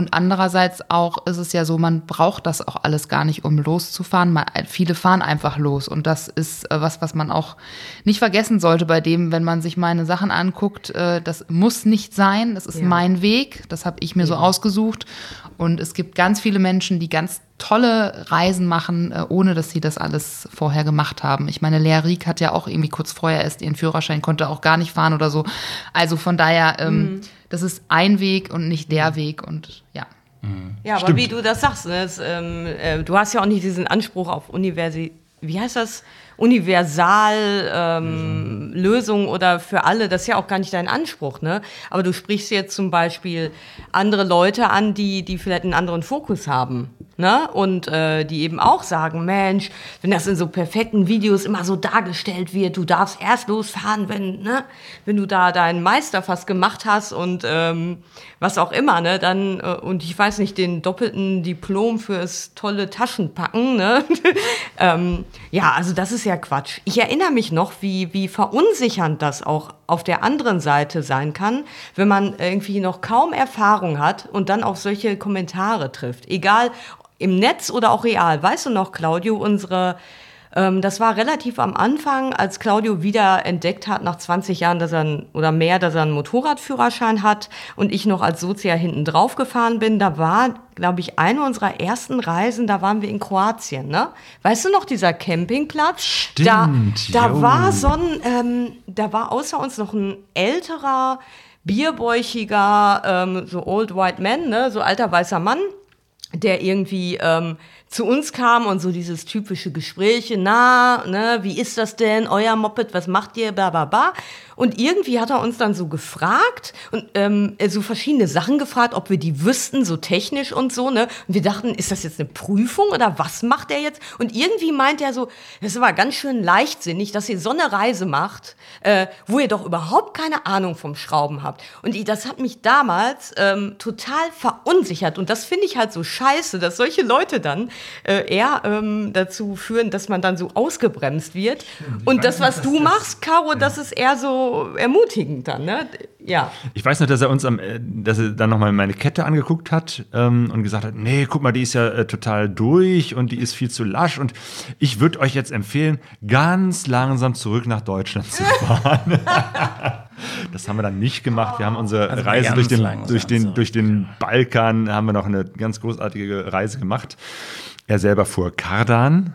Und andererseits auch ist es ja so, man braucht das auch alles gar nicht, um loszufahren. Man, viele fahren einfach los. Und das ist äh, was, was man auch nicht vergessen sollte bei dem, wenn man sich meine Sachen anguckt. Äh, das muss nicht sein. Das ist Ja. mein Weg. Das habe ich mir so ausgesucht. Und es gibt ganz viele Menschen, die ganz tolle Reisen machen, äh, ohne dass sie das alles vorher gemacht haben. Ich meine, Lea Rieck hat ja auch irgendwie kurz vorher erst ihren Führerschein, konnte auch gar nicht fahren oder so. Also von daher, ähm, das ist ein Weg und nicht der Weg und ja. Ja, aber Stimmt. wie du das sagst, ne, es, ähm, äh, du hast ja auch nicht diesen Anspruch auf Universität, wie heißt das? Universal ähm, Lösung oder für alle, das ist ja auch gar nicht dein Anspruch, ne? Aber du sprichst jetzt zum Beispiel andere Leute an, die, die vielleicht einen anderen Fokus haben, ne? Und äh, die eben auch sagen, Mensch, wenn das in so perfekten Videos immer so dargestellt wird, du darfst erst losfahren, wenn, ne, wenn du da deinen Meister fast gemacht hast und ähm, was auch immer, ne? Dann, äh, und ich weiß nicht, den doppelten Diplom fürs tolle Taschenpacken, ne? ähm, ja, also das ist ja Quatsch. Ich erinnere mich noch, wie, wie verunsichernd das auch auf der anderen Seite sein kann, wenn man irgendwie noch kaum Erfahrung hat und dann auf solche Kommentare trifft. Egal im Netz oder auch real. Weißt du noch, Claudio, unsere das war relativ am Anfang, als Claudio wieder entdeckt hat, nach 20 Jahren dass er ein, oder mehr, dass er einen Motorradführerschein hat und ich noch als Sozia hinten drauf gefahren bin. Da war, glaube ich, eine unserer ersten Reisen, da waren wir in Kroatien. Ne? Weißt du noch, dieser Campingplatz? Stimmt, da, da war so ein, ähm, da war außer uns noch ein älterer, bierbäuchiger, ähm, so Old White Man, ne? so alter weißer Mann, der irgendwie ähm, zu uns kam und so dieses typische Gespräche, na, ne, wie ist das denn, euer Moped, was macht ihr, bla bla bla. Und irgendwie hat er uns dann so gefragt und ähm, so verschiedene Sachen gefragt, ob wir die wüssten, so technisch und so, ne? Und wir dachten, ist das jetzt eine Prüfung oder was macht er jetzt? Und irgendwie meint er so, das war ganz schön leichtsinnig, dass ihr so eine Reise macht, äh, wo ihr doch überhaupt keine Ahnung vom Schrauben habt. Und ich, das hat mich damals ähm, total verunsichert. Und das finde ich halt so scheiße, dass solche Leute dann äh, eher ähm, dazu führen, dass man dann so ausgebremst wird. Und das, was du machst, Caro, das ist eher so ermutigend dann, ne? Ja. Ich weiß noch, dass er uns am, äh, dass er dann nochmal meine Kette angeguckt hat ähm, und gesagt hat, nee, guck mal, die ist ja äh, total durch und die ist viel zu lasch und ich würde euch jetzt empfehlen, ganz langsam zurück nach Deutschland zu fahren. das haben wir dann nicht gemacht. Wir haben unsere Also Reise durch den, durch, den, durch den Balkan, haben wir noch eine ganz großartige Reise gemacht. Er selber fuhr Kardan.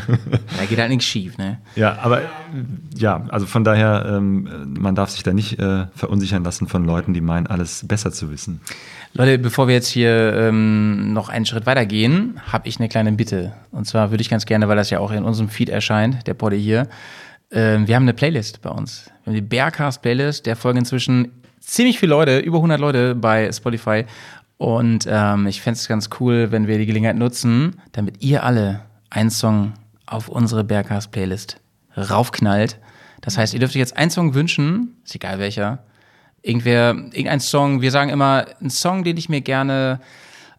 Da geht halt nichts schief, ne? Ja, aber äh, ja, also von daher, ähm, man darf sich da nicht äh, verunsichern lassen von Leuten, die meinen, alles besser zu wissen. Leute, bevor wir jetzt hier ähm, noch einen Schritt weiter gehen, habe ich eine kleine Bitte. Und zwar würde ich ganz gerne, weil das ja auch in unserem Feed erscheint, der Podde hier, ähm, wir haben eine Playlist bei uns. Wir haben die Bearcast-Playlist, der folgen inzwischen ziemlich viele Leute, über 100 Leute bei Spotify. Und ähm, ich fände es ganz cool, wenn wir die Gelegenheit nutzen, damit ihr alle einen Song auf unsere Bearcast-Playlist raufknallt. Das heißt, ihr dürft euch jetzt einen Song wünschen, ist egal welcher, irgendwer, irgendein Song, wir sagen immer, ein Song, den ich mir gerne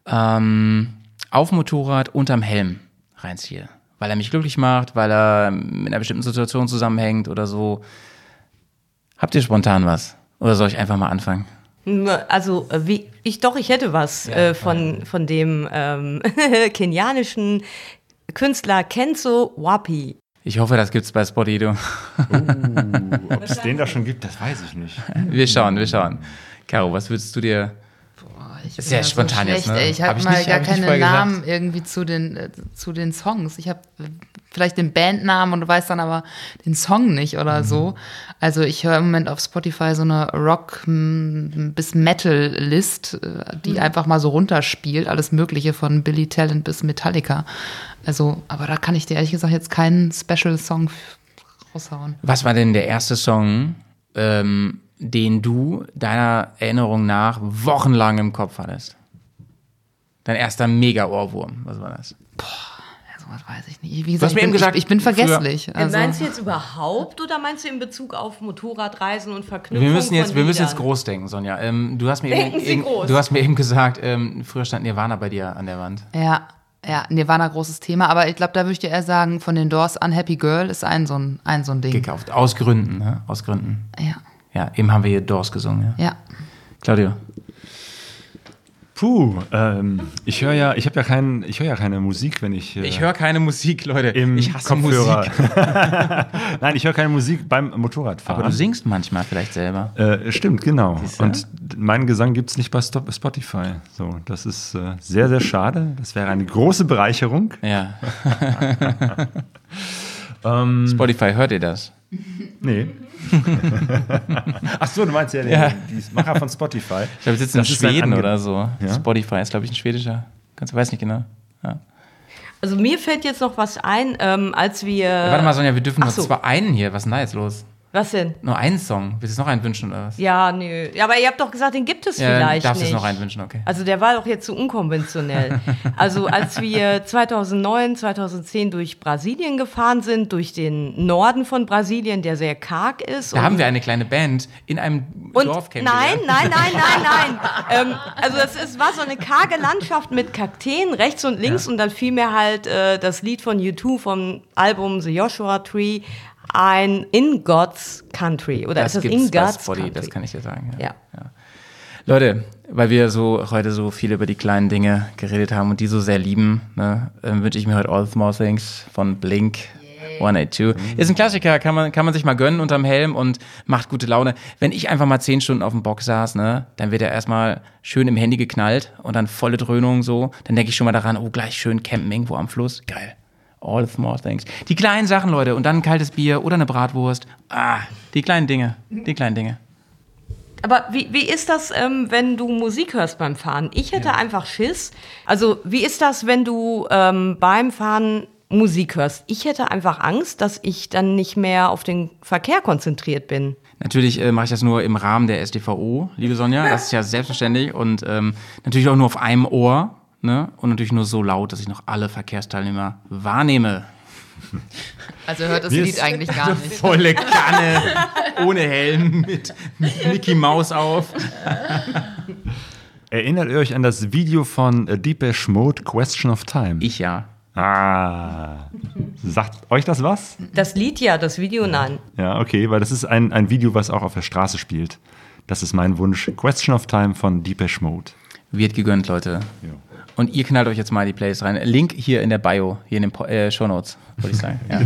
ähm, auf Motorrad unterm Helm reinziehe. Weil er mich glücklich macht, weil er mit einer bestimmten Situation zusammenhängt oder so. Habt ihr spontan was? Oder soll ich einfach mal anfangen? Also, äh, wie, ich doch, ich hätte was äh, von, von dem ähm, kenianischen Künstler Kenzo Wapi. Ich hoffe, das gibt's bei Spotify. Du. Ob es den da schon gibt, das weiß ich nicht. Wir schauen, wir schauen. Caro, was würdest du dir Ich Ist bin ja spontan jetzt, ne? ey. Ich Hab habe ich mal nicht- gar hab keine vorher gesagt. Namen irgendwie zu den, äh, zu den Songs. Ich habe vielleicht den Bandnamen und weiß dann aber den Song nicht oder Mhm. so. Also ich höre im Moment auf Spotify so eine Rock- m, bis Metal-List, äh, die einfach mal so runterspielt. Alles Mögliche von Billy Talent bis Metallica. Also, aber da kann ich dir ehrlich gesagt jetzt keinen Special-Song raushauen. Was war denn der erste Song, ähm, den du deiner Erinnerung nach wochenlang im Kopf hattest? Dein erster Mega-Ohrwurm, was war das? Also, was weiß ich nicht. Wie gesagt, mir ich, eben bin, gesagt, ich, ich bin vergesslich. Also, meinst du jetzt überhaupt oder meinst du in Bezug auf Motorradreisen und Verknüpfung Wir müssen jetzt, von wir müssen jetzt groß denken, Sonja. Ähm, du, hast mir Denken eben, Sie groß. du hast mir eben gesagt, ähm, früher stand Nirvana bei dir an der Wand. Ja, ja, Nirvana großes Thema, aber ich glaube, da würde ich dir eher sagen, von den Doors Unhappy Girl ist ein so ein, ein, so ein Ding. Gekauft. Aus Gründen, ne? Aus Gründen. Ja, Ja, eben haben wir hier Doors gesungen. Ja. ja. Claudio. Puh, ähm, ich höre ja, ich habe ja keinen, ich höre ja keine Musik, wenn ich, äh, Ich höre keine Musik, Leute. im ich hasse Kopfhörer. Musik. Nein, ich höre keine Musik beim Motorradfahren. Aber du singst manchmal vielleicht selber. Äh, stimmt, genau. Siehste? Und meinen Gesang gibt es nicht bei Stop Spotify. So, das ist äh, sehr, sehr schade. Das wäre eine große Bereicherung. Ja. Ähm, Spotify, hört ihr das? Nee. Ach so, du meinst ja, den, Ja. die Macher von Spotify. Ich glaube, wir sitzen in Schweden oder so. Ja? Spotify ist, glaube ich, ein schwedischer. Ganz, weiß nicht genau. Ja. Also mir fällt jetzt noch was ein, ähm, als wir. Warte mal, Sonja, wir dürfen nur so. zwar einen hier. Was ist denn da jetzt los? Was denn? Nur einen Song. Willst du noch einen wünschen oder was? Ja, nö. Ja, aber ihr habt doch gesagt, den gibt es Ja, vielleicht darfst du nicht. jetzt noch einen wünschen, okay. Also der war doch jetzt zu unkonventionell. also als wir 2009, 2010 durch Brasilien gefahren sind, durch den Norden von Brasilien, der sehr karg ist. Da haben wir eine kleine Band in einem und Dorf nein, kennengelernt. nein, nein, nein, nein. ähm, also es ist, war so eine karge Landschaft mit Kakteen rechts und links und dann fiel mir halt äh, das Lied von U2 vom Album The Joshua Tree ein In God's Country. Oder Das ist das gibt's In God's Spotify, Country? das kann ich dir sagen. ja. Leute, weil wir so heute so viel über die kleinen Dinge geredet haben und die so sehr lieben, ne, ähm, wünsche ich mir heute All Small Things von Blink 182. Ist ein Klassiker, kann man, kann man sich mal gönnen unterm Helm und macht gute Laune. Wenn ich einfach mal zehn Stunden auf dem Bock saß, ne, dann wird er erstmal schön im Handy geknallt und dann volle Dröhnung so. Dann denke ich schon mal daran, oh, gleich schön campen irgendwo am Fluss. Geil. All the small things. Die kleinen Sachen, Leute. Und dann ein kaltes Bier oder eine Bratwurst. Ah, die kleinen Dinge. Die kleinen Dinge. Aber wie, wie ist das, ähm, wenn du Musik hörst beim Fahren? Ich hätte einfach Schiss. Also, wie ist das, wenn du ähm, beim Fahren Musik hörst? Ich hätte einfach Angst, dass ich dann nicht mehr auf den Verkehr konzentriert bin. Natürlich äh, mache ich das nur im Rahmen der SDVO, liebe Sonja. Das ist ja selbstverständlich. Und ähm, natürlich auch nur auf einem Ohr. Ne? Und natürlich nur so laut, dass ich noch alle Verkehrsteilnehmer wahrnehme. Also hört das Mir Lied eigentlich gar nicht. Volle Kanne, ohne Helm, mit, mit Mickey Maus auf. Erinnert ihr euch an das Video von äh, Deepesh Mode Question of Time? Ich ja. Ah. Sagt euch das was? Das Lied ja, das Video nein. Ja, okay, weil das ist ein, ein Video, was auch auf der Straße spielt. Das ist mein Wunsch. Question of Time von Deepesh Mode. Wird gegönnt, Leute. Ja. Und ihr knallt euch jetzt mal die Plays rein. Link hier in der Bio, hier in den Po- äh, Show Notes, würde ich sagen. Ja.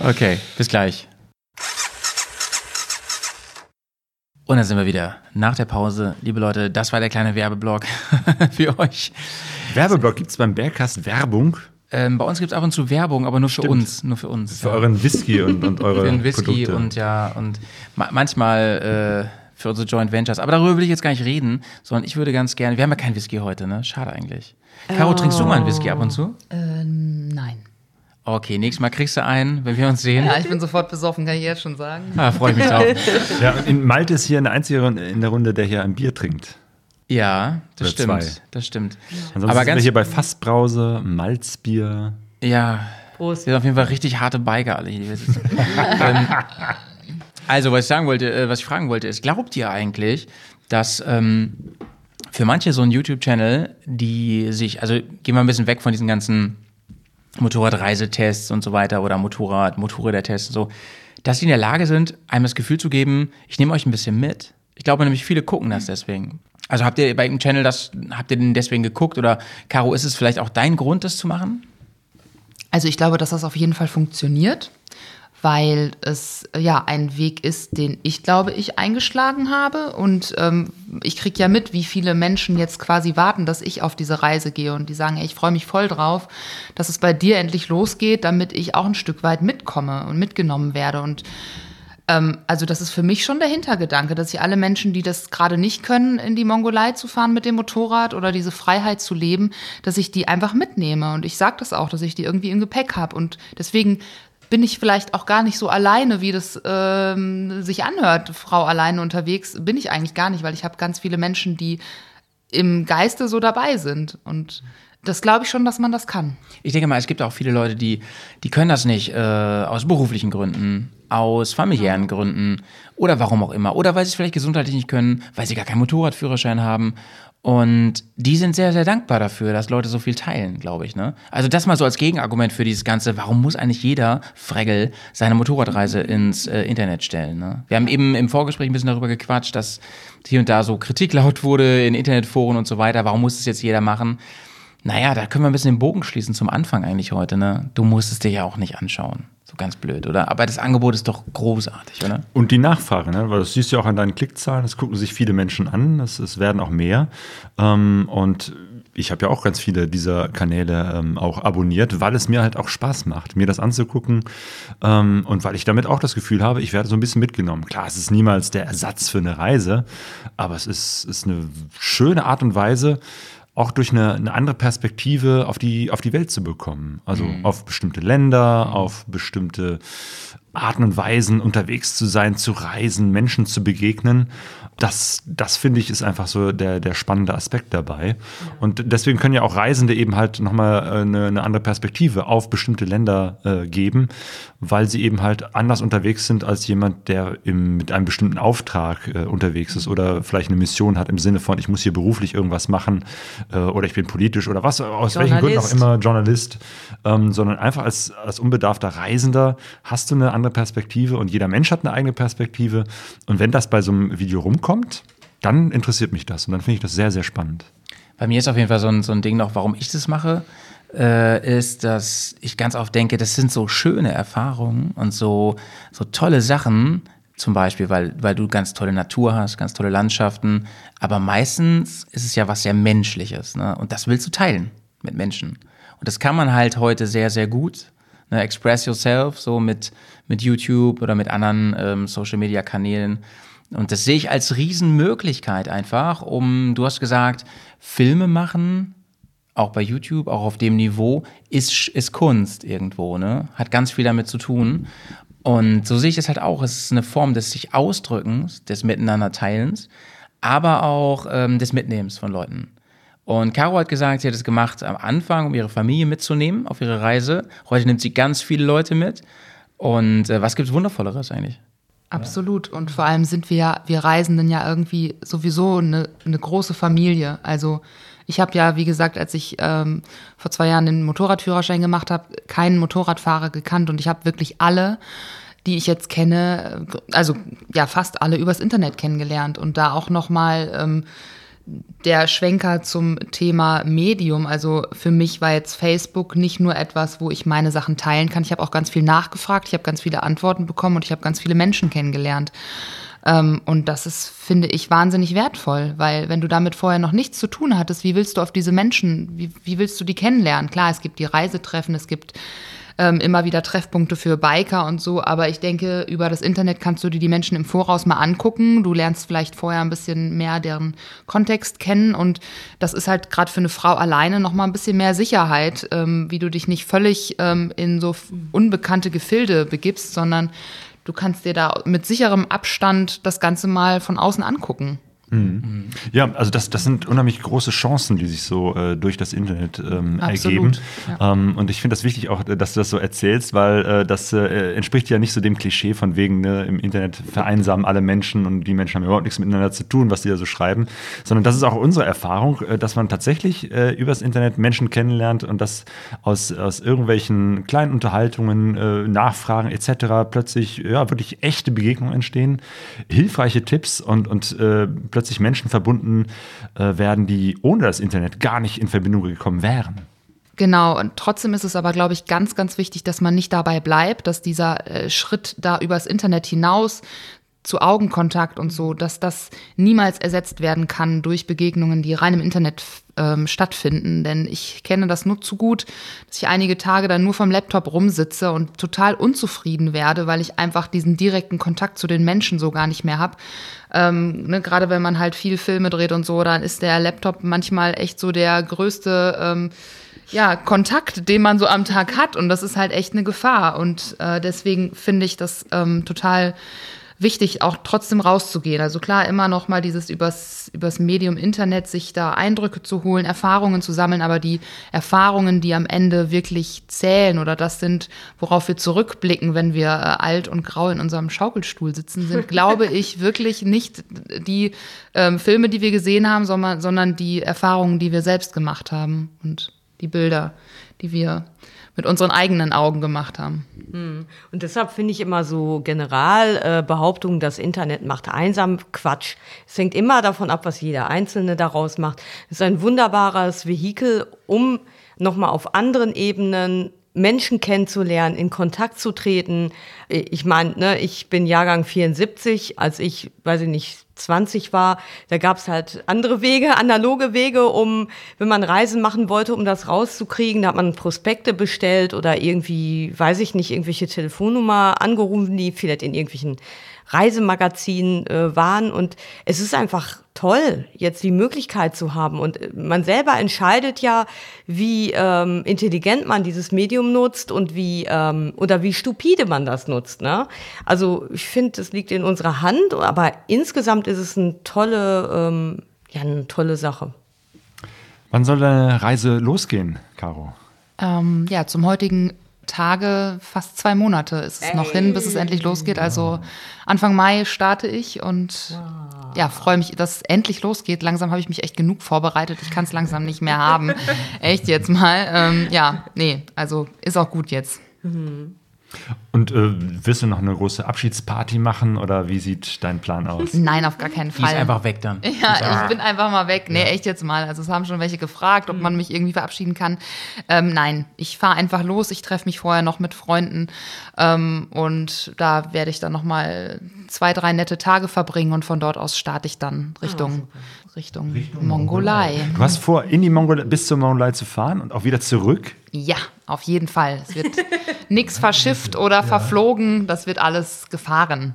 okay, bis gleich. Und dann sind wir wieder nach der Pause. Liebe Leute, das war der kleine Werbeblock für euch. Werbeblock gibt es beim Bergcast Werbung Ähm, bei uns gibt es ab und zu Werbung, aber nur für uns. Nur für uns. für euren Whisky und, und eure für den Whisky Produkte. und ja, und ma manchmal äh, für unsere Joint Ventures. Aber darüber will ich jetzt gar nicht reden, sondern ich würde ganz gerne. Wir haben ja keinen Whisky heute, ne? Schade eigentlich. Caro, trinkst du mal einen Whisky ab und zu? Nein. Okay, nächstes Mal kriegst du einen, wenn wir uns sehen. Ja, ich bin sofort besoffen, kann ich jetzt schon sagen. Ah, freue ich mich drauf. Ja, und in Malte ist hier eine einzige in der Runde, der hier ein Bier trinkt. Ja, das Oder stimmt. zwei. Das stimmt. Ansonsten Aber sind wir ganz, hier bei Fassbrause, Malzbier. ja, Prost. wir sind auf jeden Fall richtig harte Biker alle hier. die wir sitzen. ähm, also, was ich sagen wollte, äh, was ich fragen wollte, ist, glaubt ihr eigentlich, dass ähm, für manche so ein YouTube-Channel, die sich, also gehen wir ein bisschen weg von diesen ganzen Motorradreisetests und so weiter oder Motorrad, Motorrädertests und so, dass sie in der Lage sind, einem das Gefühl zu geben, ich nehme euch ein bisschen mit. Ich glaube nämlich, viele gucken das deswegen. Also habt ihr bei einem Channel das, habt ihr den deswegen geguckt oder Caro, ist es vielleicht auch dein Grund, das zu machen? Also ich glaube, dass das auf jeden Fall funktioniert, weil es ja ein Weg ist, den ich glaube, ich eingeschlagen habe. Und ähm, ich kriege ja mit, wie viele Menschen jetzt quasi warten, dass ich auf diese Reise gehe und die sagen, ey, ich freue mich voll drauf, dass es bei dir endlich losgeht, damit ich auch ein Stück weit mitkomme und mitgenommen werde. Und ähm, also das ist für mich schon der Hintergedanke, dass ich alle Menschen, die das gerade nicht können, in die Mongolei zu fahren mit dem Motorrad oder diese Freiheit zu leben, dass ich die einfach mitnehme. Und ich sage das auch, dass ich die irgendwie im Gepäck habe. Und deswegen bin ich vielleicht auch gar nicht so alleine, wie das ähm, sich anhört, Frau alleine unterwegs. Bin ich eigentlich gar nicht, weil ich habe ganz viele Menschen, die im Geiste so dabei sind. Und das glaube ich schon, dass man das kann. Ich denke mal, es gibt auch viele Leute, die, die können das nicht äh, aus beruflichen Gründen, aus familiären Gründen oder warum auch immer. Oder weil sie es vielleicht gesundheitlich nicht können, weil sie gar keinen Motorradführerschein haben. Und die sind sehr, sehr dankbar dafür, dass Leute so viel teilen, glaube ich. Ne? Also das mal so als Gegenargument für dieses Ganze, warum muss eigentlich jeder Fregel seine Motorradreise ins äh, Internet stellen? Ne? Wir haben eben im Vorgespräch ein bisschen darüber gequatscht, dass hier und da so Kritik laut wurde in Internetforen und so weiter. Warum muss es jetzt jeder machen? Naja, da können wir ein bisschen den Bogen schließen zum Anfang eigentlich heute, ne? Du musst es dir ja auch nicht anschauen. So ganz blöd, oder? Aber das Angebot ist doch großartig, oder? Und die Nachfrage, ne? weil das siehst du ja auch an deinen Klickzahlen, das gucken sich viele Menschen an, es, es werden auch mehr. Ähm, und ich habe ja auch ganz viele dieser Kanäle ähm, auch abonniert, weil es mir halt auch Spaß macht, mir das anzugucken ähm, und weil ich damit auch das Gefühl habe, ich werde so ein bisschen mitgenommen. Klar, es ist niemals der Ersatz für eine Reise, aber es ist, ist eine schöne Art und Weise, auch durch eine, eine andere Perspektive auf die, auf die Welt zu bekommen. Also auf bestimmte Länder, auf bestimmte Arten und Weisen unterwegs zu sein, zu reisen, Menschen zu begegnen. Das, das finde ich, ist einfach so der, der spannende Aspekt dabei. Und deswegen können ja auch Reisende eben halt nochmal äh, eine, eine andere Perspektive auf bestimmte Länder äh, geben, weil sie eben halt anders unterwegs sind als jemand, der im, mit einem bestimmten Auftrag äh, unterwegs ist oder vielleicht eine Mission hat im Sinne von, ich muss hier beruflich irgendwas machen äh, oder ich bin politisch oder was, aus welchen Gründen auch Journalist. immer, Journalist, ähm, sondern einfach als, als unbedarfter Reisender hast du eine andere Perspektive und jeder Mensch hat eine eigene Perspektive. Und wenn das bei so einem Video rumkommt, dann interessiert mich das und dann finde ich das sehr, sehr spannend. Bei mir ist auf jeden Fall so ein, so ein Ding noch, warum ich das mache. äh, ist, dass ich ganz oft denke, das sind so schöne Erfahrungen und so, so tolle Sachen, zum Beispiel, weil, weil du ganz tolle Natur hast, ganz tolle Landschaften. Aber meistens ist es ja was sehr Menschliches. Ne? Und das willst du teilen mit Menschen. Und das kann man halt heute sehr, sehr gut. Ne? Express yourself, so mit, mit YouTube oder mit anderen ähm, Social Media Kanälen. Und das sehe ich als Riesenmöglichkeit einfach, um, du hast gesagt, Filme machen, auch bei YouTube, auch auf dem Niveau, ist, ist Kunst irgendwo, ne? Hat ganz viel damit zu tun. Und so sehe ich es halt auch. Es ist eine Form des sich Ausdrückens, des Miteinanderteilens, aber auch ähm, des Mitnehmens von Leuten. Und Caro hat gesagt, sie hat es gemacht am Anfang, um ihre Familie mitzunehmen auf ihre Reise. Heute nimmt sie ganz viele Leute mit. Und äh, was gibt es Wundervolleres eigentlich? Absolut. Und vor allem sind wir ja, wir Reisenden ja irgendwie sowieso eine, eine große Familie. Also ich habe ja, wie gesagt, als ich ähm, vor zwei Jahren den Motorradführerschein gemacht habe, keinen Motorradfahrer gekannt und ich habe wirklich alle, die ich jetzt kenne, also ja fast alle übers Internet kennengelernt und da auch noch mal ähm, der Schwenker zum Thema Medium. Also für mich war jetzt Facebook nicht nur etwas, wo ich meine Sachen teilen kann. Ich habe auch ganz viel nachgefragt, ich habe ganz viele Antworten bekommen und ich habe ganz viele Menschen kennengelernt. Ähm, und das ist, finde ich, wahnsinnig wertvoll, weil wenn du damit vorher noch nichts zu tun hattest, wie willst du auf diese Menschen, wie, wie willst du die kennenlernen? Klar, es gibt die Reisetreffen, es gibt ähm, immer wieder Treffpunkte für Biker und so, aber ich denke, über das Internet kannst du dir die Menschen im Voraus mal angucken. Du lernst vielleicht vorher ein bisschen mehr deren Kontext kennen und das ist halt gerade für eine Frau alleine noch mal ein bisschen mehr Sicherheit, ähm, wie du dich nicht völlig ähm, in so unbekannte Gefilde begibst, sondern du kannst dir da mit sicherem Abstand das Ganze mal von außen angucken. Mhm. Ja, also das, das sind unheimlich große Chancen, die sich so äh, durch das Internet ähm, ergeben. Ja. Ähm, und ich finde das wichtig auch, dass du das so erzählst, weil äh, das äh, entspricht ja nicht so dem Klischee von wegen, ne, im Internet vereinsamen alle Menschen und die Menschen haben überhaupt nichts miteinander zu tun, was die da so schreiben, sondern das ist auch unsere Erfahrung, äh, dass man tatsächlich äh, übers Internet Menschen kennenlernt und dass aus, aus irgendwelchen kleinen Unterhaltungen, äh, Nachfragen etc. plötzlich ja, wirklich echte Begegnungen entstehen, hilfreiche Tipps und, und plötzlich Menschen verbunden äh, werden, die ohne das Internet gar nicht in Verbindung gekommen wären. Genau, und trotzdem ist es aber, glaube ich, ganz, ganz wichtig, dass man nicht dabei bleibt, dass dieser äh, Schritt da übers Internet hinaus zu Augenkontakt und so, dass das niemals ersetzt werden kann durch Begegnungen, die rein im Internet ähm, stattfinden. Denn ich kenne das nur zu gut, dass ich einige Tage dann nur vom Laptop rumsitze und total unzufrieden werde, weil ich einfach diesen direkten Kontakt zu den Menschen so gar nicht mehr habe. Ähm, ne, Gerade wenn man halt viel Filme dreht und so, dann ist der Laptop manchmal echt so der größte ähm, ja, Kontakt, den man so am Tag hat. Und das ist halt echt eine Gefahr. Und äh, deswegen finde ich das ähm, total wichtig, auch trotzdem rauszugehen. Also klar, immer noch mal dieses übers, übers Medium Internet sich da Eindrücke zu holen, Erfahrungen zu sammeln, aber die Erfahrungen, die am Ende wirklich zählen oder das sind, worauf wir zurückblicken, wenn wir äh, alt und grau in unserem Schaukelstuhl sitzen, sind, glaube ich, wirklich nicht die ähm, Filme, die wir gesehen haben, sondern, sondern die Erfahrungen, die wir selbst gemacht haben und die Bilder, die wir mit unseren eigenen Augen gemacht haben. Hm. Und deshalb finde ich immer so Generalbehauptungen, das Internet macht einsam, Quatsch. Es hängt immer davon ab, was jeder Einzelne daraus macht. Es ist ein wunderbares Vehikel, um nochmal auf anderen Ebenen Menschen kennenzulernen, in Kontakt zu treten. Ich meine, ne, ich bin Jahrgang 74, als ich, weiß ich nicht, 20 war, da gab es halt andere Wege, analoge Wege, um, wenn man Reisen machen wollte, um das rauszukriegen, da hat man Prospekte bestellt oder irgendwie, weiß ich nicht, irgendwelche Telefonnummer angerufen, die vielleicht in irgendwelchen Reisemagazinen äh, waren. Und es ist einfach toll, jetzt die Möglichkeit zu haben. Und äh, man selber entscheidet ja, wie ähm, intelligent man dieses Medium nutzt und wie ähm, oder wie stupide man das nutzt. Ne? Also ich finde, es liegt in unserer Hand, aber insgesamt ist es eine tolle, ähm, ja, eine tolle Sache. Wann soll deine Reise losgehen, Caro? Ähm, ja, zum heutigen Tage, fast zwei Monate ist es noch hin, bis es endlich losgeht. Also Anfang Mai starte ich und ja, freue mich, dass es endlich losgeht. Langsam habe ich mich echt genug vorbereitet. Ich kann es langsam nicht mehr haben. echt jetzt mal. Ähm, ja, nee, also ist auch gut jetzt. Mhm. Und äh, wirst du noch eine große Abschiedsparty machen oder wie sieht dein Plan aus? Nein, auf gar keinen Die ist Fall. einfach weg dann. Ja, ich bin einfach mal weg. Nee, echt jetzt mal. Also es haben schon welche gefragt, ob man mich irgendwie verabschieden kann. Ähm, nein, ich fahre einfach los. Ich treffe mich vorher noch mit Freunden ähm, und da werde ich dann noch mal zwei, drei nette Tage verbringen und von dort aus starte ich dann Richtung, Richtung, Mongolei. Du hast vor, in die Mongolei, bis zur Mongolei zu fahren und auch wieder zurück? Ja, auf jeden Fall. Es wird nichts verschifft oder verflogen. Das wird alles gefahren.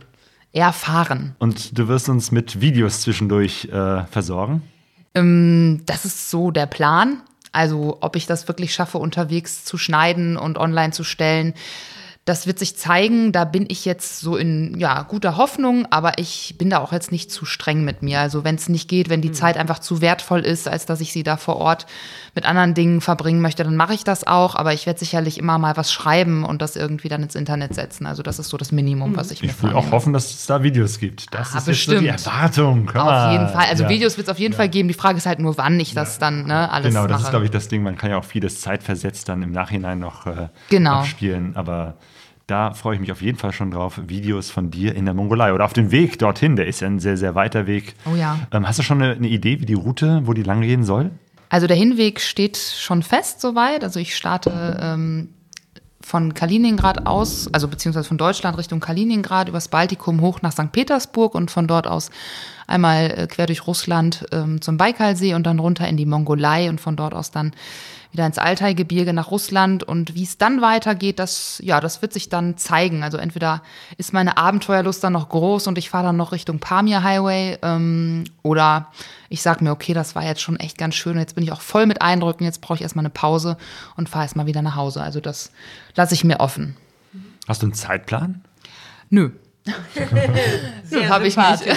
Erfahren. Und du wirst uns mit Videos zwischendurch äh, versorgen? Das ist so der Plan. Also, ob ich das wirklich schaffe, unterwegs zu schneiden und online zu stellen, das wird sich zeigen. Da bin ich jetzt so in ja, guter Hoffnung, aber ich bin da auch jetzt nicht zu streng mit mir. Also, wenn es nicht geht, wenn die Zeit einfach zu wertvoll ist, als dass ich sie da vor Ort mit anderen Dingen verbringen möchte, dann mache ich das auch. Aber ich werde sicherlich immer mal was schreiben und das irgendwie dann ins Internet setzen. Also, das ist so das Minimum, was ich, mir Ich will auch hoffen, dass es da Videos gibt. Das Ah, ist jetzt so die bestimmt. Erwartung. Komm Auf mal. jeden Fall. Also Ja. Videos wird es auf jeden Fall geben. Die Frage ist halt nur, wann ich das dann ne, alles Genau, das mache. ist, glaube ich, das Ding. Man kann ja auch vieles zeitversetzt dann im Nachhinein noch äh, Genau. abspielen. Aber da freue ich mich auf jeden Fall schon drauf. Videos von dir in der Mongolei oder auf dem Weg dorthin. Der ist ja ein sehr, sehr weiter Weg. Oh ja. Ähm, hast du schon eine, eine Idee, wie die Route, wo die lang gehen soll? Also der Hinweg steht schon fest soweit. Also ich starte ähm, von Kaliningrad aus, also beziehungsweise von Deutschland Richtung Kaliningrad übers Baltikum hoch nach St. Petersburg und von dort aus einmal äh, quer durch Russland ähm, zum Baikalsee und dann runter in die Mongolei und von dort aus dann wieder ins Altaigebirge nach Russland und wie es dann weitergeht, das ja, das wird sich dann zeigen. Also entweder ist meine Abenteuerlust dann noch groß und ich fahre dann noch Richtung Pamir Highway ähm, oder ich sag mir, okay, das war jetzt schon echt ganz schön. Jetzt bin ich auch voll mit Eindrücken. Jetzt brauche ich erstmal eine Pause und fahre erstmal wieder nach Hause. Also das lasse ich mir offen. Hast du einen Zeitplan? Nö. Habe ich nicht.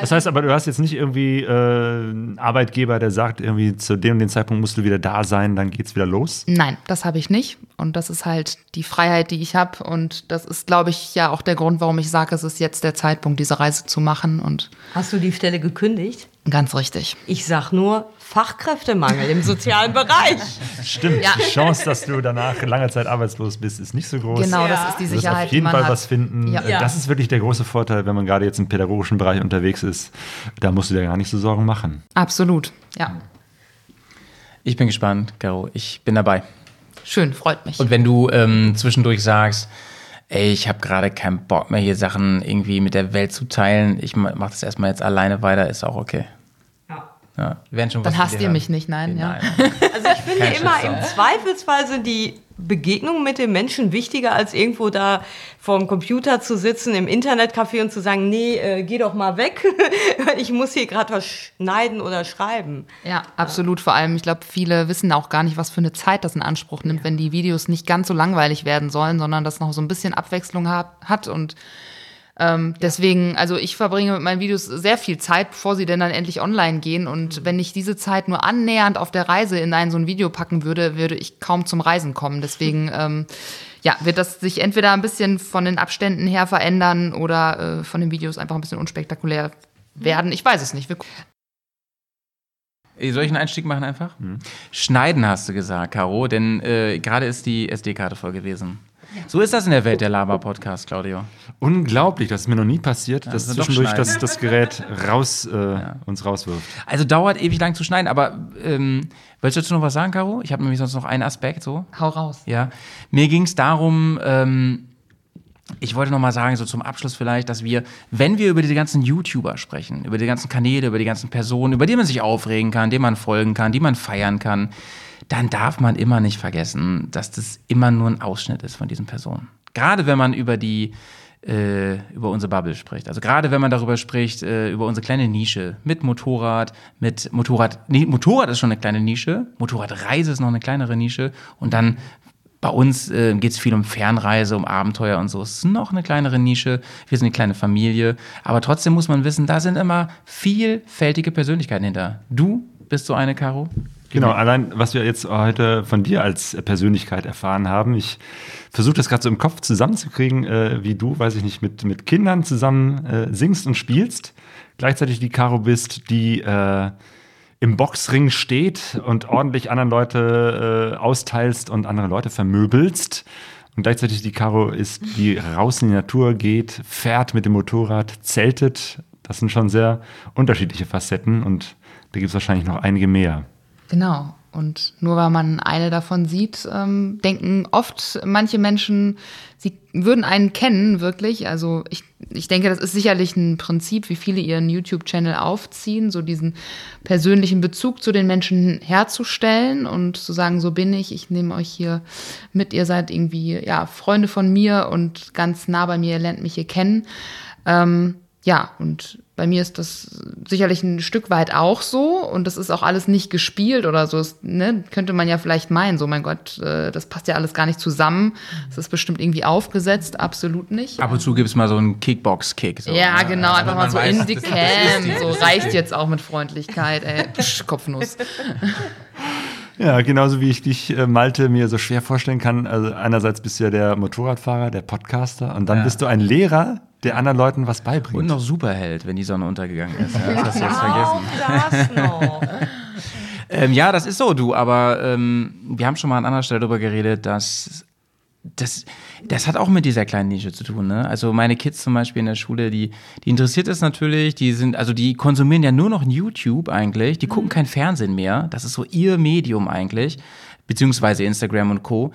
Das heißt aber, du hast jetzt nicht irgendwie äh, einen Arbeitgeber, der sagt, irgendwie zu dem und dem Zeitpunkt musst du wieder da sein, dann geht's wieder los. Nein, das habe ich nicht. Und das ist halt die Freiheit, die ich habe. Und das ist, glaube ich, ja auch der Grund, warum ich sage, es ist jetzt der Zeitpunkt, diese Reise zu machen. Und Hast du die Stelle gekündigt? ganz richtig. Ich sag nur Fachkräftemangel im sozialen Bereich. Stimmt, Ja. die Chance, dass du danach lange Zeit arbeitslos bist, ist nicht so groß. Genau, Ja. das ist die Du wirst Sicherheit, auf jeden Fall hat. was finden. Ja. Das ist wirklich der große Vorteil, wenn man gerade jetzt im pädagogischen Bereich unterwegs ist. Da musst du dir gar nicht so Sorgen machen. Absolut. Ja. Ich bin gespannt, Caro. Ich bin dabei. Schön, freut mich. Und wenn du ähm, zwischendurch sagst, ey, ich habe gerade keinen Bock mehr, hier Sachen irgendwie mit der Welt zu teilen, ich ma- mach das erstmal jetzt alleine weiter, ist auch okay. Ja, wir werden schon Dann hasst ihr hören. mich nicht, nein, ja. Also ich finde Kein immer, im Zweifelsfall sind die Begegnungen mit den Menschen wichtiger, als irgendwo da vorm Computer zu sitzen, im Internetcafé und zu sagen, nee, äh, geh doch mal weg, weil ich muss hier gerade was schneiden oder schreiben. Ja, absolut. Vor allem, ich glaube, viele wissen auch gar nicht, was für eine Zeit das in Anspruch nimmt, wenn die Videos nicht ganz so langweilig werden sollen, sondern das noch so ein bisschen Abwechslung hab, hat. Und ähm, deswegen, also ich verbringe mit meinen Videos sehr viel Zeit, bevor sie denn dann endlich online gehen. Und wenn ich diese Zeit nur annähernd auf der Reise in ein so ein Video packen würde, würde ich kaum zum Reisen kommen. Deswegen, ähm, ja, wird das sich entweder ein bisschen von den Abständen her verändern oder äh, von den Videos einfach ein bisschen unspektakulär werden. Ich weiß es nicht. Wir Soll ich einen Einstieg machen einfach? Schneiden hast du gesagt, Caro, denn äh, gerade ist die SD-Karte voll gewesen. So ist das in der Welt der Lava-Podcast, Claudio. Unglaublich, das ist mir noch nie passiert, dass also doch zwischendurch das, das Gerät raus, äh, uns rauswirft. Also dauert ewig lang zu schneiden, aber ähm, willst du dazu noch was sagen, Caro? Ich habe nämlich sonst noch einen Aspekt so. hau raus. Ja, mir ging es darum, ähm, ich wollte noch mal sagen, so zum Abschluss vielleicht, dass wir, wenn wir über diese ganzen YouTuber sprechen, über die ganzen Kanäle, über die ganzen Personen, über die man sich aufregen kann, denen man folgen kann, die man feiern kann, dann darf man immer nicht vergessen, dass das immer nur ein Ausschnitt ist von diesen Personen. Gerade wenn man über die äh, über unsere Bubble spricht. Also gerade wenn man darüber spricht, äh, über unsere kleine Nische mit Motorrad, mit Motorrad, nee, Motorrad ist schon eine kleine Nische, Motorradreise ist noch eine kleinere Nische und dann bei uns äh, geht es viel um Fernreise, um Abenteuer und so. Es ist noch eine kleinere Nische. Wir sind eine kleine Familie. Aber trotzdem muss man wissen, da sind immer vielfältige Persönlichkeiten hinter. Du bist so eine, Caro. Genau, allein was wir jetzt heute von dir als Persönlichkeit erfahren haben. Ich versuche das gerade so im Kopf zusammenzukriegen, äh, wie du, weiß ich nicht, mit, mit Kindern zusammen äh, singst und spielst. Gleichzeitig die Caro bist, die äh, im Boxring steht und ordentlich anderen Leute äh, austeilst und andere Leute vermöbelst. Und gleichzeitig die Caro ist, die raus in die Natur geht, fährt mit dem Motorrad, zeltet. Das sind schon sehr unterschiedliche Facetten und da gibt es wahrscheinlich noch einige mehr. Genau. Und nur weil man eine davon sieht, ähm, denken oft manche Menschen, sie würden einen kennen, wirklich. Also ich, ich denke, das ist sicherlich ein Prinzip, wie viele ihren YouTube-Channel aufziehen, so diesen persönlichen Bezug zu den Menschen herzustellen und zu sagen, so bin ich, ich nehme euch hier mit, ihr seid irgendwie ja, Freunde von mir und ganz nah bei mir, ihr lernt mich hier kennen. Ähm, ja, und bei mir ist das sicherlich ein Stück weit auch so und das ist auch alles nicht gespielt oder so. Das, ne, könnte man ja vielleicht meinen, so mein Gott, äh, das passt ja alles gar nicht zusammen. Das ist bestimmt irgendwie aufgesetzt, absolut nicht. Ab und zu gibt es mal so einen Kickbox-Kick. So, ja, ne? genau, einfach Damit mal so weiß, in die Cam. So reicht jetzt auch mit Freundlichkeit, ey. Psch, Kopfnuss. Ja, genauso wie ich dich, äh, Malte, mir so schwer vorstellen kann. Also einerseits bist du ja der Motorradfahrer, der Podcaster und dann Ja. bist du ein Lehrer, der anderen Leuten was beibringt. Und noch Superheld, wenn die Sonne untergegangen ist. Ja, das hast du jetzt Auch vergessen. das noch. Ähm, ja, das ist so, du, aber ähm, wir haben schon mal an anderer Stelle darüber geredet, dass das, das hat auch mit dieser kleinen Nische zu tun. Ne? Also meine Kids zum Beispiel in der Schule, die, die interessiert es natürlich, die sind, also die konsumieren ja nur noch YouTube eigentlich, die gucken kein Fernsehen mehr. Das ist so ihr Medium eigentlich, beziehungsweise Instagram und Co.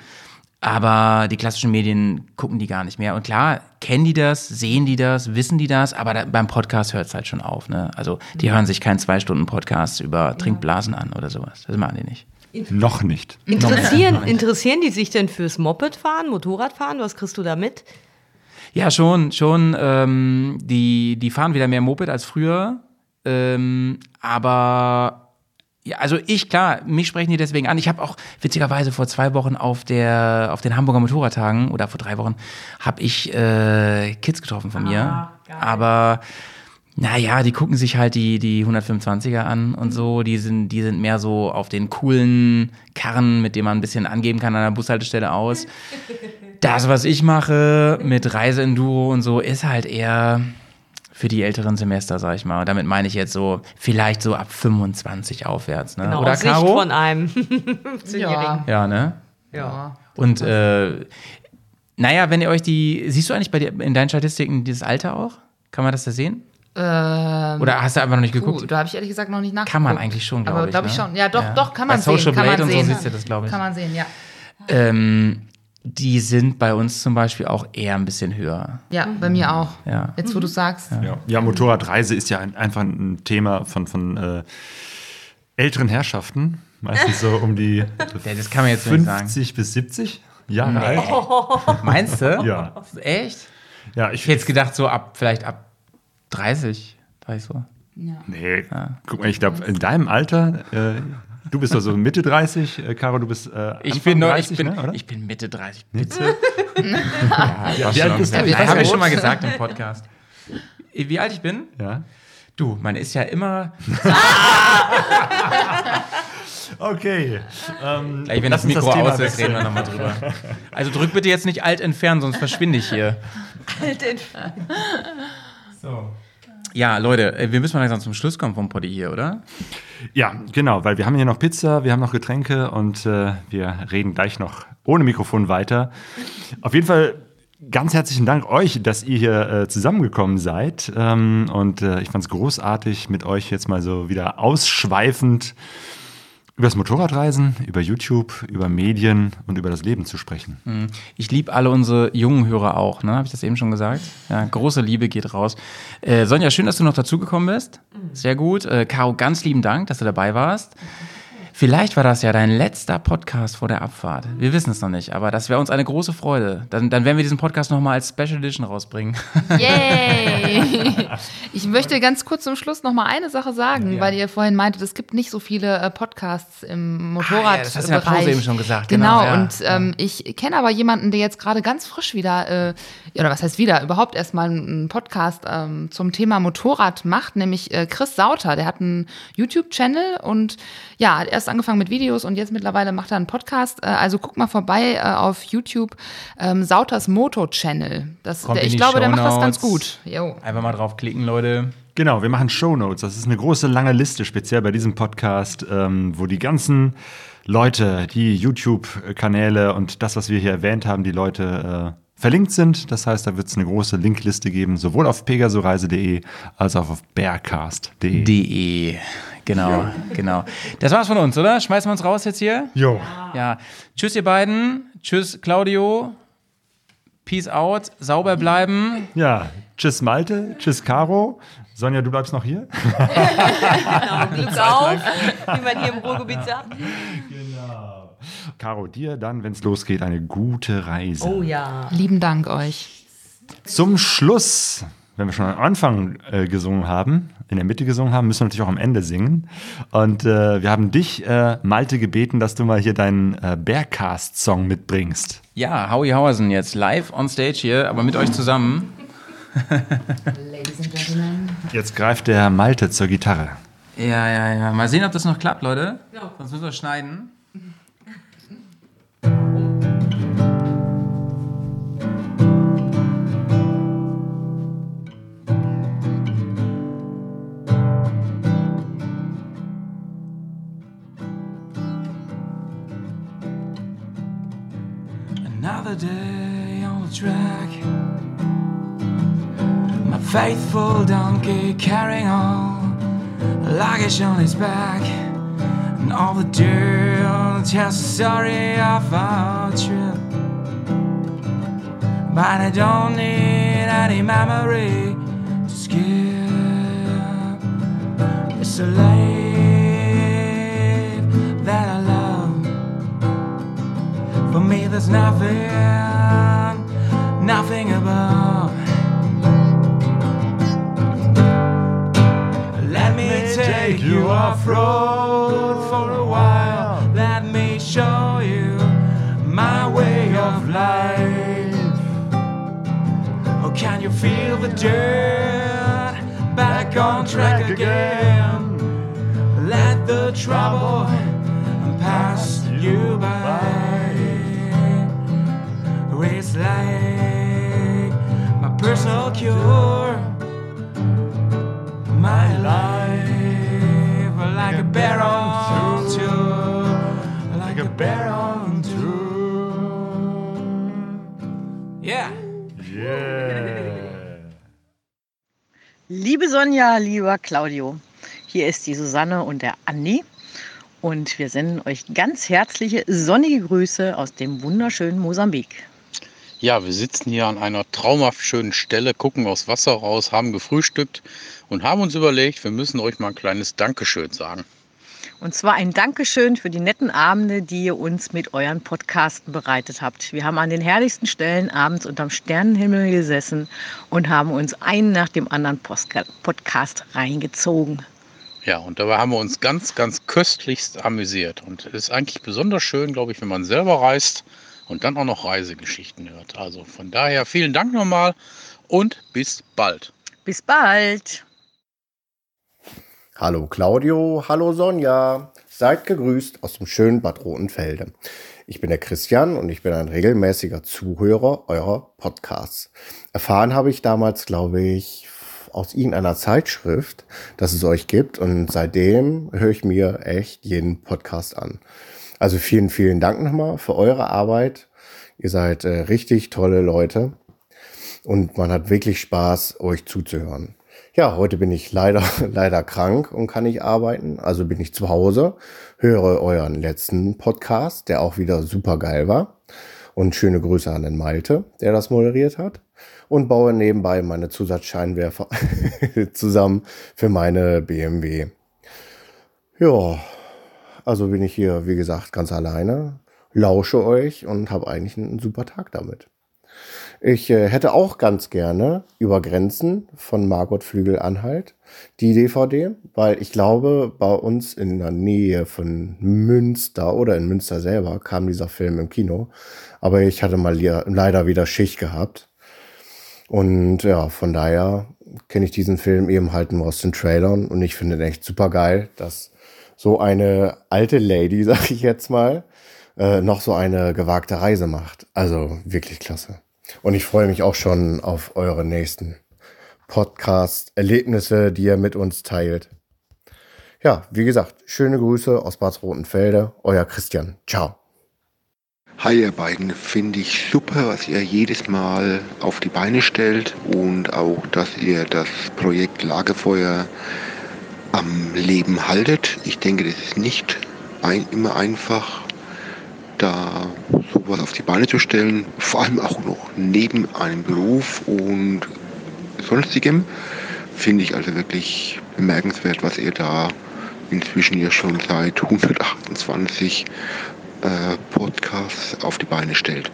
Aber die klassischen Medien gucken die gar nicht mehr. Und klar, kennen die das, sehen die das, wissen die das, aber da, beim Podcast hört es halt schon auf. Ne? Also die hören sich keinen Zwei-Stunden-Podcast über Trinkblasen an oder sowas. Das machen die nicht. Noch nicht. Interessieren, interessieren die sich denn fürs Mopedfahren, Motorradfahren? Was kriegst du da mit? Ja, schon, schon. Ähm, die, die fahren wieder mehr Moped als früher. Ähm, aber ja, also ich, klar, mich sprechen die deswegen an. Ich habe auch witzigerweise vor zwei Wochen auf der auf den Hamburger Motorradtagen oder vor drei Wochen habe ich äh, Kids getroffen von mir. Aber naja, die gucken sich halt die, die 125er an und so. Die sind, die sind mehr so auf den coolen Karren, mit dem man ein bisschen angeben kann an der Bushaltestelle aus. Das, was ich mache mit Reiseenduro und so, ist halt eher für die älteren Semester, sag ich mal. Und damit meine ich jetzt so, vielleicht so ab 25 aufwärts. Ne? Genau, Oder aus Sicht Caro? von einem. Ja. Ja, ne? ja. Und äh, naja, wenn ihr euch die, siehst du eigentlich bei dir in deinen Statistiken dieses Alter auch? Kann man das da sehen? Ähm, Oder hast du einfach noch nicht geguckt? Puh, da habe ich ehrlich gesagt noch nicht nachgeguckt. Kann man eigentlich schon, glaube Aber ich, glaube ich ne? schon. Ja, doch, Ja. doch, kann Bei man sehen. Social Kann man Blade und so sehen. siehst du das, glaube ich. Kann man sehen, ja. Ähm, die sind bei uns zum Beispiel auch eher ein bisschen höher. Ja, bei mir auch. Ja. Jetzt, wo du sagst. Ja, ja Motorradreise ist ja ein, einfach ein Thema von, von äh, älteren Herrschaften. Meistens so um die das kann man jetzt nicht sagen. 50 bis 70 Jahre alt. Meinst du? Ja. Echt? Ja, Ich hätte jetzt gedacht, so ab, vielleicht ab 30, war ich so. Nee, guck mal, ich glaube, in deinem Alter, äh, du bist doch so Mitte 30, äh, Caro, du bist äh, Ich bin, noch, 30, ich, bin, ne, oder? ich bin Mitte 30, bitte. ja, wie alt bist du? Nein, Ja, habe ich schon mal gesagt im Podcast. Wie alt ich bin? ja. Du, man ist ja immer, Okay. Ähm, gleich wenn lass das Mikro Thema aus ist, reden wir nochmal drüber. Also drück bitte jetzt nicht alt entfernen, sonst verschwinde ich hier. So. Ja, Leute, äh, wir müssen mal langsam zum Schluss kommen vom Poddy hier, oder? Ja, genau, weil wir haben hier noch Pizza, wir haben noch Getränke und äh, wir reden gleich noch ohne Mikrofon weiter. Auf jeden Fall ganz herzlichen Dank euch, dass ihr hier äh, zusammengekommen seid. Ähm, und äh, ich fand es großartig, mit euch jetzt mal so wieder ausschweifend über das Motorradreisen, über YouTube, über Medien und über das Leben zu sprechen. Ich liebe alle unsere jungen Hörer auch, ne? Habe ich das eben schon gesagt? Ja, große Liebe geht raus. Äh, Sonja, schön, dass du noch dazugekommen bist. Sehr gut. Äh, Caro, ganz lieben Dank, dass du dabei warst. Vielleicht war das ja dein letzter Podcast vor der Abfahrt. Wir wissen es noch nicht, aber das wäre uns eine große Freude. Dann, dann werden wir diesen Podcast nochmal als Special Edition rausbringen. Yay! Ich möchte ganz kurz zum Schluss noch mal eine Sache sagen, weil ihr vorhin meintet, es gibt nicht so viele äh, Podcasts im Motorrad. Ah, ja, das hast du in der Pause eben schon gesagt, Genau, genau, ja. und ähm, ich kenne aber jemanden, der jetzt gerade ganz frisch wieder, äh, ja, oder was heißt wieder, überhaupt erstmal einen Podcast ähm, zum Thema Motorrad macht, nämlich äh, Chris Sauter. Der hat einen YouTube-Channel und ja, er ist erst angefangen mit Videos und jetzt mittlerweile macht er einen Podcast. Äh, also guck mal vorbei äh, auf YouTube. Ähm, Sauters Moto Channel. Das, Kommt der, ich glaube, der macht das ganz Shownotes. gut. Jo. Einfach mal draufklicken, Leute. Genau, wir machen Shownotes. Das ist eine große, lange Liste, speziell bei diesem Podcast, ähm, wo die ganzen Leute, die YouTube-Kanäle und das, was wir hier erwähnt haben, die Leute äh, verlinkt sind. Das heißt, da wird es eine große Linkliste geben, sowohl auf pegasoreise.de als auch auf bearcast.de. Genau, genau. Das war's von uns, oder? Schmeißen wir uns raus jetzt hier? Jo. Ja. Tschüss, ihr beiden. Tschüss, Claudio. Peace out. Sauber bleiben. Ja, tschüss Malte, tschüss Caro. Sonja, du bleibst noch hier? Glück auf, wie man hier im Ruhrgebiet sagt. Caro, dir dann, wenn es losgeht, eine gute Reise. Oh ja. Lieben Dank euch. Zum Schluss, wenn wir schon am Anfang äh, gesungen haben, in der Mitte gesungen haben, müssen wir natürlich auch am Ende singen. Und äh, wir haben dich, äh, Malte, gebeten, dass du mal hier deinen äh, Bearcast-Song mitbringst. Ja, Howie Hausen jetzt live on stage hier, aber mit euch zusammen. Ladies and Gentlemen. Jetzt greift der Malte zur Gitarre. Ja, ja, ja. Mal sehen, ob das noch klappt, Leute. Ja. Sonst müssen wir schneiden. Another day on the track. My faithful donkey carrying all the luggage on his back. And all the dirt tells the story of our trip. But I don't need any memory to skip. It's a life For me, there's nothing, nothing above. Let me take you off road for a while. Let me show you my way of life. Oh, can you feel the dirt back on track again? Let the trouble pass you by. Like my personal cure my life like a bear on tour, like a bear on tour. Yeah. Liebe Sonja, lieber Claudio, hier ist die Susanne und der Andi und wir senden euch ganz herzliche sonnige Grüße aus dem wunderschönen Mosambik. Ja, wir sitzen hier an einer traumhaft schönen Stelle, gucken aufs Wasser raus, haben gefrühstückt und haben uns überlegt, wir müssen euch mal ein kleines Dankeschön sagen. Und zwar ein Dankeschön für die netten Abende, die ihr uns mit euren Podcasten bereitet habt. Wir haben an den herrlichsten Stellen abends unterm Sternenhimmel gesessen und haben uns einen nach dem anderen Podcast reingezogen. Ja, und dabei haben wir uns ganz, ganz köstlichst amüsiert. Und es ist eigentlich besonders schön, glaube ich, wenn man selber reist und dann auch noch Reisegeschichten hört. Also von daher vielen Dank nochmal und bis bald. Bis bald! Hallo Claudio, hallo Sonja. Seid gegrüßt aus dem schönen Bad Rotenfelde. Ich bin der Christian und ich bin ein regelmäßiger Zuhörer eurer Podcasts. Erfahren habe ich damals, glaube ich, aus irgendeiner Zeitschrift, dass es euch gibt und seitdem höre ich mir echt jeden Podcast an. Also vielen, vielen Dank nochmal für eure Arbeit. Ihr seid äh, richtig tolle Leute und man hat wirklich Spaß, euch zuzuhören. Ja, heute bin ich leider, leider krank und kann nicht arbeiten. Also bin ich zu Hause, höre euren letzten Podcast, der auch wieder super geil war. Und schöne Grüße an den Malte, der das moderiert hat. Und baue nebenbei meine Zusatzscheinwerfer zusammen für meine BMW. Ja, also bin ich hier, wie gesagt, ganz alleine, lausche euch und habe eigentlich einen super Tag damit. Ich äh, hätte auch ganz gerne über Grenzen von Margot Flügel-Anhalt die DVD, weil ich glaube, bei uns in der Nähe von Münster oder in Münster selber kam dieser Film im Kino. Aber ich hatte mal le leider wieder Schicht gehabt. Und ja, von daher kenne ich diesen Film eben halt nur aus den Trailern und ich finde ihn echt super geil, dass so eine alte Lady, sag ich jetzt mal, äh, noch so eine gewagte Reise macht. Also wirklich klasse. Und ich freue mich auch schon auf eure nächsten Podcast-Erlebnisse, die ihr mit uns teilt. Ja, wie gesagt, schöne Grüße aus Bad Rotenfelde, euer Christian. Ciao. Hi ihr beiden, finde ich super, was ihr jedes Mal auf die Beine stellt und auch, dass ihr das Projekt Lagerfeuer am Leben haltet. Ich denke, das ist nicht ein, immer einfach, da sowas auf die Beine zu stellen, vor allem auch noch neben einem Beruf und sonstigem. Finde ich also wirklich bemerkenswert, was ihr da inzwischen ja schon seit 128 äh, Podcasts auf die Beine stellt.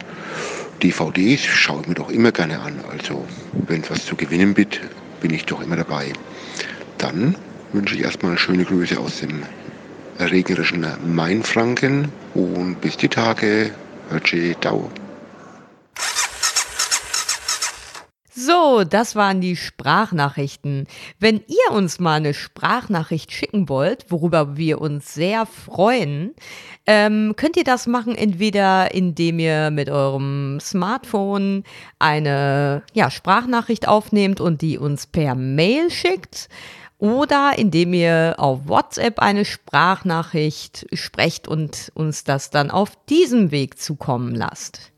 DVDs schaue ich mir doch immer gerne an. Also wenn es was zu gewinnen gibt, bin ich doch immer dabei. Dann wünsche ich erstmal schöne Grüße aus dem regnerischen Mainfranken und bis die Tage. Hörtsche Dau. So, das waren die Sprachnachrichten. Wenn ihr uns mal eine Sprachnachricht schicken wollt, worüber wir uns sehr freuen, ähm, könnt ihr das machen, entweder indem ihr mit eurem Smartphone eine ja, Sprachnachricht aufnehmt und die uns per Mail schickt oder indem ihr auf WhatsApp eine Sprachnachricht sprecht und uns das dann auf diesem Weg zukommen lasst.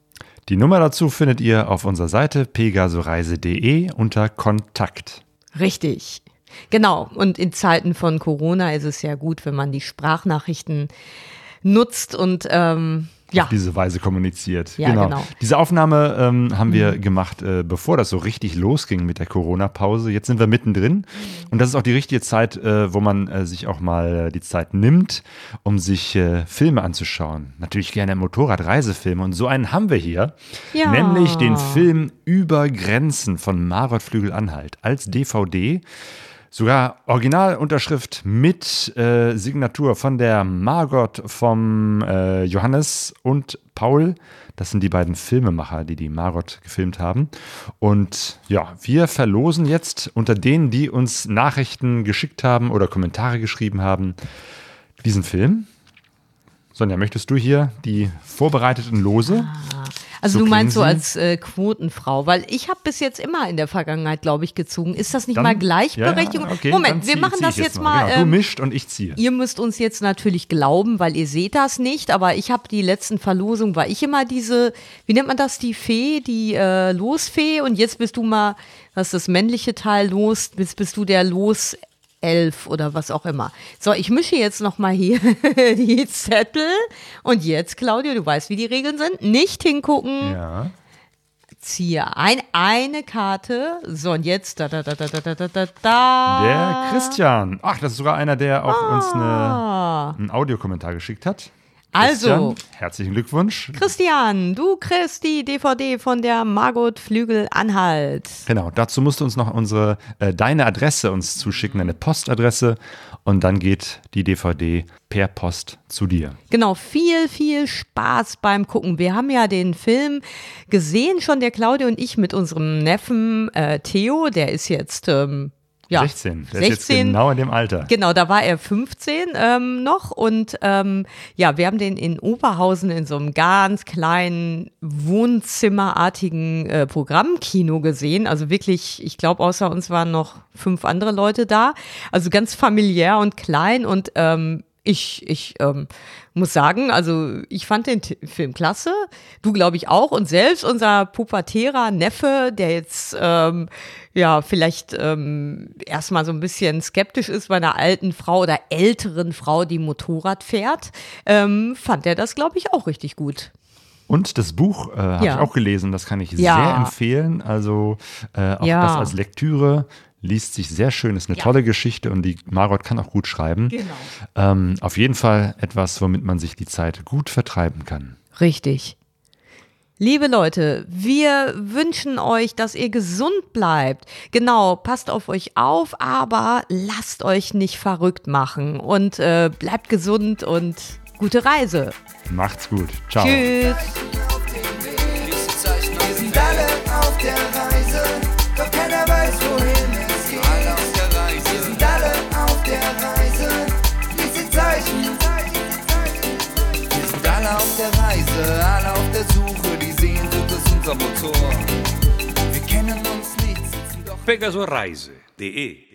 Die Nummer dazu findet ihr auf unserer Seite pegasoreise.de unter Kontakt. Richtig. Genau. Und in Zeiten von Corona ist es ja gut, wenn man die Sprachnachrichten nutzt und ähm, ja. auf diese Weise kommuniziert. Ja, genau. Diese Aufnahme ähm, haben wir gemacht, äh, bevor das so richtig losging mit der Corona-Pause. Jetzt sind wir mittendrin und das ist auch die richtige Zeit, äh, wo man äh, sich auch mal äh, die Zeit nimmt, um sich äh, Filme anzuschauen. Natürlich gerne Motorradreisefilme und so einen haben wir hier, Ja. nämlich den Film Über Grenzen von Marot Flügel-Anhalt als DVD. Sogar Originalunterschrift mit äh, Signatur von der Margot, vom äh, Johannes und Paul. Das sind die beiden Filmemacher, die die Margot gefilmt haben. Und ja, wir verlosen jetzt unter denen, die uns Nachrichten geschickt haben oder Kommentare geschrieben haben, diesen Film. Sonja, möchtest du hier die vorbereiteten Lose? Also So du meinst so als äh, Quotenfrau, weil ich habe bis jetzt immer in der Vergangenheit, glaube ich, gezogen. Ist das nicht Dann- mal Gleichberechtigung? Ja, okay, Moment, wir zieh- machen zieh das jetzt mal. Genau. Du ähm, mischt und ich ziehe. Ihr müsst uns jetzt natürlich glauben, weil ihr seht das nicht, aber ich habe die letzten Verlosungen, war ich immer diese, wie nennt man das, die Fee, die äh, Losfee und jetzt bist du mal, was das männliche Teil los, bist, bist du der Los elf oder was auch immer. So, ich mische jetzt nochmal hier die Zettel. Und jetzt, Claudio, du weißt, wie die Regeln sind. Nicht hingucken. Ja. Ziehe ein, eine Karte. So, und jetzt da, da, da, da, da, da, da. Der Christian. Ach, das ist sogar einer, der auch ah. uns eine, ah. einen Audiokommentar geschickt hat. Also, Christian, herzlichen Glückwunsch. Christian, du kriegst die DVD von der Margot Flügel Anhalt. Genau, dazu musst du uns noch unsere, äh, deine Adresse uns zuschicken, deine Postadresse und dann geht die DVD per Post zu dir. Genau, viel, viel Spaß beim Gucken. Wir haben ja den Film gesehen, schon der Claudia und ich mit unserem Neffen äh, Theo, der ist jetzt ähm, ja, 16, der ist jetzt 16. genau in dem Alter. Genau, da war er 15 ähm, noch und ähm, ja, wir haben den in Oberhausen in so einem ganz kleinen Wohnzimmerartigen äh, Programmkino gesehen. Also wirklich, ich glaube, außer uns waren noch fünf andere Leute da. Also ganz familiär und klein und ähm, ich, ich ähm, muss sagen, also ich fand den T Film klasse. Du glaube ich auch. Und selbst unser pubertärer Neffe, der jetzt ähm, ja vielleicht ähm, erstmal so ein bisschen skeptisch ist bei einer alten Frau oder älteren Frau, die Motorrad fährt, ähm, fand er das glaube ich auch richtig gut. Und das Buch äh, habe Ja. ich auch gelesen, das kann ich Ja. sehr empfehlen. Also äh, auch Ja. das als Lektüre liest sich sehr schön, ist eine tolle Geschichte und die Margot kann auch gut schreiben. Genau. Ähm, auf jeden Fall etwas, womit man sich die Zeit gut vertreiben kann. Richtig. Liebe Leute, wir wünschen euch, dass ihr gesund bleibt. Genau, passt auf euch auf, aber lasst euch nicht verrückt machen und äh, bleibt gesund und gute Reise. Macht's gut. Ciao. Tschüss. Pegasoreise.de